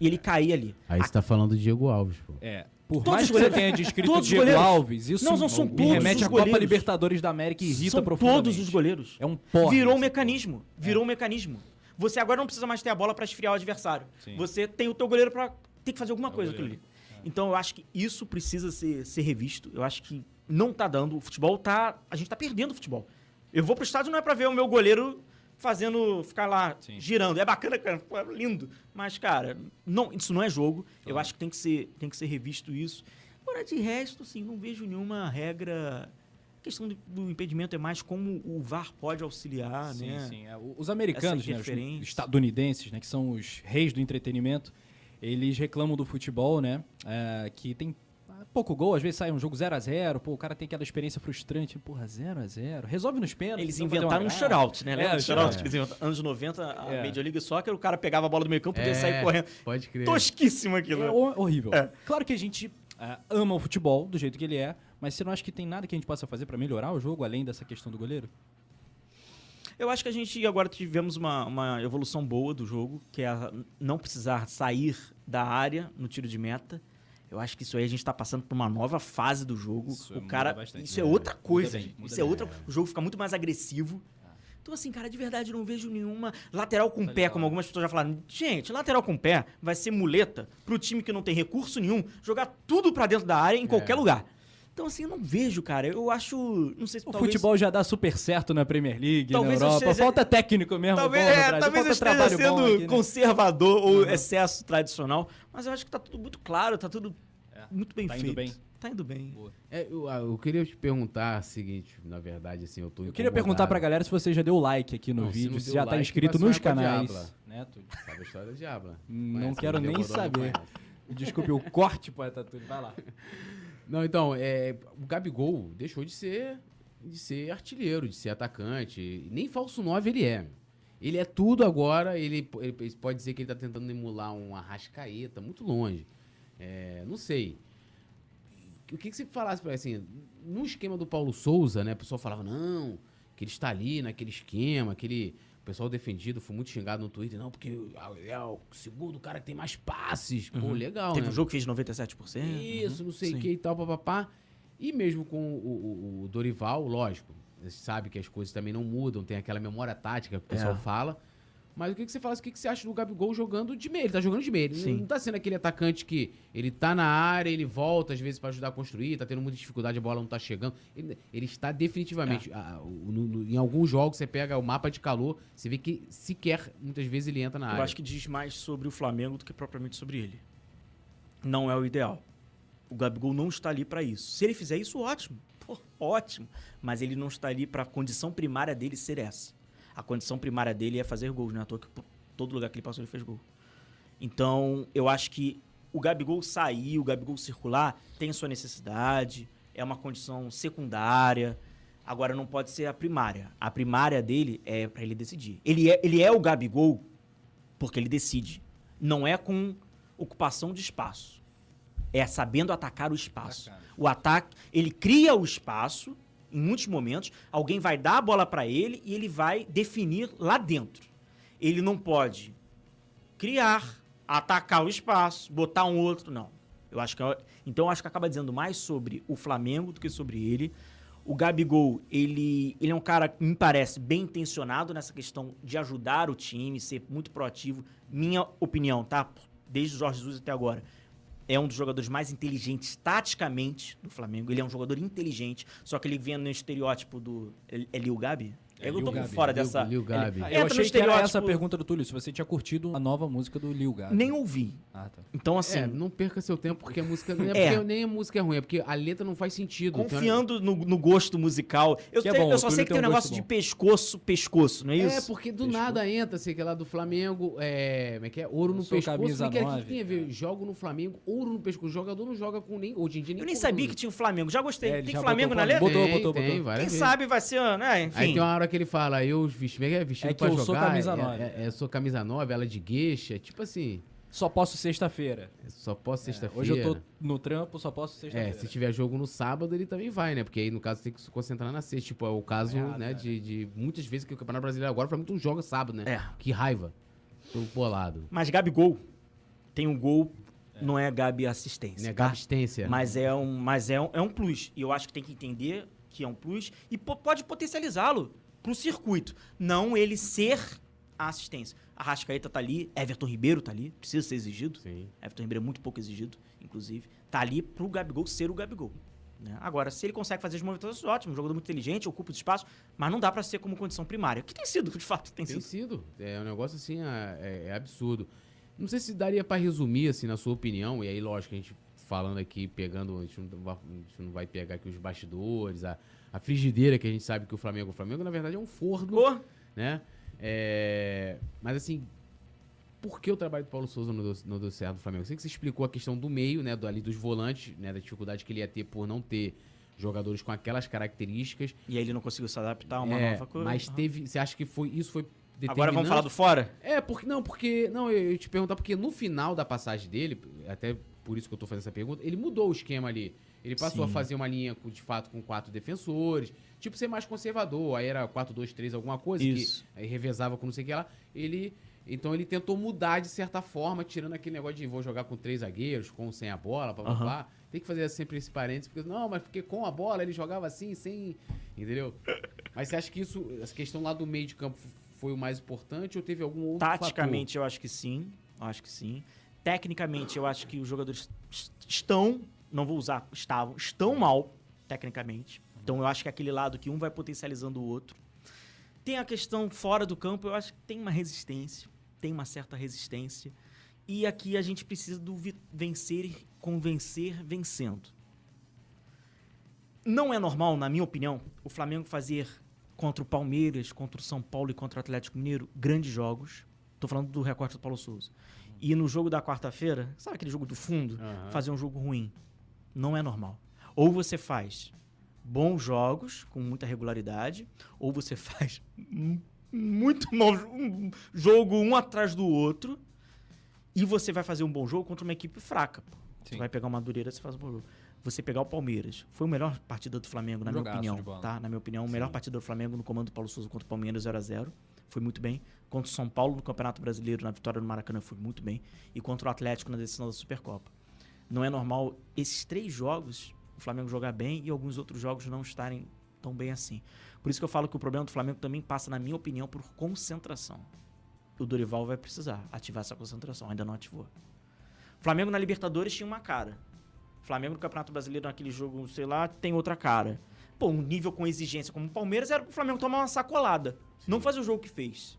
e ele cair ali. Aí você tá falando do Diego Alves, pô. É. Por Todos mais que você tenha descrito todos os Diego goleiros- Alves, isso Não, não são me todos remete os à Copa goleiros. Libertadores da América e irrita São profundamente. todos os goleiros. É um porre. Virou um mecanismo. Virou um mecanismo. Você agora não precisa mais ter a bola para esfriar o adversário. Sim. Você tem o teu goleiro para tem que fazer alguma É coisa com aquilo ali. Então eu acho que isso precisa ser, ser revisto. Eu acho que não tá dando. O futebol tá. A gente tá perdendo o futebol. Eu vou pro estádio não é pra ver o meu goleiro fazendo. ficar lá Sim. girando. É bacana, cara. É lindo. Mas, cara, não, isso não é jogo. Eu Claro. acho que tem que ser, tem que ser revisto isso. Agora, de resto, assim, não vejo nenhuma regra. A questão do, do impedimento é mais como o VAR pode auxiliar, Sim, né? sim. É, o- Os americanos, né, os estadunidenses, né, que são os reis do entretenimento, eles reclamam do futebol, né, é, que tem pouco gol, às vezes sai um jogo 0 a 0 pô, o cara tem aquela experiência frustrante, porra, 0 a 0 resolve nos pênaltis. Eles inventaram um shutout, né? É, Lembra o shutout eles inventaram? Anos 90, a É. Major League Soccer, o cara pegava a bola do meio campo e podia sair correndo. Pode crer. Tosquíssimo aquilo. É hor- horrível. É. Claro que a gente é, ama o futebol do jeito que ele é, mas você não acha que tem nada que a gente possa fazer pra melhorar o jogo, além dessa questão do goleiro? Eu acho que a gente agora tivemos uma, uma evolução boa do jogo, que é não precisar sair da área no tiro de meta. Eu acho que isso aí a gente tá passando por uma nova fase do jogo. Isso o cara, bastante. isso é, É, outra coisa. bem, gente. isso é bem. outra, o jogo fica muito mais agressivo. Então assim, cara, de verdade não vejo nenhuma lateral com Tá pé, legal. como algumas pessoas já falaram. Gente, lateral com pé vai ser muleta pro time que não tem recurso nenhum jogar tudo pra dentro da área em qualquer lugar. Então assim, eu não vejo, cara. Eu acho, não sei se O talvez futebol já dá super certo na Premier League, Talvez na eu Europa. esteja- Falta técnico mesmo. Talvez, bom é, talvez eu falta esteja sendo aqui, né? conservador ou Uhum. excesso tradicional, mas eu acho que tá tudo muito claro, tá tudo É. muito bem Tá indo feito. bem. Tá indo bem. É, eu, ah, eu queria te perguntar o seguinte, na verdade, assim, eu tô Eu queria perguntar pra galera se você já deu like aqui no Não, se vídeo, não se deu já tá like, inscrito vai nos canais. diabla. Né? Sabe a história do Diabla? Não Conhece, quero nem não saber. Desculpe o corte, poeta Túlio. Vai lá. <laughs> Não, então, é, o Gabigol deixou de ser, de ser artilheiro, de ser atacante. Nem falso 9 ele é. Ele é tudo agora, ele, ele pode dizer que ele tá tentando emular um arrascaeta, muito longe. É, não sei. O que, que você falasse assim, no esquema do Paulo Souza, né? O pessoal falava, não, que ele está ali naquele esquema, aquele. O pessoal defendido foi muito xingado no Twitter, não, porque é o segundo cara que tem mais passes. Pô, legal, Teve né? um jogo que fez 97%. Isso, não sei o que e tal, papapá. E mesmo com o, o- o Dorival, lógico, sabe que as coisas também não mudam, tem aquela memória tática que o pessoal É. fala. Mas o que, que você fala, o que, que você acha do Gabigol jogando de meio? Ele tá jogando de meio. Ele Sim. não tá sendo aquele atacante que ele tá na área, ele volta às vezes pra ajudar a construir, tá tendo muita dificuldade, a bola não tá chegando. Ele, ele está definitivamente. a- o- no- no- em alguns jogos você pega o mapa de calor, você vê que sequer muitas vezes ele entra na Eu área. acho que diz mais sobre o Flamengo do que propriamente sobre ele. Não é o ideal. O Gabigol não está ali para isso. Se ele fizer isso, ótimo. Pô, ótimo. Mas ele não está ali para a condição primária dele ser essa. A condição primária dele é fazer gols, né? À toa que todo lugar que ele passou ele fez gol. Então, eu acho que o Gabigol sair, o Gabigol circular, tem sua necessidade, é uma condição secundária. Agora, não pode ser a primária. A primária dele é para ele decidir. Ele é, ele é o Gabigol porque ele decide. Não é com ocupação de espaço. É sabendo atacar o espaço. O ataque, ele cria o espaço em muitos momentos, alguém vai dar a bola para ele e ele vai definir lá dentro. Ele não pode criar, atacar o espaço, botar um outro, não. Eu acho que é- então eu acho que acaba dizendo mais sobre o Flamengo do que sobre ele. O Gabigol, ele, ele é um cara que me parece bem intencionado nessa questão de ajudar o time, ser muito proativo. Minha opinião, tá? Desde o Jorge Jesus até agora. É um dos jogadores mais inteligentes taticamente do Flamengo. Ele é um jogador inteligente, só que ele vem no estereótipo do. É Lil Gabi? É eu Lil tô Gabi, fora Lil- dessa. Lil Gabi. Entra eu achei que era essa a pergunta do Túlio, se você tinha curtido a nova música do Lil Gabi. Nem ouvi. Ah, tá. Então, assim. É, não perca seu tempo porque a música não é, <laughs> É. porque nem a música é ruim, é porque a letra não faz sentido. Então, Confiando no, no gosto musical. Eu, Que é bom, eu só sei que tem um negócio de pescoço, pescoço, não é É, isso? porque do Pescoço. nada entra, sei que lá do Flamengo, é, como é que é? Ouro no pescoço. camisa O que, é que tem a ver? é. Jogo no Flamengo, ouro no pescoço. O jogador não joga com nem. Hoje em dia nem Eu nem sabia que tinha o Flamengo. Já gostei. É, ele tem Flamengo na letra? Botou, botou, botou. Quem sabe vai ser, né? Enfim. Aí tem uma hora que ele fala, eu vestido, é, vestido É que pra eu jogar. sou camisa é- nove. É, é, eu sou camisa 9, ela de gueixa. Tipo assim, Só posso sexta-feira. só posso É, sexta-feira. Hoje eu tô no trampo, só posso É, sexta-feira. se tiver jogo no sábado, ele também vai, né? Porque aí, no caso, tem que se concentrar na sexta. Tipo, é o caso, né, cara. de, de muitas vezes que o Campeonato Brasileiro agora, pra muito joga sábado, né? É. Que raiva. Tô bolado. Mas Gabigol tem um gol, não é Gabi assistência. Né? tá? Gabistência. Mas é um, mas é um, é um plus. E eu acho que tem que entender que é um plus e po- pode potencializá-lo pro circuito. Não ele ser a assistência. A Rascaeta tá ali, Everton Ribeiro tá ali, precisa ser exigido. Sim. Everton Ribeiro é muito pouco exigido, inclusive. Tá ali pro Gabigol ser o Gabigol. né? Agora, se ele consegue fazer as movimentações, ótimo, um jogador muito inteligente, ocupa os espaços, mas não dá pra ser como condição primária. Que tem sido, <laughs> de fato, tem, Tem sido. sido. É um negócio assim, é, é- é absurdo. Não sei se daria pra resumir, assim, na sua opinião, e aí, lógico, a gente falando aqui, pegando, a gente não vai, a gente não vai pegar aqui os bastidores, a, a frigideira que a gente sabe que o Flamengo, o Flamengo, na verdade, é um forno, Pô, né? É, mas assim, por que o trabalho do Paulo Souza não deu, não deu certo no Flamengo? Eu sei que você explicou a questão do meio, né? Do, ali dos volantes, né? Da dificuldade que ele ia ter por não ter jogadores com aquelas características. E aí ele não conseguiu se adaptar a uma É, nova coisa. mas teve. Você acha que foi isso foi Agora vamos falar do fora? É, porque. Não, porque. Não, eu, eu ia te perguntar, porque no final da passagem dele, até por isso que eu tô fazendo essa pergunta, ele mudou o esquema ali. Ele passou a Sim. fazer uma linha, de fato, com quatro defensores. Tipo, ser mais conservador. Aí era 4-2-3, alguma coisa. Isso. Que aí revezava com não sei o que lá. Ele. Então ele tentou mudar de certa forma, tirando aquele negócio de vou jogar com três zagueiros, com ou sem a bola, blá, blá, Aham. blá. Tem que fazer sempre esse parênteses, porque não, mas porque com a bola ele jogava assim, sem. Entendeu? Mas você acha que isso, essa questão lá do meio de campo foi o mais importante ou teve algum outro Taticamente, eu acho que sim. Acho que sim. Tecnicamente, eu acho que os jogadores est- estão, não vou usar estavam, estão mal, tecnicamente. Então, eu acho que aquele lado que um vai potencializando o outro. Tem a questão fora do campo, eu acho que tem uma resistência, tem uma certa resistência. E aqui a gente precisa do vencer convencer vencendo. Não é normal, na minha opinião, o Flamengo fazer contra o Palmeiras, contra o São Paulo e contra o Atlético Mineiro grandes jogos. Tô falando do recorte do Paulo Souza. E no jogo da quarta-feira, sabe aquele jogo do fundo? Aham. Fazer um jogo ruim. Não é normal. Ou você faz bons jogos com muita regularidade, ou você <laughs> faz um muito mau um jogo um atrás do outro e você vai fazer um bom jogo contra uma equipe fraca. Você vai pegar uma Madureira, você faz um bom jogo. Você pegar o Palmeiras, foi a melhor partida do Flamengo, na minha Jogaço opinião, tá? Na minha opinião, a melhor partida do Flamengo no comando do Paulo Souza contra o Palmeiras 0 a 0 foi muito bem. Contra o São Paulo no Campeonato Brasileiro, na vitória no Maracanã, foi muito bem. E contra o Atlético na decisão da Supercopa. Não é normal esses três jogos o Flamengo jogar bem e alguns outros jogos não estarem tão bem assim. Por isso que eu falo que o problema do Flamengo também passa, na minha opinião, por concentração. o Dorival vai precisar ativar essa concentração. Ainda não ativou. Flamengo na Libertadores tinha uma cara. Flamengo no Campeonato Brasileiro, naquele jogo, sei lá, tem outra cara. Pô, um nível com exigência como o Palmeiras era o Flamengo tomar uma sacolada. Não fazer o jogo que fez.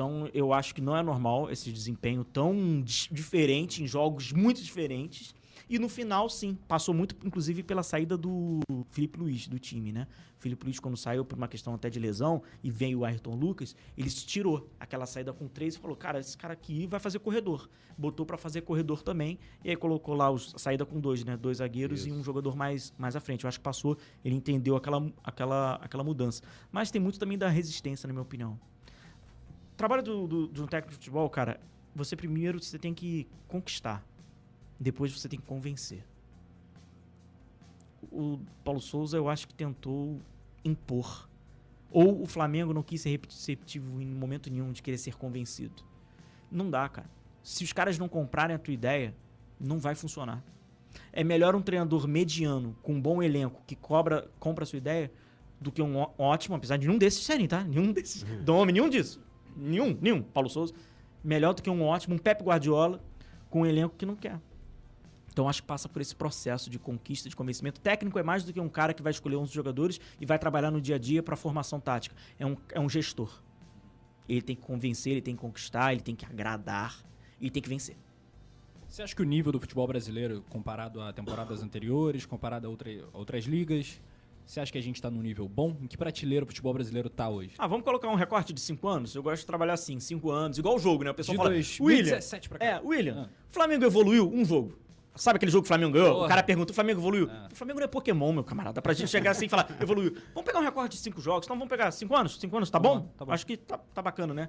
Então, eu acho que não é normal esse desempenho tão diferente em jogos muito diferentes. E no final, sim, passou muito, inclusive, pela saída do Felipe Luiz do time, né? O Felipe Luiz, quando saiu por uma questão até de lesão e veio o Ayrton Lucas, ele se tirou aquela saída com três e falou: Cara, esse cara aqui vai fazer corredor. Botou pra fazer corredor também. E aí colocou lá os- a saída com dois, né? Dois zagueiros e Isso. um jogador mais, mais à frente. Eu acho que passou, ele entendeu aquela, aquela, aquela mudança. Mas tem muito também da resistência, na minha opinião. Trabalho do, do, de um técnico de futebol, cara, você primeiro você tem que conquistar. Depois você tem que convencer. O Paulo Souza, eu acho que tentou impor. Ou o Flamengo não quis ser receptivo em momento nenhum de querer ser convencido. Não dá, cara. Se os caras não comprarem a tua ideia, não vai funcionar. É melhor um treinador mediano, com um bom elenco, que cobra, compra a sua ideia, do que um ótimo, apesar de nenhum desses serem, tá? Nenhum desses. Dome, nenhum disso. Nenhum, nenhum. Paulo Souza. Melhor do que um ótimo, um Pep Guardiola, com um elenco que não quer. Então acho que passa por esse processo de conquista, de convencimento. Técnico é mais do que um cara que vai escolher uns jogadores e vai trabalhar no dia a dia para formação tática. É um, é um gestor. Ele tem que convencer, ele tem que conquistar, ele tem que agradar e tem que vencer. Você acha que o nível do futebol brasileiro, comparado a temporadas anteriores, comparado a, outra- a outras ligas, você acha que a gente está num nível bom? Em que prateleira o futebol brasileiro tá hoje? Ah, vamos colocar um recorte de 5 anos? Eu gosto de trabalhar assim, 5 anos, igual o jogo, né? O pessoal De fala, 2017 pra cá. É, William, Ah. Flamengo evoluiu um jogo. Sabe aquele jogo que o Flamengo ganhou? Porra. O cara pergunta, o Flamengo evoluiu? Ah. O Flamengo não é Pokémon, meu camarada. Pra gente chegar assim e falar, <laughs> evoluiu. Vamos pegar um recorde de 5 jogos, então vamos pegar 5 anos? 5 anos, tá Tá bom? bom, tá bom. Acho que tá, tá bacana, né?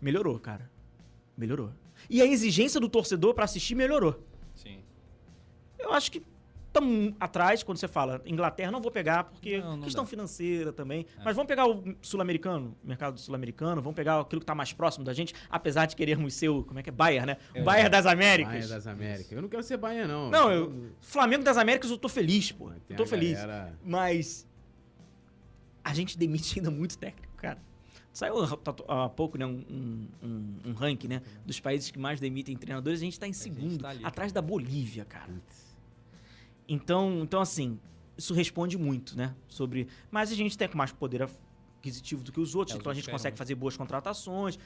Melhorou, cara. Melhorou. E a exigência do torcedor pra assistir melhorou. Sim. Eu acho que estamos atrás quando você fala Inglaterra, não vou pegar porque Não, não questão dá. financeira também. É. Mas vamos pegar o sul-americano, o mercado sul-americano, vamos pegar aquilo que está mais próximo da gente, apesar de querermos ser o, como é que é, Bayern, né? O Bayern das Américas. Baia das Américas. Eu não quero ser Baia, não. Não, eu, Flamengo das Américas eu tô feliz, pô. Eu tô feliz. galera- Mas a gente demite ainda muito técnico, cara. Saiu há há pouco, né, um, um, um- ranking, né, dos países que mais demitem treinadores, a gente tá em segundo, tá ali, atrás da Bolívia, cara. Então, então assim, isso responde muito, né? Sobre. Mas a gente tem mais poder aquisitivo do que os outros, É, então a gente consegue fazer boas contratações.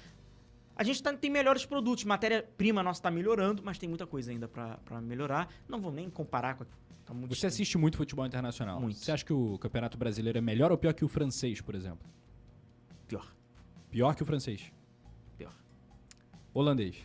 A gente tá- tem melhores produtos, matéria-prima nossa tá melhorando, mas tem muita coisa ainda pra pra melhorar. Não vou nem comparar com. a- Tá Você assiste muito futebol internacional. Muito. Você acha que o Campeonato Brasileiro é melhor ou pior que o francês, por exemplo? Pior, Pior que o francês. pior. Holandês.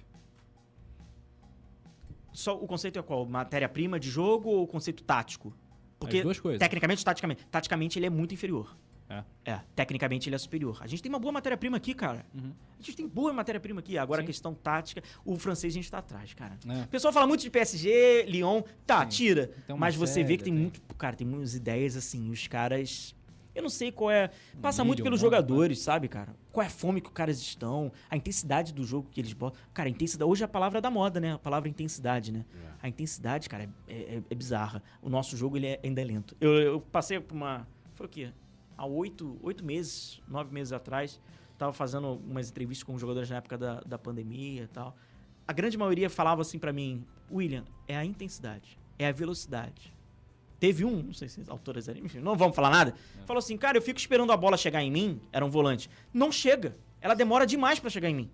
Só o conceito é qual? Matéria-prima de jogo ou conceito tático? Porque As duas coisas. tecnicamente, taticamente, taticamente ele é muito inferior. É. É, tecnicamente ele é superior. A gente tem uma boa matéria-prima aqui, cara. Uhum. A gente tem boa matéria-prima aqui. Agora a questão tática, o francês a gente tá atrás, cara. É. O pessoal fala muito de PSG, Lyon, tá, Sim. tira. Tem Mas você vê que tem série, muito. Cara, tem muitas ideias assim. Os caras. Eu não sei qual é. Passa muito pelos jogadores, sabe, cara? Qual é a fome que os caras estão, a intensidade do jogo que eles botam. Cara, intensidade. Hoje é a palavra da moda, né? A palavra intensidade, né? A intensidade, cara, é, é- é bizarra. O nosso jogo ele é- ainda é lento. Eu, eu passei por uma. Foi o quê? Há oito, oito meses, nove meses atrás, tava fazendo algumas entrevistas com jogadores na época da, da pandemia e tal. A grande maioria falava assim pra mim: William, é a intensidade, é a velocidade. Teve um, não sei se as autoras eram, enfim, não vamos falar nada. Falou assim: cara, eu fico esperando a bola chegar em mim, era um volante. Não chega. Ela demora demais pra chegar em mim.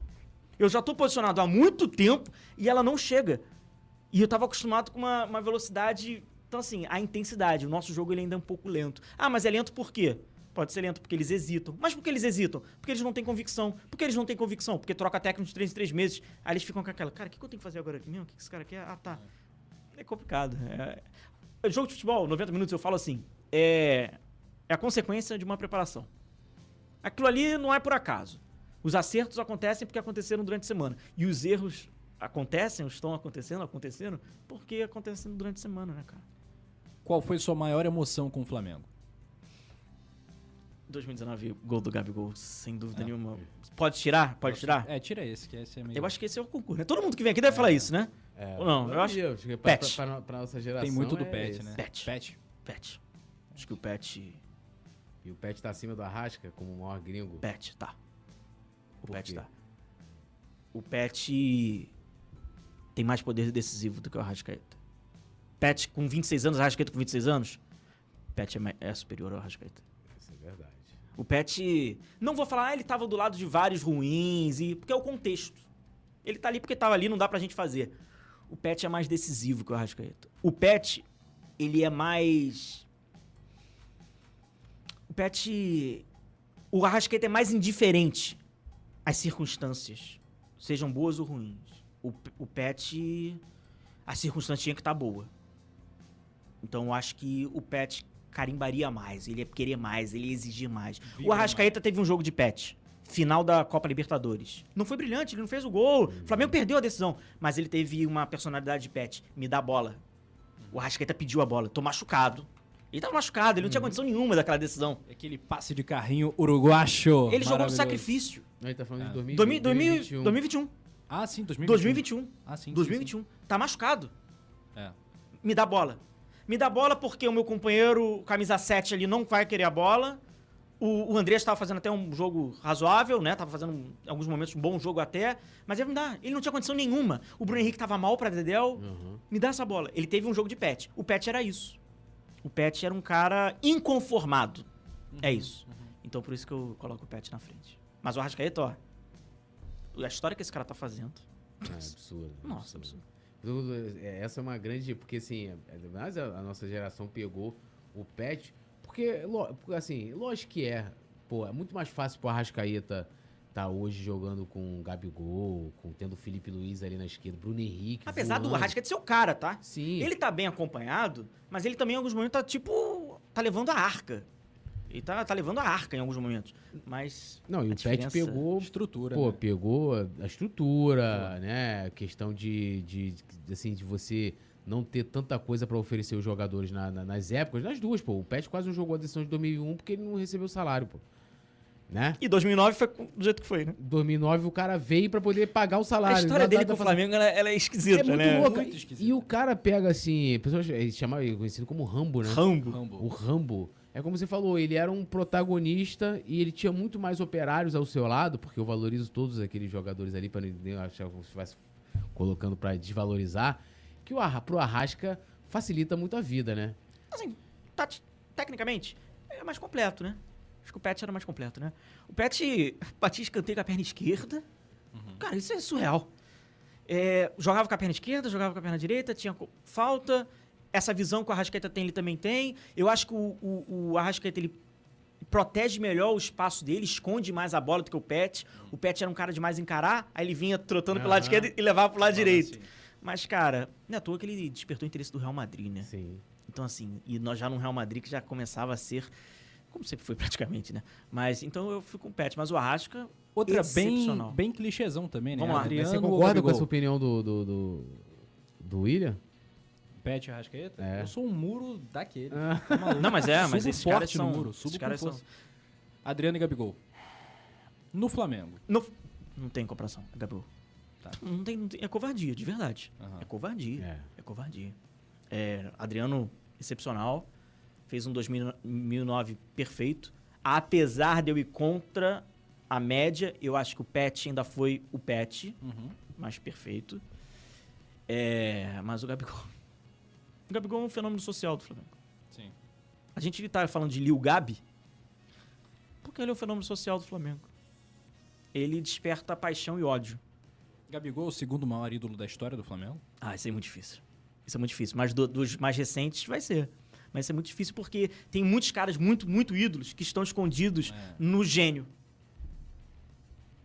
Eu já tô posicionado há muito tempo e ela não chega. E eu tava acostumado com uma, uma velocidade. Então, assim, a intensidade. O nosso jogo ele ainda é um pouco lento. Ah, mas é lento por quê? Pode ser lento porque eles hesitam. Mas por que eles hesitam? Porque eles não têm convicção. Por que eles não têm convicção? Porque troca técnico de 3 em 3 meses. Aí eles ficam com aquela, cara, o que, que eu tenho que fazer agora aqui mesmo? O que, que esse cara quer? Ah, tá. É complicado. É... Jogo de futebol, 90 minutos, eu falo assim, é... é a consequência de uma preparação. Aquilo ali não é por acaso. Os acertos acontecem porque aconteceram durante a semana. E os erros acontecem, estão acontecendo, acontecendo, porque acontecem durante a semana, né, cara? Qual foi sua maior emoção com o Flamengo? 2019, gol do Gabigol, sem dúvida É. nenhuma. Pode tirar? Pode tirar? É, tira esse, que esse é meio... Eu acho que esse é o concurso, né? Todo mundo que vem aqui deve falar isso, né? É, Ou não, eu acho- Eu acho que pra, Pet. pra, pra, pra nossa geração. Tem muito do é Pet, esse. né? Pet. Pet. Pet. Acho que o Pet. E o Pet tá acima do Arrasca como o maior gringo. Pet, tá. O Por Pet quê? tá. o Pet tem mais poder decisivo do que o Arrascaeta. Pet com 26 anos, Arrascaeta com 26 anos, Pet é, é superior ao Arrascaeta. Isso é verdade. O Pet. Não vou falar, ah, ele tava do lado de vários ruins, e porque é o contexto. Ele tá ali porque tava ali, não dá pra gente fazer. O Pet é mais decisivo que o Arrascaeta. O Pet, ele é mais. O Pet. O Arrascaeta é mais indiferente às circunstâncias, sejam boas ou ruins. O, o Pet. A circunstância tinha que estar boa. Então eu acho que o Pet carimbaria mais, ele ia querer mais, ele ia exigir mais. o Arrascaeta teve um jogo de Pet. Final da Copa Libertadores. Não foi brilhante, ele não fez o gol. O Flamengo perdeu a decisão. Mas ele teve uma personalidade de Pet. Me dá a bola. O Arrascaeta pediu a bola. Tô machucado. Ele tava machucado, ele não tinha condição nenhuma daquela decisão. Aquele passe de carrinho uruguacho. Ele jogou no sacrifício. Não, ele tá falando É. de 2000, 2000, 2000, 2021. 2021. Ah, sim, 2021. 2021. Ah, sim. sim, 2021. Tá machucado. sim. É. Me dá bola. Me dá bola porque o meu companheiro, camisa 7 ali, não vai querer a bola. O, o Andrés estava fazendo até um jogo razoável, né? Tava fazendo, em alguns momentos, um bom jogo até. Mas ele não dá. Ele não tinha condição nenhuma. O Bruno Henrique tava mal pra Dedel. Uhum. Me dá essa bola. Ele teve um jogo de pet. O pet era isso. O pet era um cara inconformado. É isso. Então por isso que eu coloco o pet na frente. Mas o Arrascaeta, ó. A história que esse cara tá fazendo. É absurdo. Nossa, absurdo. Tudo- é, Essa é uma grande. Porque assim, é- é- mas a nossa geração pegou o pet. Porque, assim, lógico que é. Pô, é muito mais fácil pro Arrascaeta tá hoje jogando com o Gabigol, com tendo o Felipe Luiz ali na esquerda, Bruno Henrique. Apesar do voando. Arrascaeta ser o cara, tá? Sim. Ele tá bem acompanhado, mas ele também em alguns momentos tá tipo. tá levando a arca. Ele tá, tá levando a arca em alguns momentos. Mas. Não, e a o Pet pegou Estrutura. Pô, né? pegou a estrutura, né? Questão de, de, de, assim, de você não ter tanta coisa pra oferecer os jogadores na- na- nas épocas, nas duas, pô. O Pet quase não jogou a decisão de 2001 porque ele não recebeu salário, pô. Né? E 2009 foi do jeito que foi, né? Em 2009 o cara veio pra poder pagar o salário. a história Dá- dele com o dá- Flamengo ela, ela é esquisita, é muito né? louca. Muito esquisito. E o cara pega assim, pessoas ele chama ele é conhecido como Rambo, né? Rambo. Rambo. O Rambo. É como você falou, ele era um protagonista e ele tinha muito mais operários ao seu lado, porque eu valorizo todos aqueles jogadores ali, para ninguém achar que você estivesse colocando para desvalorizar, que o Arra, pro Arrasca facilita muito a vida, né? Assim, tá- tecnicamente, é mais completo, né? Acho que o Pet era mais completo, né? O Pet <laughs> batia escanteio com a perna esquerda. Cara, isso é surreal. É, jogava com a perna esquerda, jogava com a perna direita, tinha falta. Essa visão que o Arrascaeta tem, ele também tem. Eu acho que o, o, o Arrascaeta, ele protege melhor o espaço dele, esconde mais a bola do que o Pet. O Pet era um cara de mais encarar, aí ele vinha trotando pro lado Aham. esquerdo e levava pro lado direito. assim. Mas, cara, não é à toa que ele despertou o interesse do Real Madrid, né? Sim. Então, assim, e nós já no Real Madrid que já começava a ser. Como sempre foi <laughs> praticamente, né? Mas então eu fui com o Pet, mas o Arrasca. Outra bem, bem clichêzão também, né? Vamos lá. Mas Adriano você concorda com Gabigol? essa opinião do, do, do, do William? Pet Arrascaeta? É. Eu sou um muro daquele. Ah. Tá? Não, mas é, mas esses caras no são. muro, esses subo caras são. Adriano e Gabigol. No Flamengo. Não, não tem comparação, Gabriel. Tá. Não, tem, não tem- É covardia, de verdade. Aham. É covardia. É. É covardia. É, Adriano, excepcional. Fez um 2009 perfeito. Apesar de eu ir contra a média, eu acho que o Pet ainda foi o Pet. Uhum. mais perfeito. É, mas o Gabigol. <laughs> O Gabigol é um fenômeno social do Flamengo. Sim. A gente tá falando de Lil Gabi porque ele é um fenômeno social do Flamengo. Ele desperta paixão e ódio. Gabigol, o segundo maior ídolo da história do Flamengo. Ah, isso é muito difícil. Isso é muito difícil. Mas do- dos mais recentes vai ser. Mas isso é muito difícil porque tem muitos caras muito, muito ídolos que estão escondidos É. no gênio.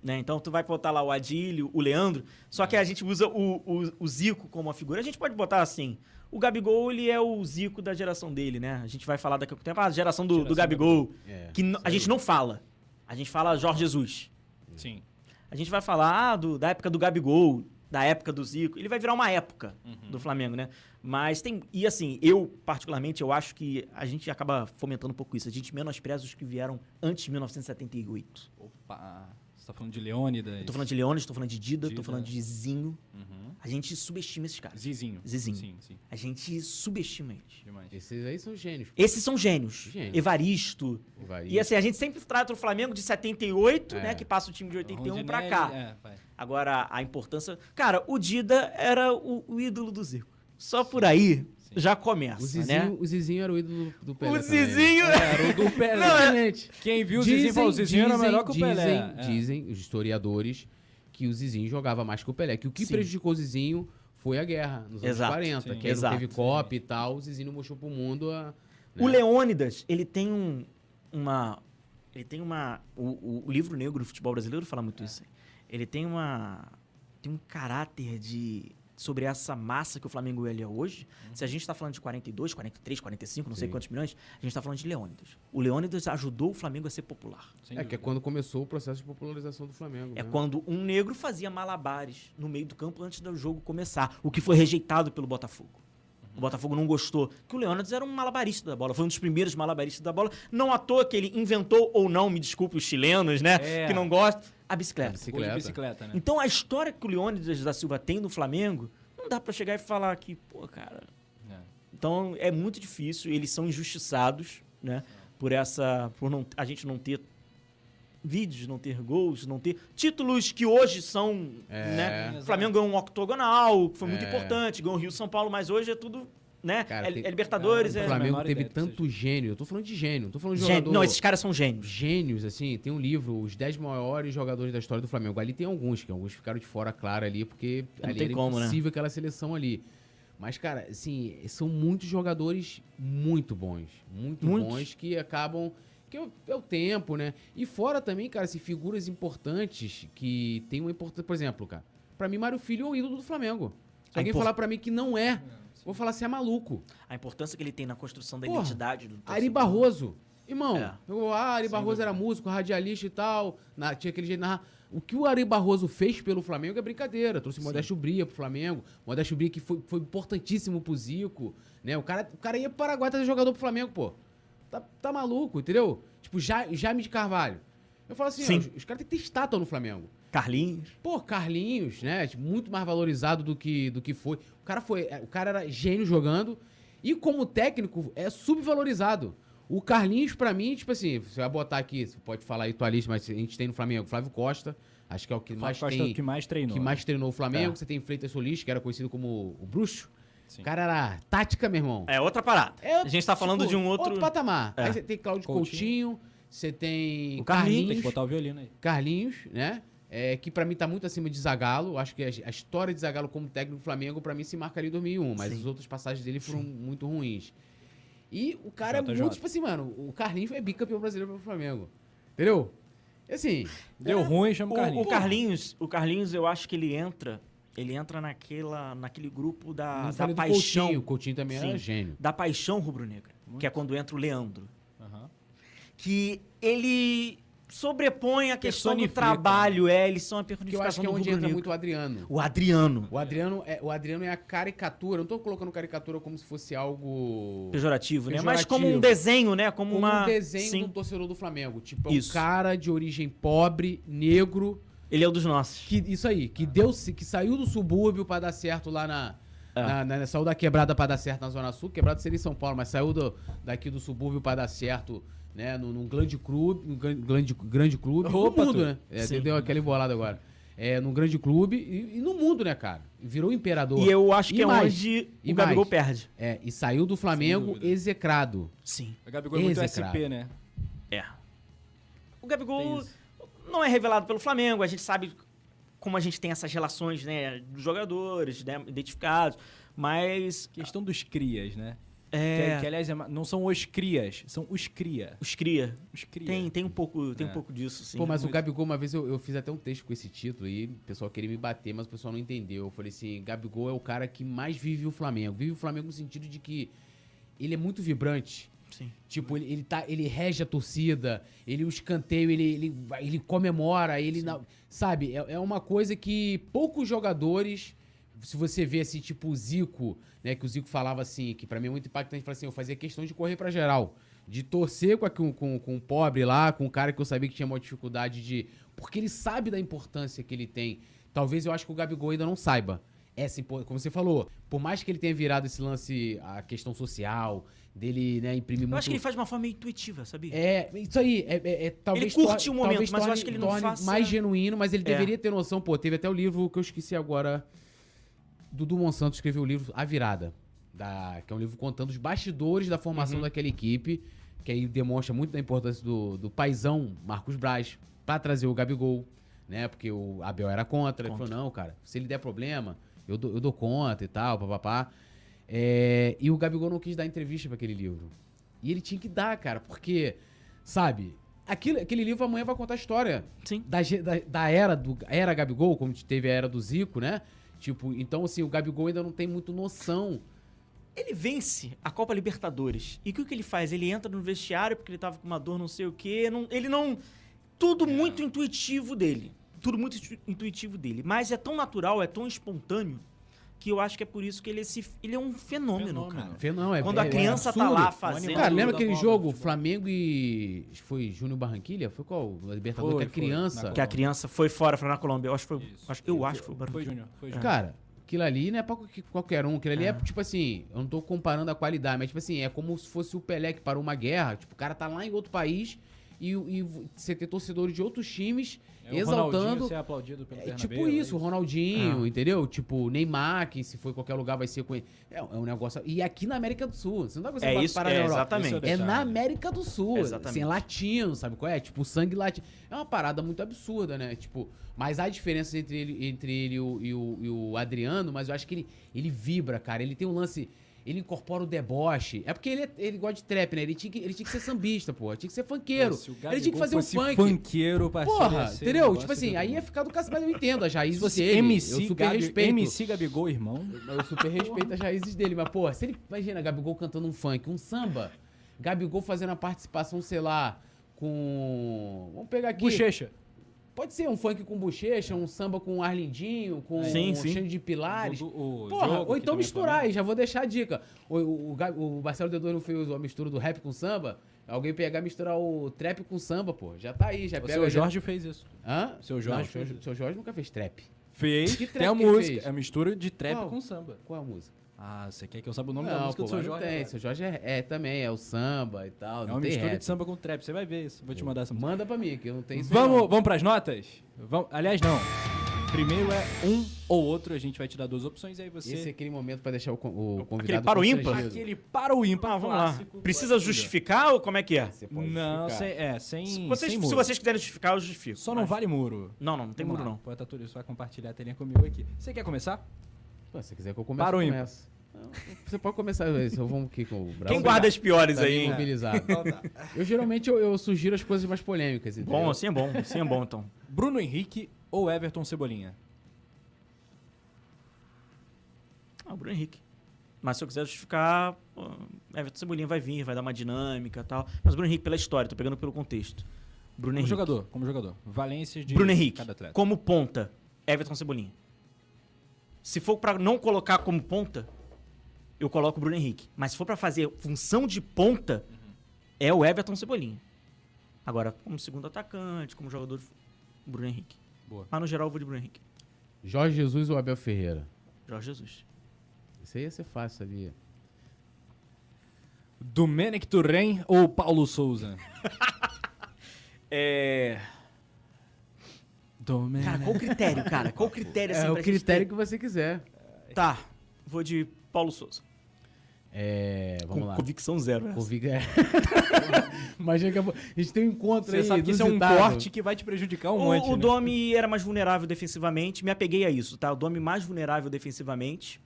Né? Então tu vai botar lá o Adílio, o Leandro, só que a gente usa o, o, o Zico como uma figura. A gente pode botar assim, o Gabigol ele é o Zico da geração dele, né? A gente vai falar daqui a pouco tempo, ah, a geração do, do Geração Gabigol, É, que a gente não fala. A gente fala Jorge Jesus. Sim. A gente vai falar ah, do- da época do Gabigol, da época do Zico. Ele vai virar uma época Uhum. do Flamengo, né? Mas tem. E assim, eu, particularmente, eu acho que a gente acaba fomentando um pouco isso. A gente menospreza os que vieram antes de 1978. Opa. Você tá falando de Leônidas. Eu tô falando de Leones, tô falando de Dida, Dida. tô falando de Zinho. Uhum. A gente subestima esses caras. Zizinho. Zizinho. Sim, sim. A gente subestima eles. Demais. Esses aí são gênios. Esses são gênios. Gênios. Evaristo. Vai. E assim, a gente sempre trata o Flamengo de 78, É. né? Que passa o time de 81 pra Rondinelli, cá. É, vai. Agora, a importância. Cara, o Dida era o, o ídolo do Zico. Só por aí já começa, O Zizinho, né? o Zizinho era o ídolo do Pelé. O também. Zizinho. Era o do Pelé. Não, é- Gente, Quem viu o Zizinho falou, o Zizinho era melhor que o dizem, Pelé. É. Dizem os historiadores que o Zizinho jogava mais que o Pelé. Que o que Sim. prejudicou o Zizinho foi a guerra, nos anos Exato. 40. Sim. Que aí não Exato. teve Copa e tal. O Zizinho mostrou pro mundo a... O né? Leônidas, ele tem um, uma. Ele tem uma. O, o- o livro negro do futebol brasileiro fala muito isso. Ele tem uma. Tem um caráter de. Sobre essa massa que o Flamengo ele é hoje. Se a gente está falando de 42, 43, 45, não sei Sim. quantos milhões, a gente está falando de Leônidas. O Leônidas ajudou o Flamengo a ser popular. Sem É, que é dúvida. quando começou o processo de popularização do Flamengo. É né? quando um negro fazia malabares no meio do campo antes do jogo começar, o que foi rejeitado pelo Botafogo. O Botafogo não gostou. Que o Leônidas era um malabarista da bola, foi um dos primeiros malabaristas da bola. Não à toa que ele inventou, ou não, me desculpe os chilenos, né? É. Que não gostam, a bicicleta. A bicicleta. bicicleta, né? Então a história que o Leônidas da Silva tem no Flamengo, não dá pra chegar e falar que, pô, cara. É. Então é muito difícil, eles são injustiçados, né? Por essa. Por não, a gente não ter vídeos, não ter gols, não ter títulos que hoje são. É. Né? Flamengo ganhou um octogonal, que foi muito É. importante, ganhou o Rio São Paulo, mas hoje é tudo. Né? Cara, é, tem- é Libertadores, Cara, O é. Flamengo- Flamengo teve ideia tanto gênio. Eu tô falando de gênio. eu Tô falando de Gênio. jogador... Não, esses caras são gênios. gênios, assim, tem um livro, Os 10 Maiores Jogadores da História do Flamengo. Ali tem alguns, que alguns ficaram de fora, claro, ali, porque Não ali tem era como, né? impossível aquela seleção ali. Mas, cara, assim, são muitos jogadores muito bons. Muito Muitos. bons que acabam. Que é o, é o tempo, né? E fora também, cara, assim, figuras importantes que tem uma importância. Por exemplo, cara, pra mim, Mário Filho é um ídolo do Flamengo. A alguém falar pra mim que não é, vou falar assim, é maluco. A importância que ele tem na construção da Porra, identidade do Ari. Barroso. Irmão, É. eu, ah, Ari Sem Barroso era músico, radialista e tal. na- tinha aquele jeito de narrar. O que o Ari Barroso fez pelo Flamengo é brincadeira. Trouxe Modesto Bria pro Flamengo. Modesto Bria que foi, foi importantíssimo pro Zico. Né? O, cara, o cara ia pro Paraguai trazer jogador pro Flamengo, pô. Tá, tá maluco, entendeu? Tipo, Ja- Jaime de Carvalho. Eu falo assim, Sim. ó, os, os caras têm que ter estátua no Flamengo. Carlinhos. Pô, Carlinhos, né? tipo, Muito mais valorizado do que, do que foi. O cara foi. é, O cara era gênio jogando. E como técnico, é subvalorizado. O Carlinhos, pra mim, tipo assim, você vai botar aqui, você pode falar aí tua lista, mas a gente tem no Flamengo Flávio Costa, acho que é o que mais Costa tem. que mais treinou. que mais treinou o Flamengo. É. Você tem Freitas Solis, que era conhecido como o Bruxo. Sim. O cara era tática, meu irmão. É outra parada. É, a gente tá falando tipo, de um outro. Outro patamar. É. Aí você tem Cláudio Coutinho. Coutinho, você tem O Carlinhos. Carlinhos. Tem que botar o violino aí. Carlinhos, né? É, que pra mim tá muito acima de Zagallo. Acho que a, a história de Zagallo como técnico do Flamengo, pra mim, se marcaria em 2001. Mas Sim. as outras passagens dele foram muito ruins. E o cara JJ. é muito, tipo assim, mano, o Carlinhos é bicampeão brasileiro pelo Flamengo. Entendeu? E assim, Deu ruim, chama o O, Carlinhos. o Carlinhos, o Carlinhos, eu acho que ele entra, ele entra naquela, naquele grupo da, da paixão, Coutinho. O Coutinho também era Sim. gênio. da paixão rubro-negra, que é quando entra o Leandro, Aham. que ele sobrepõe a questão do trabalho, é, eles são a Que eu acho personificação que é onde entra muito o Adriano. O Adriano, O Adriano, é, o Adriano é a caricatura. Eu não tô colocando caricatura como se fosse algo. pejorativo, né? Mas Pejorativo. como um desenho, né? Como, como uma um desenho Sim. do torcedor do Flamengo. Tipo, é um Isso. cara de origem pobre, negro, Ele é um dos nossos. que isso aí, que deu, que saiu do subúrbio pra dar certo lá na, É. na- na- saiu da quebrada pra dar certo na Zona Sul, quebrada seria em São Paulo, mas saiu do- daqui do subúrbio pra dar certo, né, num, num grande clube, num gran- grande, grande clube, Opa, no mundo, tu. né? É, Sim. deu aquela embolada agora. É, num grande clube e, e no mundo, né, cara? Virou imperador. E eu acho E que é mais? onde E o Gabigol mais? perde. É, e saiu do Flamengo execrado. Sim. O Gabigol é muito Execrado. SP, né? É. O Gabigol não é revelado pelo Flamengo, a gente sabe como a gente tem essas relações, né, dos jogadores, né, identificados, mas Questão dos crias, né? É, Que, que, aliás, é não são os crias, são os cria. os cria, Os cria. tem, tem um pouco, tem É. um pouco disso, sim. Pô, mas o muito. Gabigol, uma vez eu, eu fiz até um texto com esse título aí, o pessoal queria me bater, mas o pessoal não entendeu. Eu falei assim, Gabigol é o cara que mais vive o Flamengo. Vive o Flamengo no sentido de que ele é muito vibrante. Sim. Tipo, ele, ele, tá, ele rege a torcida, ele o escanteio, ele, ele, ele comemora, ele. na- sabe, é, é uma coisa que poucos jogadores. Se você vê assim, tipo o Zico, né? Que o Zico falava assim, que pra mim é muito impactante, falava assim, eu fazia questão de correr pra geral. De torcer com, a- com, com, com o pobre lá, com o cara que eu sabia que tinha uma dificuldade de. Porque ele sabe da importância que ele tem. Talvez eu acho que o Gabigol ainda não saiba. essa como você falou, por mais que ele tenha virado esse lance, a questão social, dele, né, imprimir muito... Eu acho que ele faz de uma forma meio intuitiva, sabia? É, isso aí, é, é- é- talvez Ele curte o momento, mas eu torne- acho que ele não faça- mais genuíno, mas ele É. deveria ter noção, pô, teve até o livro que eu esqueci agora, Dudu Monsanto escreveu o livro A Virada, da, que é um livro contando os bastidores da Uhum. formação daquela equipe, que aí demonstra muito da importância do, do paizão Marcos Braz pra trazer o Gabigol, né, porque o Abel era contra, ele Contra. falou, não, cara, se ele der problema, eu dou, eu dou conta e tal, papapá. É, e o Gabigol não quis dar entrevista pra aquele livro. E ele tinha que dar, cara, porque, sabe, aquilo, aquele livro amanhã vai contar a história Sim. da, da, da era do era Gabigol, como teve a era do Zico, né? Tipo, então assim, o Gabigol ainda não tem muito noção. Ele vence a Copa Libertadores. E o que, que ele faz? Ele entra no vestiário porque ele tava com uma dor, não sei o quê. Não, ele não. Tudo muito intuitivo dele. Tudo muito intu- intuitivo dele. Mas é tão natural, é tão espontâneo, que eu acho que é por isso que ele é, esse, ele é um fenômeno, Fenômeno. cara. Não, é, Quando é- a é criança tá absurdo. lá fazendo. Cara, lembra aquele bola, jogo futebol. Flamengo e. Foi Júnior Barranquilha? Foi qual? A Libertadores Foi, que a foi, criança. Que a criança foi fora, foi na Colômbia. Eu acho que foi. Acho- eu acho que foi o Foi Barranquilla. Júnior, foi Júnior. Cara, aquilo ali não é pra qual- qualquer um. Aquilo ali é. É. tipo assim, eu não tô comparando a qualidade, mas tipo assim, é como se fosse o Pelé que parou uma guerra. Tipo, o cara tá lá em outro país e, e você ter torcedores de outros times É exaltando. ser aplaudido pelo É Bernabéu, tipo isso, o Ronaldinho, Ah. entendeu? Tipo, o Neymar, que se for em qualquer lugar vai ser com ele. É, é um negócio. E aqui na América do Sul. Você não tá É conseguindo isso, parar é, na Europa. exatamente. É Deixar, na? América do Sul. Exatamente. Assim, é latino, sabe qual é? Tipo, sangue latino. É uma parada muito absurda, né? Tipo, mas há diferença entre ele, entre ele e, o, e o- e o Adriano, mas eu acho que ele, ele vibra, cara. Ele tem um lance. Ele incorpora o deboche. É porque ele, é- ele gosta de trap, né? Ele tinha que, ele tinha que ser sambista, pô. Tinha que ser funkeiro. Pô, se ele tinha que fazer um funk. funkeiro, parceiro, Porra, entendeu? Tipo assim, aí ia ficar do cacete, mas eu entendo as Se raízes fosse dele. MC, eu super Gabi- respeito. MC Gabigol, irmão. Eu super respeito as raízes dele, mas, pô, se ele. Imagina, Gabigol cantando um funk, um samba. Gabigol fazendo a participação, sei lá, com. Vamos pegar aqui. Bochecha. Pode ser um funk com bochecha, um samba com Arlindinho, com Sim, um sim. cheio de pilares. O, o Porra, Diogo, ou então é misturar, e já vou deixar a dica. O, o, o, o Marcelo Dedor não fez a mistura do rap com samba. Alguém pegar e misturar o trap com samba, pô. Já tá aí, já O pega. seu já- Jorge fez isso. Hã? o seu Jorge Não, o seu, fez isso. seu Jorge nunca fez trap. Fez. Que Tem trap a que ele música. fez? É a mistura de trap Qual? com samba. Qual é a música? Ah, você quer que eu saiba o nome da Não, música pô, do seu não Jorge? tem. Seu Jorge é, é também, é o samba e tal. É não uma tem mistura rap. de samba com trap. Você vai ver isso. Vou te mandar essa música. Manda pra mim, que eu não tenho isso. Vamos, não. vamos pras notas? Vamos, aliás, não. Primeiro é um ou outro. A gente vai te dar duas opções e aí você... Esse é aquele momento pra deixar o, o convidado Aquele para o ímpar? Aquele para o ímpar Ah, vamos lá. Precisa justificar ou como é que é? Você pode Não, sem, é, sem, Se vocês, sem se vocês quiserem justificar, eu justifico. Só não Mas- vale muro. Não, não, não tem Vamos muro lá, não. Poeta Turista vai compartilhar a telinha comigo aqui. Você quer começar? Pô, se quiser que eu comece, Para o eu começo. Não, Você pode começar, eu vamos aqui com o Brau. Quem guarda as piores Tá aí, mobilizado. Então tá. Eu geralmente eu, eu sugiro as coisas mais polêmicas, entendeu? Bom, assim é bom, assim é bom então. Bruno Henrique ou Everton Cebolinha? Ah, o Bruno Henrique. Mas se eu quiser justificar, Everton Cebolinha vai vir, vai dar uma dinâmica e tal. Mas o Bruno Henrique pela história, tô pegando pelo contexto. Bruno Como Henrique. jogador, como jogador. Valências de Bruno Henrique. cada atleta. Como ponta, Everton Cebolinha. Se for pra não colocar como ponta, eu coloco o Bruno Henrique. Mas se for pra fazer função de ponta, é o Everton Cebolinha. Agora, como segundo atacante, como jogador, Bruno Henrique. Boa. Mas no geral eu vou de Bruno Henrique. Jorge Jesus ou Abel Ferreira? Jorge Jesus. Isso aí ia ser fácil, sabia? Domenic Turren ou Paulo Souza? <laughs> É. Domenic. Cara, qual o critério, cara? Qual o critério assim É o gente critério ter? que você quiser. Tá, vou de Paulo Souza. É, vamos Com lá. convicção zero. essa. Convic... É. Imagina que a gente tem um encontro Você aí. sabe que isso é um corte que vai te prejudicar um O, monte, o né? Domi era mais vulnerável defensivamente, me apeguei a isso, tá? O Domi mais vulnerável defensivamente.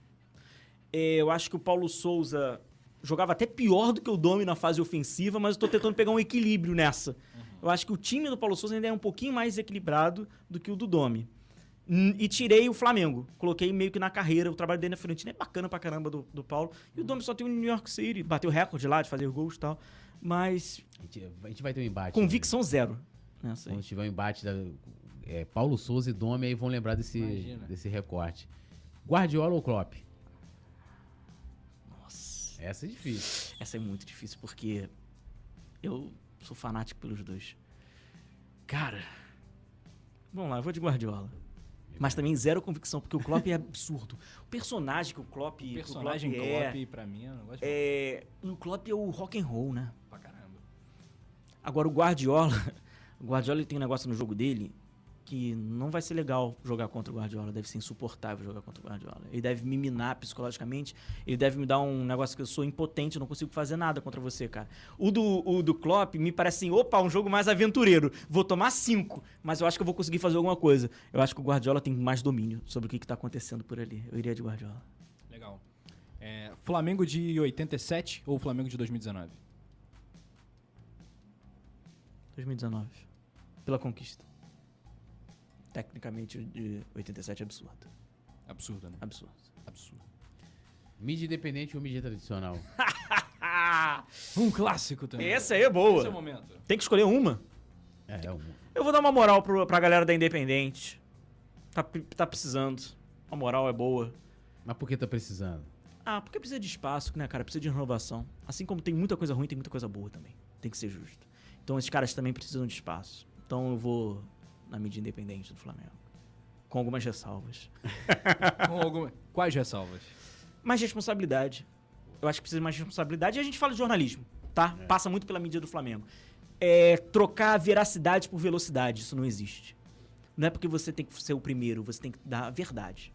É, eu acho que o Paulo Souza jogava até pior do que o Domi na fase ofensiva, mas eu tô tentando pegar um equilíbrio nessa. Eu acho que o time do Paulo Souza ainda é um pouquinho mais equilibrado do que o do Domi. E tirei o Flamengo. Coloquei meio que na carreira. O trabalho dele na Fiorentina é bacana pra caramba do, do Paulo. E o Domi só tem o New York City. Bateu recorde lá de fazer gols e tal. Mas A gente, a gente vai ter um embate. convicção zero. Nessa aí. Quando tiver um embate da é, Paulo Souza e Domi, aí vão lembrar desse, Imagina. desse recorte. Guardiola ou Klopp? Nossa. Essa é difícil. Essa é muito difícil porque eu sou fanático pelos dois. Cara, vamos lá, eu vou de Guardiola. Mas também zero convicção, porque o Klopp é absurdo. O personagem que o Klopp, O que o personagem Klopp Klopp, é, pra mim, é um negócio é... O Klopp é o rock and roll, né? pra caramba. Agora o Guardiola, <laughs> o Guardiola ele tem um negócio no jogo dele que não vai ser legal jogar contra o Guardiola, deve ser insuportável jogar contra o Guardiola. Ele deve me minar psicologicamente, ele deve me dar um negócio que eu sou impotente, eu não consigo fazer nada contra você, cara. O do, o do Klopp me parece assim, opa, um jogo mais aventureiro, vou tomar cinco, mas eu acho que eu vou conseguir fazer alguma coisa. Eu acho que o Guardiola tem mais domínio sobre o que, que tá acontecendo por ali. Eu iria de Guardiola. Legal. É, Flamengo de 87 ou Flamengo de 2019? 2019. Pela conquista. Tecnicamente, o de 87 é absurdo. Absurdo, né? Absurdo. Absurdo. Mídia independente ou mídia tradicional? <laughs> Um clássico também. Essa aí é boa. Esse é o momento. Tem que escolher uma. É, é um... Eu vou dar uma moral pro, pra galera da Independente. Tá, tá precisando. A moral é boa. Mas por que tá precisando? Ah, porque precisa de espaço, né, cara? Precisa de renovação. Assim como tem muita coisa ruim, tem muita coisa boa também. Tem que ser justo. Então esses caras também precisam de espaço. Então eu vou na mídia independente do Flamengo. Com algumas ressalvas. <laughs> Com alguma... Quais ressalvas? Mais responsabilidade. Eu acho que precisa de mais responsabilidade. E a gente fala de jornalismo, tá? Passa muito pela mídia do Flamengo. É trocar veracidade por velocidade. Isso não existe. Não é porque você tem que ser o primeiro, você tem que dar a verdade.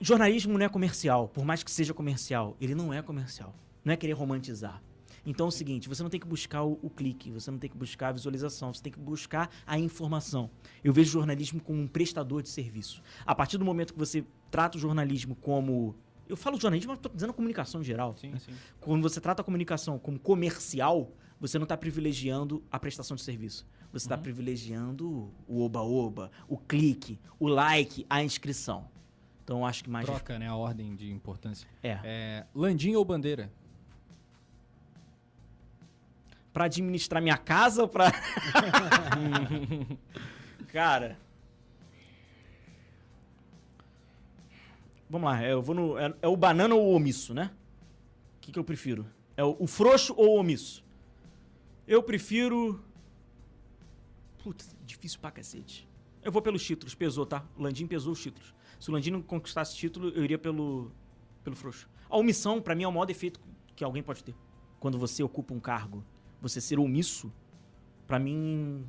Jornalismo não é comercial, por mais que seja comercial, ele não é comercial. Não é querer romantizar. Então é o seguinte, você não tem que buscar o, o clique, você não tem que buscar a visualização, você tem que buscar a informação. Eu vejo o jornalismo como um prestador de serviço. A partir do momento que você trata o jornalismo como. Eu falo jornalismo, mas estou dizendo a comunicação em geral. Sim, né? sim. Quando você trata a comunicação como comercial, você não está privilegiando a prestação de serviço. Você está privilegiando o oba-oba, o clique, o like, a inscrição. Então eu acho que mais. Troca, né? A ordem de importância. É. É, Landim ou Bandeira? Pra administrar minha casa ou pra. <laughs> Cara. Vamos lá, eu vou no. É, é o banana ou o omisso, né? O que, que eu prefiro? É o, o frouxo ou o omisso? Eu prefiro. Putz, difícil pra cacete. Eu vou pelos títulos, pesou, tá? O Landim pesou os títulos. Se o Landim não conquistasse título, eu iria pelo, pelo frouxo. A omissão, pra mim, é o maior defeito que alguém pode ter. Quando você ocupa um cargo, você ser omisso, pra mim.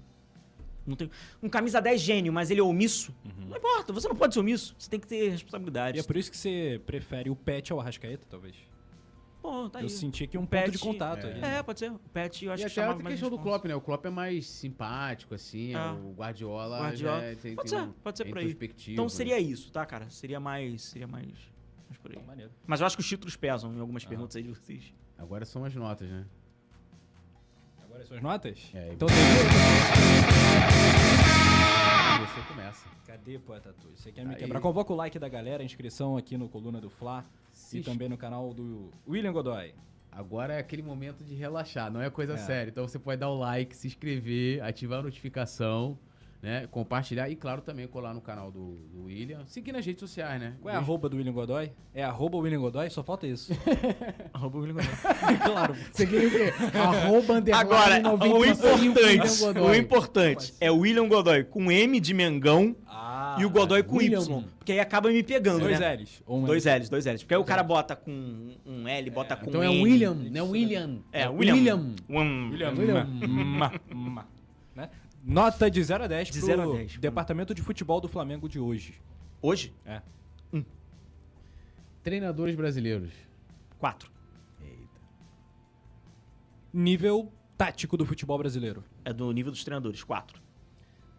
Não tem... Um camisa 10 gênio, mas ele é omisso. Não importa, você não pode ser omisso. Você tem que ter responsabilidade. E é por isso que você prefere o Pet ao Arrascaeta, talvez? Pô, tá aí. Eu senti aqui um Pet- ponto de contato. aí. É, pode ser. O Pet, eu acho e que até chamava mais questão do. Klopp, né? O Klopp é mais simpático, assim. Ah. O Guardiola, Guardiola. já é- tem, Pode tem ser, um- pode ser é por aí. introspectivo, Então né? seria isso, tá, cara? Seria mais. Seria mais. mais por aí. Então. Mas eu acho que os títulos pesam em algumas Ah. perguntas aí de vocês. Agora são as notas, né? Suas notas? É, então tem... Você começa. Cadê, Poeta Tu? Você quer me Aí. quebrar? Convoca o like da galera, inscrição aqui no Coluna do Fla Se e ins- também no canal do William Godoy. Agora é aquele momento de relaxar, não é coisa É. séria. Então você pode dar o like, se inscrever, ativar a notificação, né? Compartilhar e, claro, também colar no canal do, do William. Seguir nas redes sociais, né? Qual é a arroba do William Godoy? É arroba William Godoy? Só falta isso. <laughs> Arroba William Godoy. <laughs> claro. Você queria o quê? Arroba Agora, 90 o importante, o importante é o William Godoy com M de Mengão Ah, e o Godoy com William. Y. Porque aí acaba me pegando, Dois né? L's. Um Dois L. L's, dois L's. Porque aí o cara bota com um L, bota com Então é N. William, não é William. É, William. William. William. William. William. Nota de 0 a 10 De pro 0 a 10, Departamento de Futebol do Flamengo de hoje. Hoje, É. Treinadores brasileiros. quatro. Eita. Nível tático do futebol brasileiro. É do nível dos treinadores, quatro.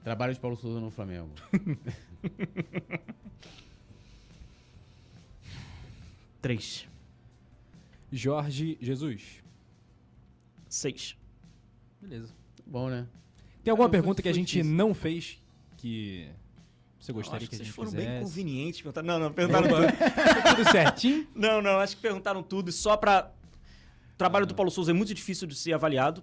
Trabalho de Paulo Souza no Flamengo. <laughs> Três. Jorge Jesus. Seis. Beleza. Bom, né? Tem alguma Ah, foi- pergunta que a gente difícil. não fez que você gostaria acho que a vocês gente foram fizesse? bem convenientes. perguntaram- Não, não, perguntaram tudo. <laughs> Tudo certinho? Não, não, acho que perguntaram tudo. E só pra. O trabalho do Paulo Souza é muito difícil de ser avaliado.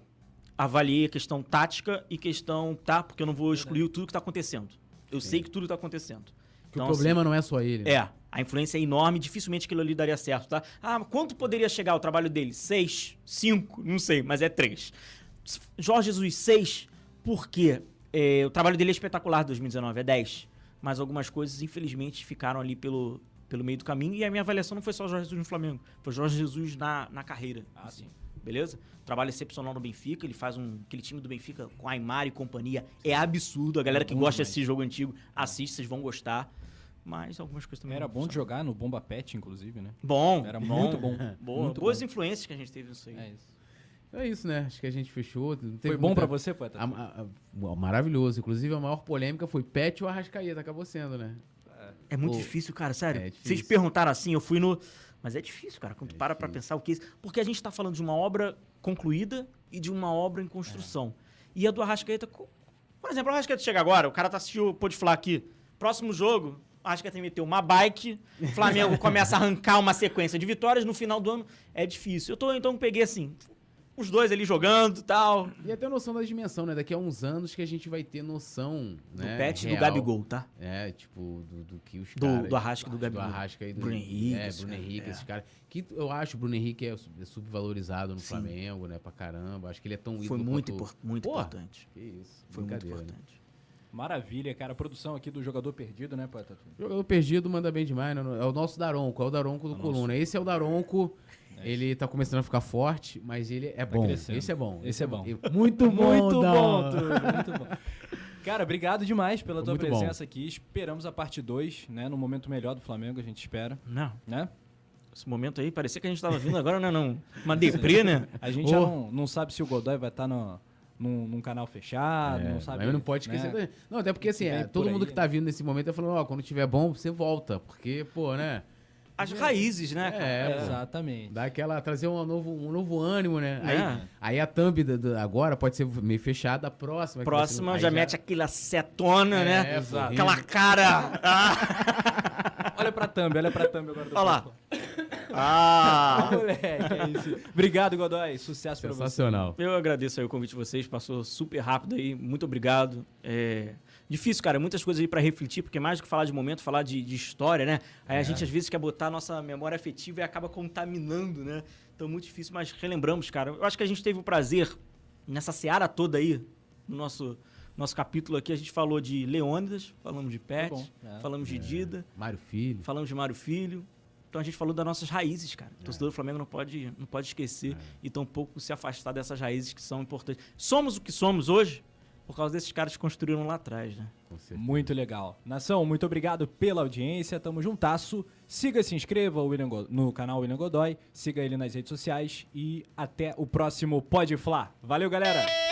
Avaliei a questão tática e questão. Tá? Porque eu não vou excluir tudo que tá acontecendo. Eu sei que tudo tá acontecendo. Que Então, o problema não é só ele. né? É, a influência é enorme, dificilmente aquilo ali daria certo, tá? Ah, quanto poderia chegar o trabalho dele? Seis? Cinco? Não sei, mas é três. Jorge Jesus, seis, por quê? É, o trabalho dele é espetacular em 2019, é 10. mas algumas coisas, infelizmente, ficaram ali pelo, pelo meio do caminho. E a minha avaliação não foi só o Jorge Jesus no Flamengo, foi o Jorge Jesus na, na carreira. Ah, sim. Beleza? Trabalho excepcional no Benfica, ele faz um. Aquele time do Benfica com Aymar e companhia é absurdo. A galera que gosta demais. desse jogo antigo, assiste, vocês vão gostar. Mas algumas coisas também. Era bom de jogar no Bomba Pet, inclusive, né? Bom, Era bom. muito bom. Boa, muito boas bom. influências que a gente teve nisso aí. É isso. É isso, né? Acho que a gente fechou. Foi bom muita- pra você, Poeta? A- a- a- maravilhoso. Inclusive, a maior polêmica foi Pet ou Arrascaeta. Acabou sendo, né? É muito Pô, difícil, cara, sério. é difícil. Vocês perguntaram assim, eu fui no. Mas é difícil, cara, quando É tu para pra difícil. pensar o que é isso. Porque a gente tá falando de uma obra concluída e de uma obra em construção. E a do Arrascaeta. Por exemplo, o Arrascaeta chega agora, o cara tá assistindo, pode falar aqui. Próximo jogo, o Arrascaeta meteu uma bike, o Flamengo <laughs> começa a arrancar uma sequência de vitórias no final do ano. É difícil. Eu tô, então, peguei assim, os dois ali jogando e tal. E até noção da dimensão, né? Daqui a uns anos que a gente vai ter noção, Do né? Pet do. Gabigol, tá? É, tipo, do, do que os Do- caras... do Arrasca do Gabigol. Arrasca e do... Bruno Henrique, É, esse Bruno cara, Henrique, é. esses caras. Que eu acho o Bruno Henrique é é subvalorizado no Sim. Flamengo, né? Pra caramba. Acho que ele é tão ídolo Foi muito, quanto- impor- muito Porra, importante. Que isso, Foi muito né? importante. Maravilha, cara. A produção aqui do jogador perdido, né, Poeta? Jogador perdido manda bem demais, né? É o nosso Daronco, é o Daronco do O Coluna. Esse é o Daronco. É ele tá começando a ficar forte, mas ele é Tá bom. crescendo. Esse é bom. Esse é bom. Muito bom, Muito bom. Túlio, muito bom. Cara, obrigado demais pela Foi tua muito bom. presença aqui. Esperamos a parte 2, né? No momento melhor do Flamengo, a gente espera, Não, né? esse momento aí parecia que a gente tava vindo agora, não, não. Uma deprê, né? A gente já Oh. não, não sabe se o Godoy vai estar no, num, num canal fechado, É, não sabe. mas não pode esquecer. né? Não, até porque assim, é, todo aí, mundo que tá vindo nesse momento tá falando, ó, quando tiver bom, você volta. Porque, pô, né? As raízes, né, cara? É, pô. Exatamente. Dá aquela. trazer um novo, um novo ânimo, né? Aí, É. aí a thumb da- da- agora pode ser meio fechada, a próxima. Próxima aí já, mete aquela setona, É, né? exato. Aquela cara. Ah, <laughs> Olha pra thumb, olha pra thumb agora. Olha lá. Ah. <laughs> Moleque, é isso. Obrigado, Godoy. Sucesso pra você. Sensacional. Eu agradeço aí o convite de vocês, passou super rápido aí, muito obrigado. É difícil, cara, muitas coisas aí pra refletir, porque mais do que falar de momento, falar de, de história, né? Aí a gente às vezes quer botar a nossa memória afetiva e acaba contaminando, né? Então muito difícil, mas relembramos, cara. Eu acho que a gente teve o prazer nessa seara toda aí, no nosso, nosso capítulo aqui, a gente falou de Leônidas, falamos de Pet, é. falamos de Dida, Mário Filho. falamos de Mário Filho. Então a gente falou das nossas raízes, cara. O torcedor do Flamengo não pode, não pode esquecer e tampouco se afastar dessas raízes que são importantes. Somos o que somos hoje por causa desses caras que construíram lá atrás, né? Com certeza. Muito legal. Nação, muito obrigado pela audiência. Tamo juntasso. Siga e se inscreva no canal William Godoy. Siga ele nas redes sociais. E até o próximo Pode Flá. Valeu, galera!